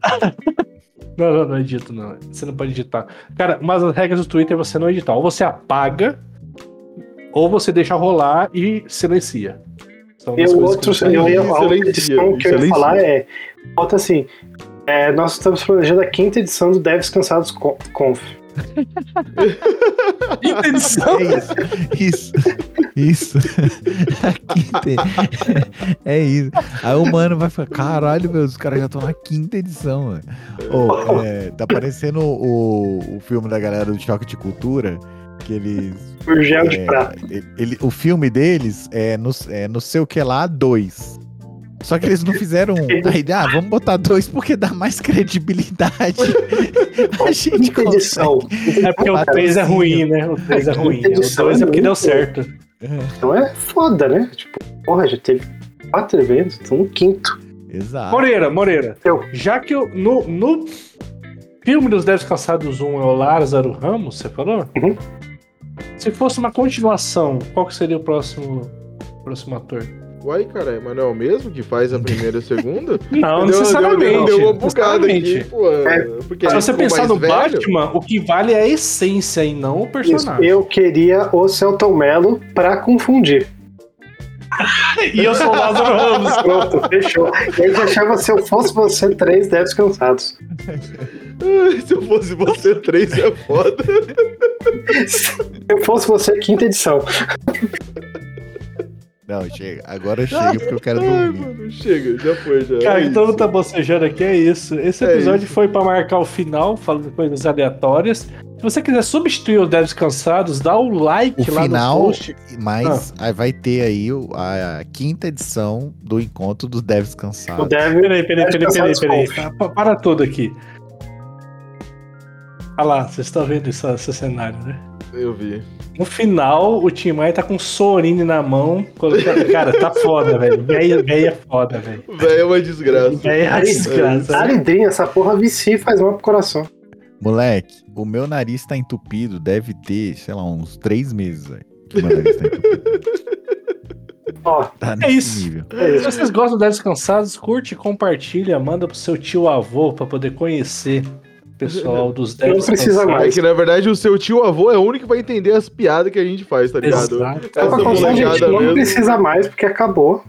Não, não, não edito, não. Você não pode editar. Cara, mas as regras do Twitter você não editar. Ou você apaga, ou você deixa rolar e silencia. São E o outro, que eu faz. a outra edição que eu ia falar é. Bota assim. é, nós estamos planejando a quinta edição do Devs Cansados Con- Conf. Intenção. É isso. Isso. Isso. É isso. Aí o mano vai falar: caralho, meu, os caras já estão na quinta edição, mano. Ô, é, tá parecendo o, o filme da galera do Choque de Cultura. Que eles. Por gel de é, prata. ele- o filme deles é no, é no sei o que lá, dois. Só que eles não fizeram um. Aí, ah, vamos botar dois porque dá mais credibilidade. A gente consegue. edição. É porque o 3 é ruim, né? O 3 é ruim. O Edição 2 é é porque deu muito- certo. Então é foda, né? Tipo, porra, já teve quatro eventos, tô no quinto. Exato. Moreira, Moreira. Eu. Já que eu, no, no filme dos Devs Cansados 1 é o Lázaro Ramos, você falou? Uhum. Se fosse uma continuação, qual que seria o próximo, próximo ator? Uai, caralho, mas não é o mesmo que faz a primeira e a segunda? Não, Deu- necessariamente. Deu, deu uma bugada aqui, pô. É, Porque Se você pensar no velho. Batman, o que vale é a essência e não o Isso, personagem. eu queria o Celton Mello pra confundir. E eu sou o Lázaro Ramos. Pronto, fechou. Ele já chama Se Eu Fosse Você Três Devs Cansados. Se eu fosse você, três é foda. Se eu fosse você, quinta edição. Não, chega. Agora chega porque eu quero Ai, dormir. mano, chega, já foi, já. Cara, É então isso. tá bocejando aqui, é isso. Esse É episódio isso. foi pra marcar o final, falando coisas aleatórias. Se você quiser substituir os devs cansados, dá o like O lá final, no post. mas aí vai ter aí o- a, quinta edição do encontro dos devs O cansados. Dev. Peraí, peraí, peraí, peraí, peraí. Para tudo aqui. Olha lá, vocês estão vendo isso- esse cenário, né? Eu vi. No final, o Tim Maia tá com o Sorine na mão. colocando- Cara, tá foda, velho. Véia, véia é foda, velho. Velho, é uma desgraça. Véia é uma desgraça. Aridrinha, essa porra vicia e faz mal pro coração. Moleque, o meu nariz tá entupido, deve ter, sei lá, uns três meses, velho. que meu nariz tá entupido. Ó, Tá É isso. nível. é Se isso. vocês gostam do Devs Cansados, curte, compartilha, manda pro seu tio avô pra poder conhecer pessoal dos Devs Não precisa Cansados. É mais. que na verdade o seu tio avô é o único que vai entender as piadas que a gente faz, tá ligado? Exato. Pra constar, gente, não precisa mais, porque acabou.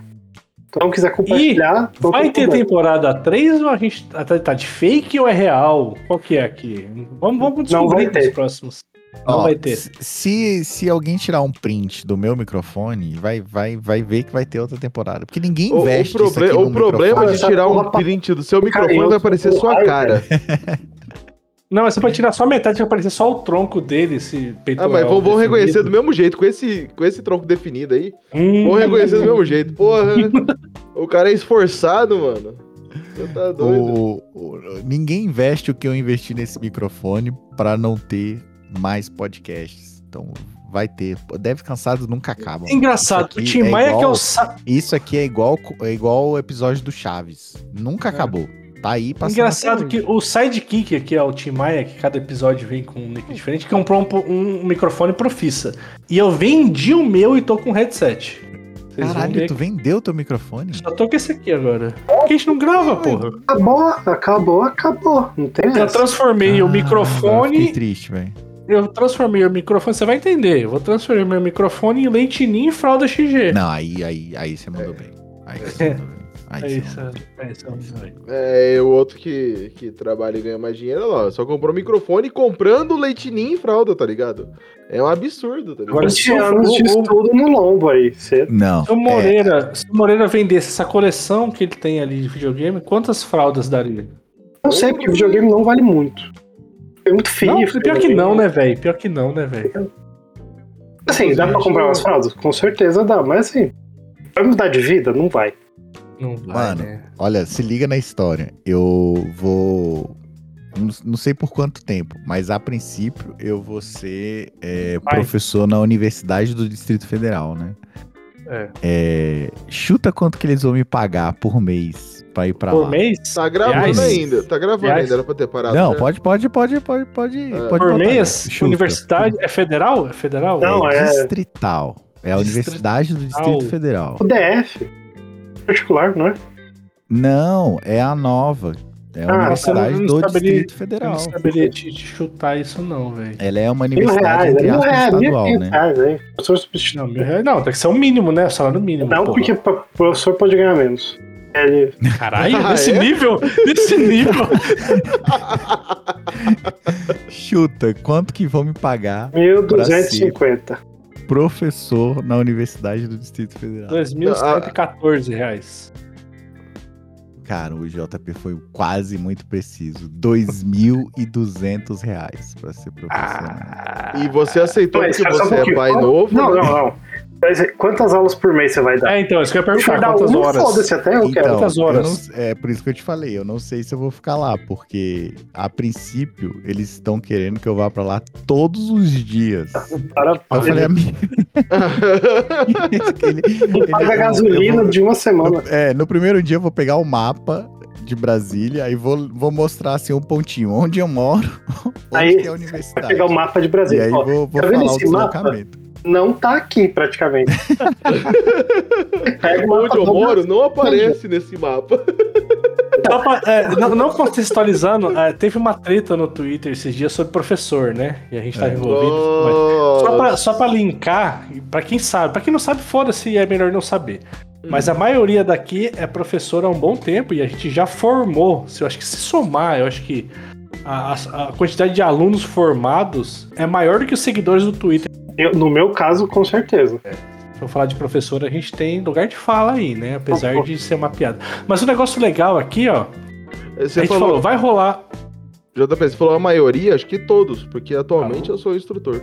Então, quiser compartilhar, então Vai tá ter temporada 3 ou a gente tá, tá de fake ou é real? Qual que é aqui? Vamos, vamos Não vai descobrir nos próximos. Não Ó, vai ter. Se, se alguém tirar um print do meu microfone, vai, vai, vai ver que vai ter outra temporada. Porque ninguém O, o, investe isso proble- aqui o no problema microfone. de Essa tirar um print do seu microfone vai aparecer sua cara. Não, mas você pode tirar só metade vai aparecer só o tronco dele, esse Ah, peitoral. mas vão, vão reconhecer do mesmo jeito, com esse, com esse tronco definido aí. Hum, Vão reconhecer do mesmo jeito. Porra, o cara é esforçado, mano. Você tá doido. O- o- ninguém investe o que eu investi nesse microfone pra não ter mais podcasts. Então vai ter. Deve cansados nunca acabam. Engraçado, Isso o Tim Maia que é igual- o. sa- Isso aqui é igual é igual o episódio do Chaves. Nunca acabou. Tá aí passando. Engraçado que o sidekick aqui é o Tim Maia, que cada episódio vem com um nick diferente, que comprou um, um microfone profissa. E eu vendi o meu e tô com headset. Vocês Caralho, tu que- vendeu teu microfone? Só tô com esse aqui agora. Porque a gente não grava, porra. Acabou, acabou, acabou. Não tem Eu essa. transformei o Ah, eu microfone. Fiquei triste, velho. Eu transformei o microfone, você vai entender. Eu vou transformar meu microfone em leitinho e fralda XG. Não, aí, aí, aí você mandou bem. Aí você mandou bem. Aí É isso, é isso, é isso. É, e o outro que, que trabalha e ganha mais dinheiro, olha lá, só comprou microfone comprando leitinho em fralda, tá ligado? É um absurdo, tá ligado? Agora, 20 se eu- anos de estudo no lombo aí. Você Não. Se o Moreira, se o Moreira vendesse essa coleção que ele tem ali de videogame, quantas fraldas daria? não sei, porque videogame não vale muito. É muito feio. Não, pior que não, né, velho? Pior que não, né, velho? Assim, dá pra comprar umas fraldas? Com certeza dá, mas assim, vai mudar de vida? Não vai. Não vai, Mano, né? Olha, se liga na história. Eu vou. Não, não sei por quanto tempo, mas a princípio eu vou ser é, Vai. professor na Universidade do Distrito Federal, né? É. É, chuta quanto que eles vão me pagar por mês pra ir pra Por lá. mês? Tá gravando Reais? ainda, tá gravando Reais? ainda, era pra ter parado. Não, já. pode, pode, pode, pode, pode. É. pode Por botar, mês? chuta. Universidade? É federal? É federal? Não, é- Distrital. É a Universidade do Distrito Distrital. Federal. O DF. Particular, não é? Não, é a nova. É a Ah, Universidade eu não do saberia- Distrito Eu Federal. não saberia te, te chutar isso, não, velho. Ela é uma Mil universidade reais, entre mil aspas, reais, mil estadual, né? reais. Não, mil reais não, tem que ser o mínimo, né? Salário mínimo. Não, porra. porque o professor pode ganhar menos. Ele... Caralho, Ah, nesse é? nível? Nesse nível? Chuta, quanto que vão me pagar 1.250. professor na Universidade do Distrito Federal? 2.114 reais. Cara, o JP foi quase muito preciso. 2.200 reais pra ser professor. Ah, E você aceitou Mas, que um você é pai novo? Não, não, não. Mas quantas aulas por mês você vai dar? É, então, isso que eu ia perguntar, dar quantas uma, horas? foda-se até eu quero. quantas eu horas? não- é por isso que eu te falei, eu não sei se eu vou ficar lá, porque a princípio eles estão querendo que eu vá pra lá todos os dias. Para, Eu falei, amigo. ele, ele paga ele- eu gasolina vou- de uma semana. No, é, no primeiro dia eu vou pegar o mapa de Brasília e vou, vou mostrar assim um pontinho onde eu moro, onde Aí, é a Vai universidade. pegar o mapa de E Brasília. aí Ó, vou, vou tá falar o esse mapa? Não tá aqui praticamente. Pega Onde eu moro não aparece nesse mapa. Pra- é, não, não contextualizando, é, teve uma treta no Twitter esses dias sobre professor, né? E a gente tava envolvido. mas- Só pra, só pra linkar, pra quem sabe, pra quem não sabe, foda-se, é melhor não saber. Mas a maioria daqui é professor há um bom tempo e a gente já formou. Se eu acho que se somar, eu acho que a, a- a quantidade de alunos formados é maior do que os seguidores do Twitter. Eu- no meu caso, com certeza. Se eu falar de professor, a gente tem lugar de fala aí, né? Apesar de ser uma piada. Mas o negócio legal aqui, ó, Você a gente falou, falou, vai rolar. JP, você falou a maioria, acho que todos, porque atualmente eu sou instrutor.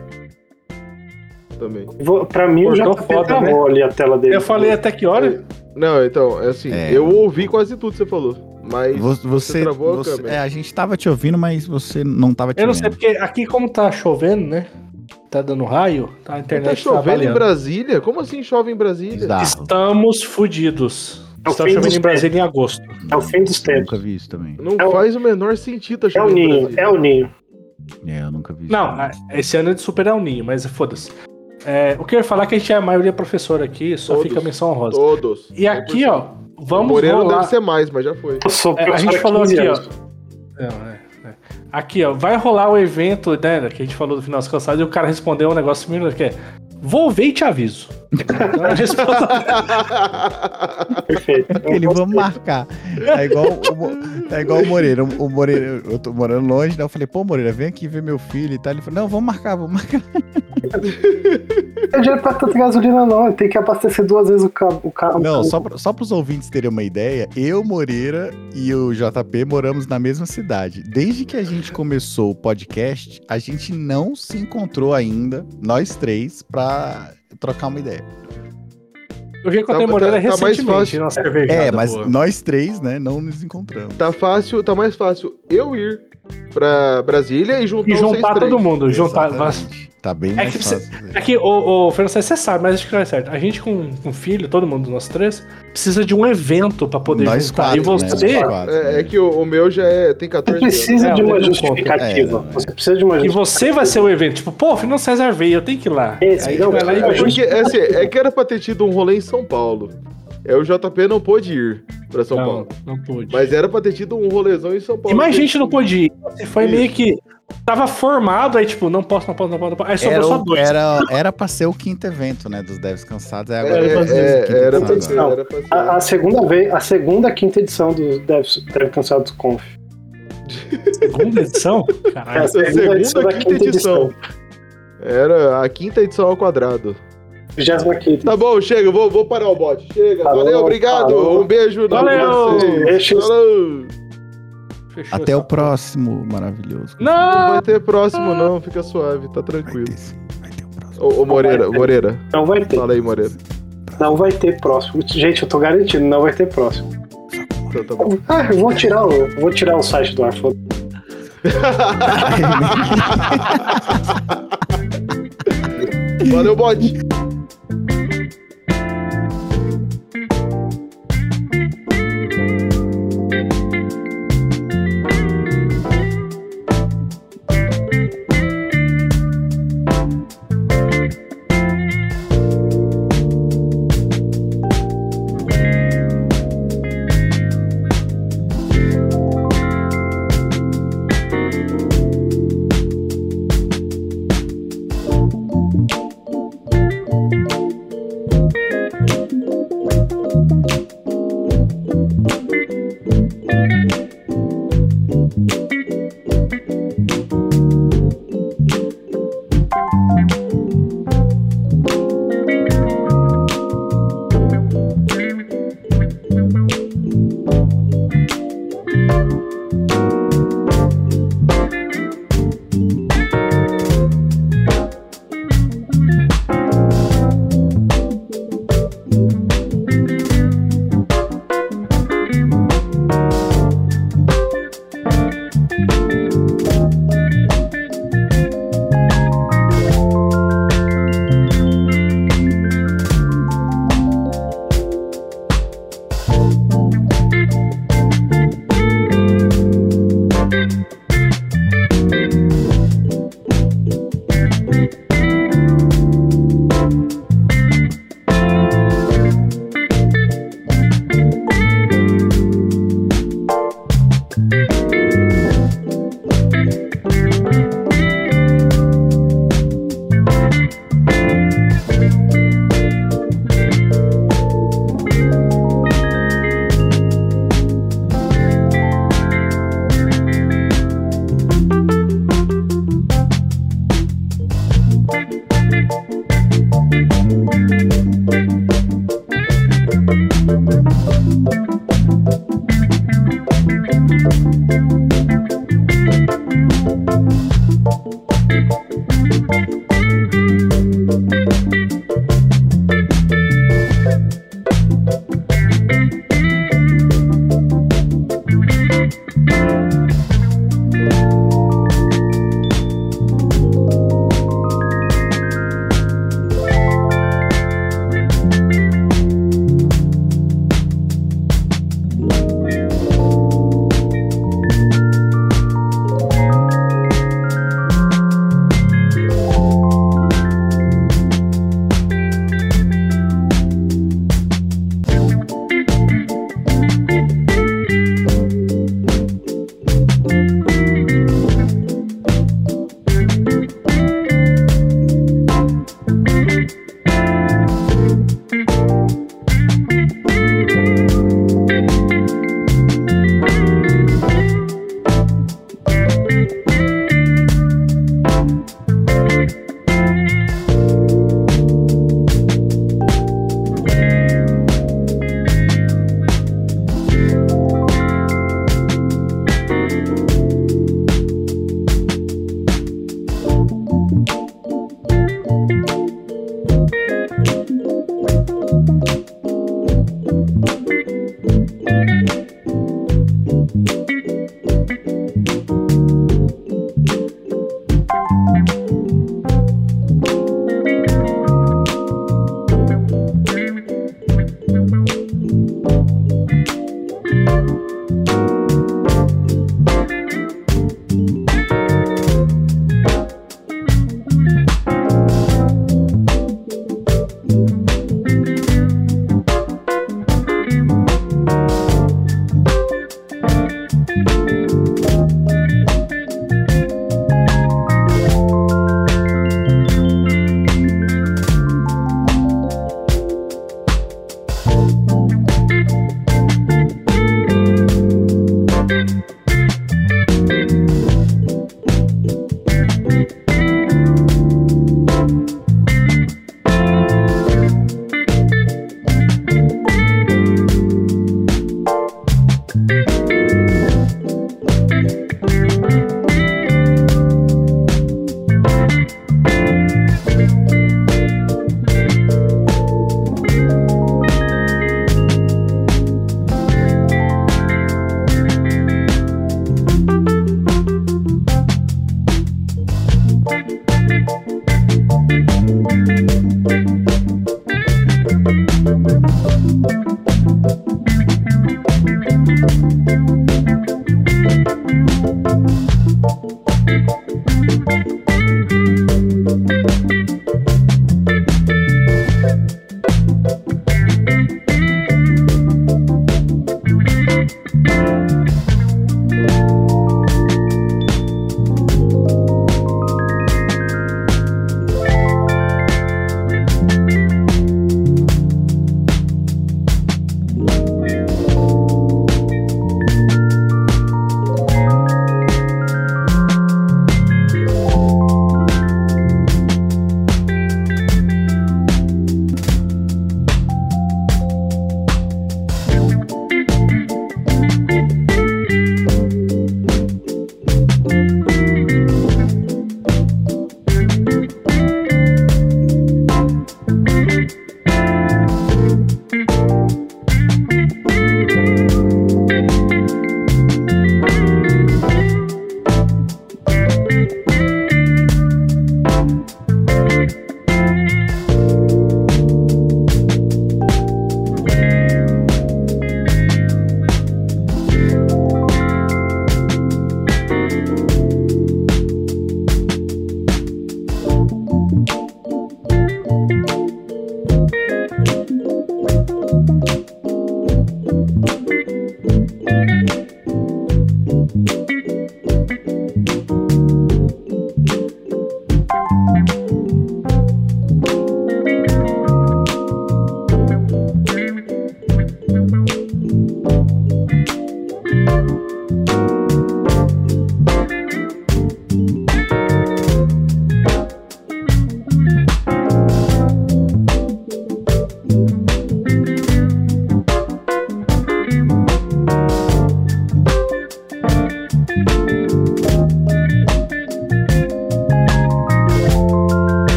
Também. Vou, pra mim, eu já Cortou foda, travou ali a tela dele. Eu falei até que hora? Não, então, é assim, É. eu ouvi quase tudo que você falou. Mas Vo- você, Você, travou a você- câmera. é, a gente tava te ouvindo, mas você não tava te Eu não vendo. sei, porque aqui, como tá chovendo, né? Tá dando raio, tá, a Tá internet tá, chovendo em avaliando. Brasília? Como assim chove em Brasília? Bizarro. Estamos fudidos. É o Está chovendo em Brasília em agosto. É o fim dos tempos. Nunca vi isso também. Não É o- faz o menor sentido tá É o em ninho, é o ninho. É, eu nunca vi isso. Não, também. a- esse ano é de superar o ninho, mas foda-se. É, o que eu ia falar é que a gente é a maioria professor aqui, só Todos. fica a menção honrosa. Todos. E aqui, ó, O vamos Moreira rolar... deve ser mais, mas já foi. Eu sou É, a gente falou 15 aqui, ó. anos. Não, é, é. Aqui, ó, vai rolar o evento, né, que a gente falou do final dos cansados, e o cara respondeu um negócio similar, que é, vou ver e te aviso. Então, a resposta- Perfeito. Ele vamos marcar. É igual o, é igual o Moreira. O Moreira, eu tô morando longe, né? Eu falei, pô, Moreira, vem aqui ver meu filho e tal. Ele falou, não, vamos marcar, vamos marcar. Não tem dinheiro pra tanta gasolina, não. Tem que abastecer duas vezes o carro. O carro Não, só, pra, só pros ouvintes terem uma ideia, eu, Moreira e o JP moramos na mesma cidade. Desde que a gente começou o podcast, a gente não se encontrou ainda, nós três, pra trocar uma ideia. Eu já encontrei Tá- Moreira tá- tá mais recentemente fácil. É, mas boa. nós três, né, não nos encontramos. Tá fácil, tá mais fácil eu ir pra Brasília e juntar E juntar três. todo mundo, juntar... Exatamente. Tá bem É mais que você- fácil. É que, ô, ô Fernando, você sabe, mas acho que não é certo. A gente com, com filho, todo mundo, nós três, precisa de um evento pra poder Nós juntar. quatro, e você, né? Quatro, É, né? é que o, o meu já é, tem Você 14 anos. precisa É, de eu uma justificativa. É, Você precisa de uma e justificativa. você vai ser o evento. Tipo, pô, Fernando César veio, eu tenho que ir lá. Esse, Aí não, vai lá e é É porque é, assim, é que era pra ter tido um rolê em São Paulo. É o JP não pôde ir pra São Não, Paulo. não pude. Mas era pra ter tido um rolezão em São Paulo. E mais gente não pôde ir. Você foi Isso. meio que. Tava formado, aí, tipo, não posso, não posso, não posso, não posso. Aí sobrou Era, só dois. era, era pra ser o quinto evento, né? Dos Devs Cansados. É É, agora é, é, o quinto era pra ser, era pra ser. A, a segunda vez, a segunda, quinta edição do Deve, Deve Cansados Conf. Segunda edição? É a Caralho. segunda, segunda, edição quinta quinta edição. edição. Era a quinta edição ao quadrado. 25 Tá bom, chega, vou, vou parar o bot. Chega, Falou, valeu, obrigado. falou. Um beijo Valeu. Falou. Fechou Até o próximo maravilhoso. Não Não! vai ter próximo, não. Fica suave, tá Vai tranquilo. ter sim, vai ter o próximo. Ô, ô Moreira, Moreira. Não vai ter. Fala aí, Moreira. Não vai ter próximo. Gente, eu tô garantindo, não vai ter próximo. Tá, tá bom. Ah, eu vou tirar o, vou tirar o site do ar. foda- Valeu, bot.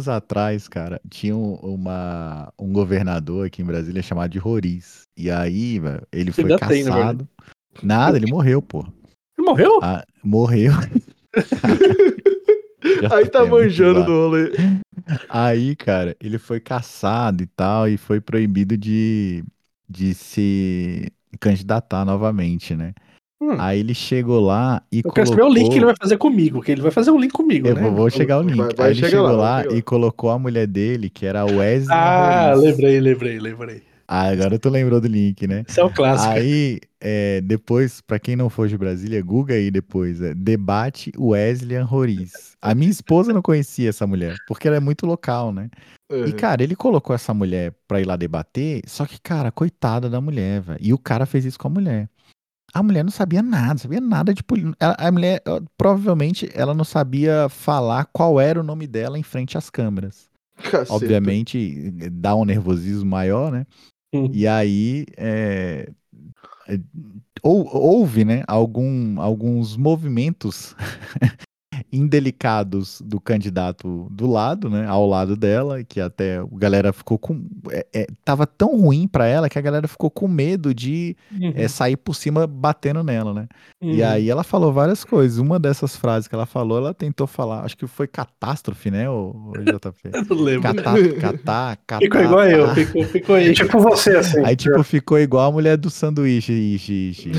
Anos atrás, cara, tinha um- uma, um governador aqui em Brasília chamado de Roriz. E aí, velho, ele foi tem, na caçado. Nada, ele morreu, pô. Ele morreu? Ah, morreu. Aí tá muito manjando do rolê. Aí, cara, ele foi caçado e tal, e foi proibido de, de se candidatar novamente, né? Hum. Aí ele chegou lá e Eu quero saber o link que ele colocou- vai fazer comigo, que ele vai fazer um link comigo, Eu né? vou, vou chegar ao link. Vai- vai Aí ele chegou lá, lá e colocou a mulher dele, que era a Wesley Ah, lembrei, lembrei, lembrei. Ah, agora tu lembrou do link, né? Esse é o clássico. Aí, é, depois, pra quem não for de Brasília, Google aí depois, é, debate Wesley Roriz. A minha esposa não conhecia essa mulher, porque ela é muito local, né? É. E, cara, ele colocou essa mulher pra ir lá debater, só que, cara, coitada da mulher, velho. E o cara fez isso com a mulher. A mulher não sabia nada, sabia nada de política. A, mulher, provavelmente, ela não sabia falar qual era o nome dela em frente às câmeras. Caceta. Obviamente, dá um nervosismo maior, né? Hum. E aí, é, é, ou- houve, né, algum, alguns movimentos indelicados do candidato do lado, né, ao lado dela, que até a galera ficou com, é, é, tava tão ruim pra ela que a galera ficou com medo de Uhum, é, sair por cima batendo nela, né? E uhum. aí ela falou várias coisas. Uma dessas frases que ela falou, ela tentou falar, acho que foi catástrofe, né, o, JP? Eu não lembro. Catá, catá, catá. Ficou igual eu, ficou, ficou aí. Tipo você, assim. Aí, tipo, ficou igual a mulher do sanduíche. Ixi, ixi?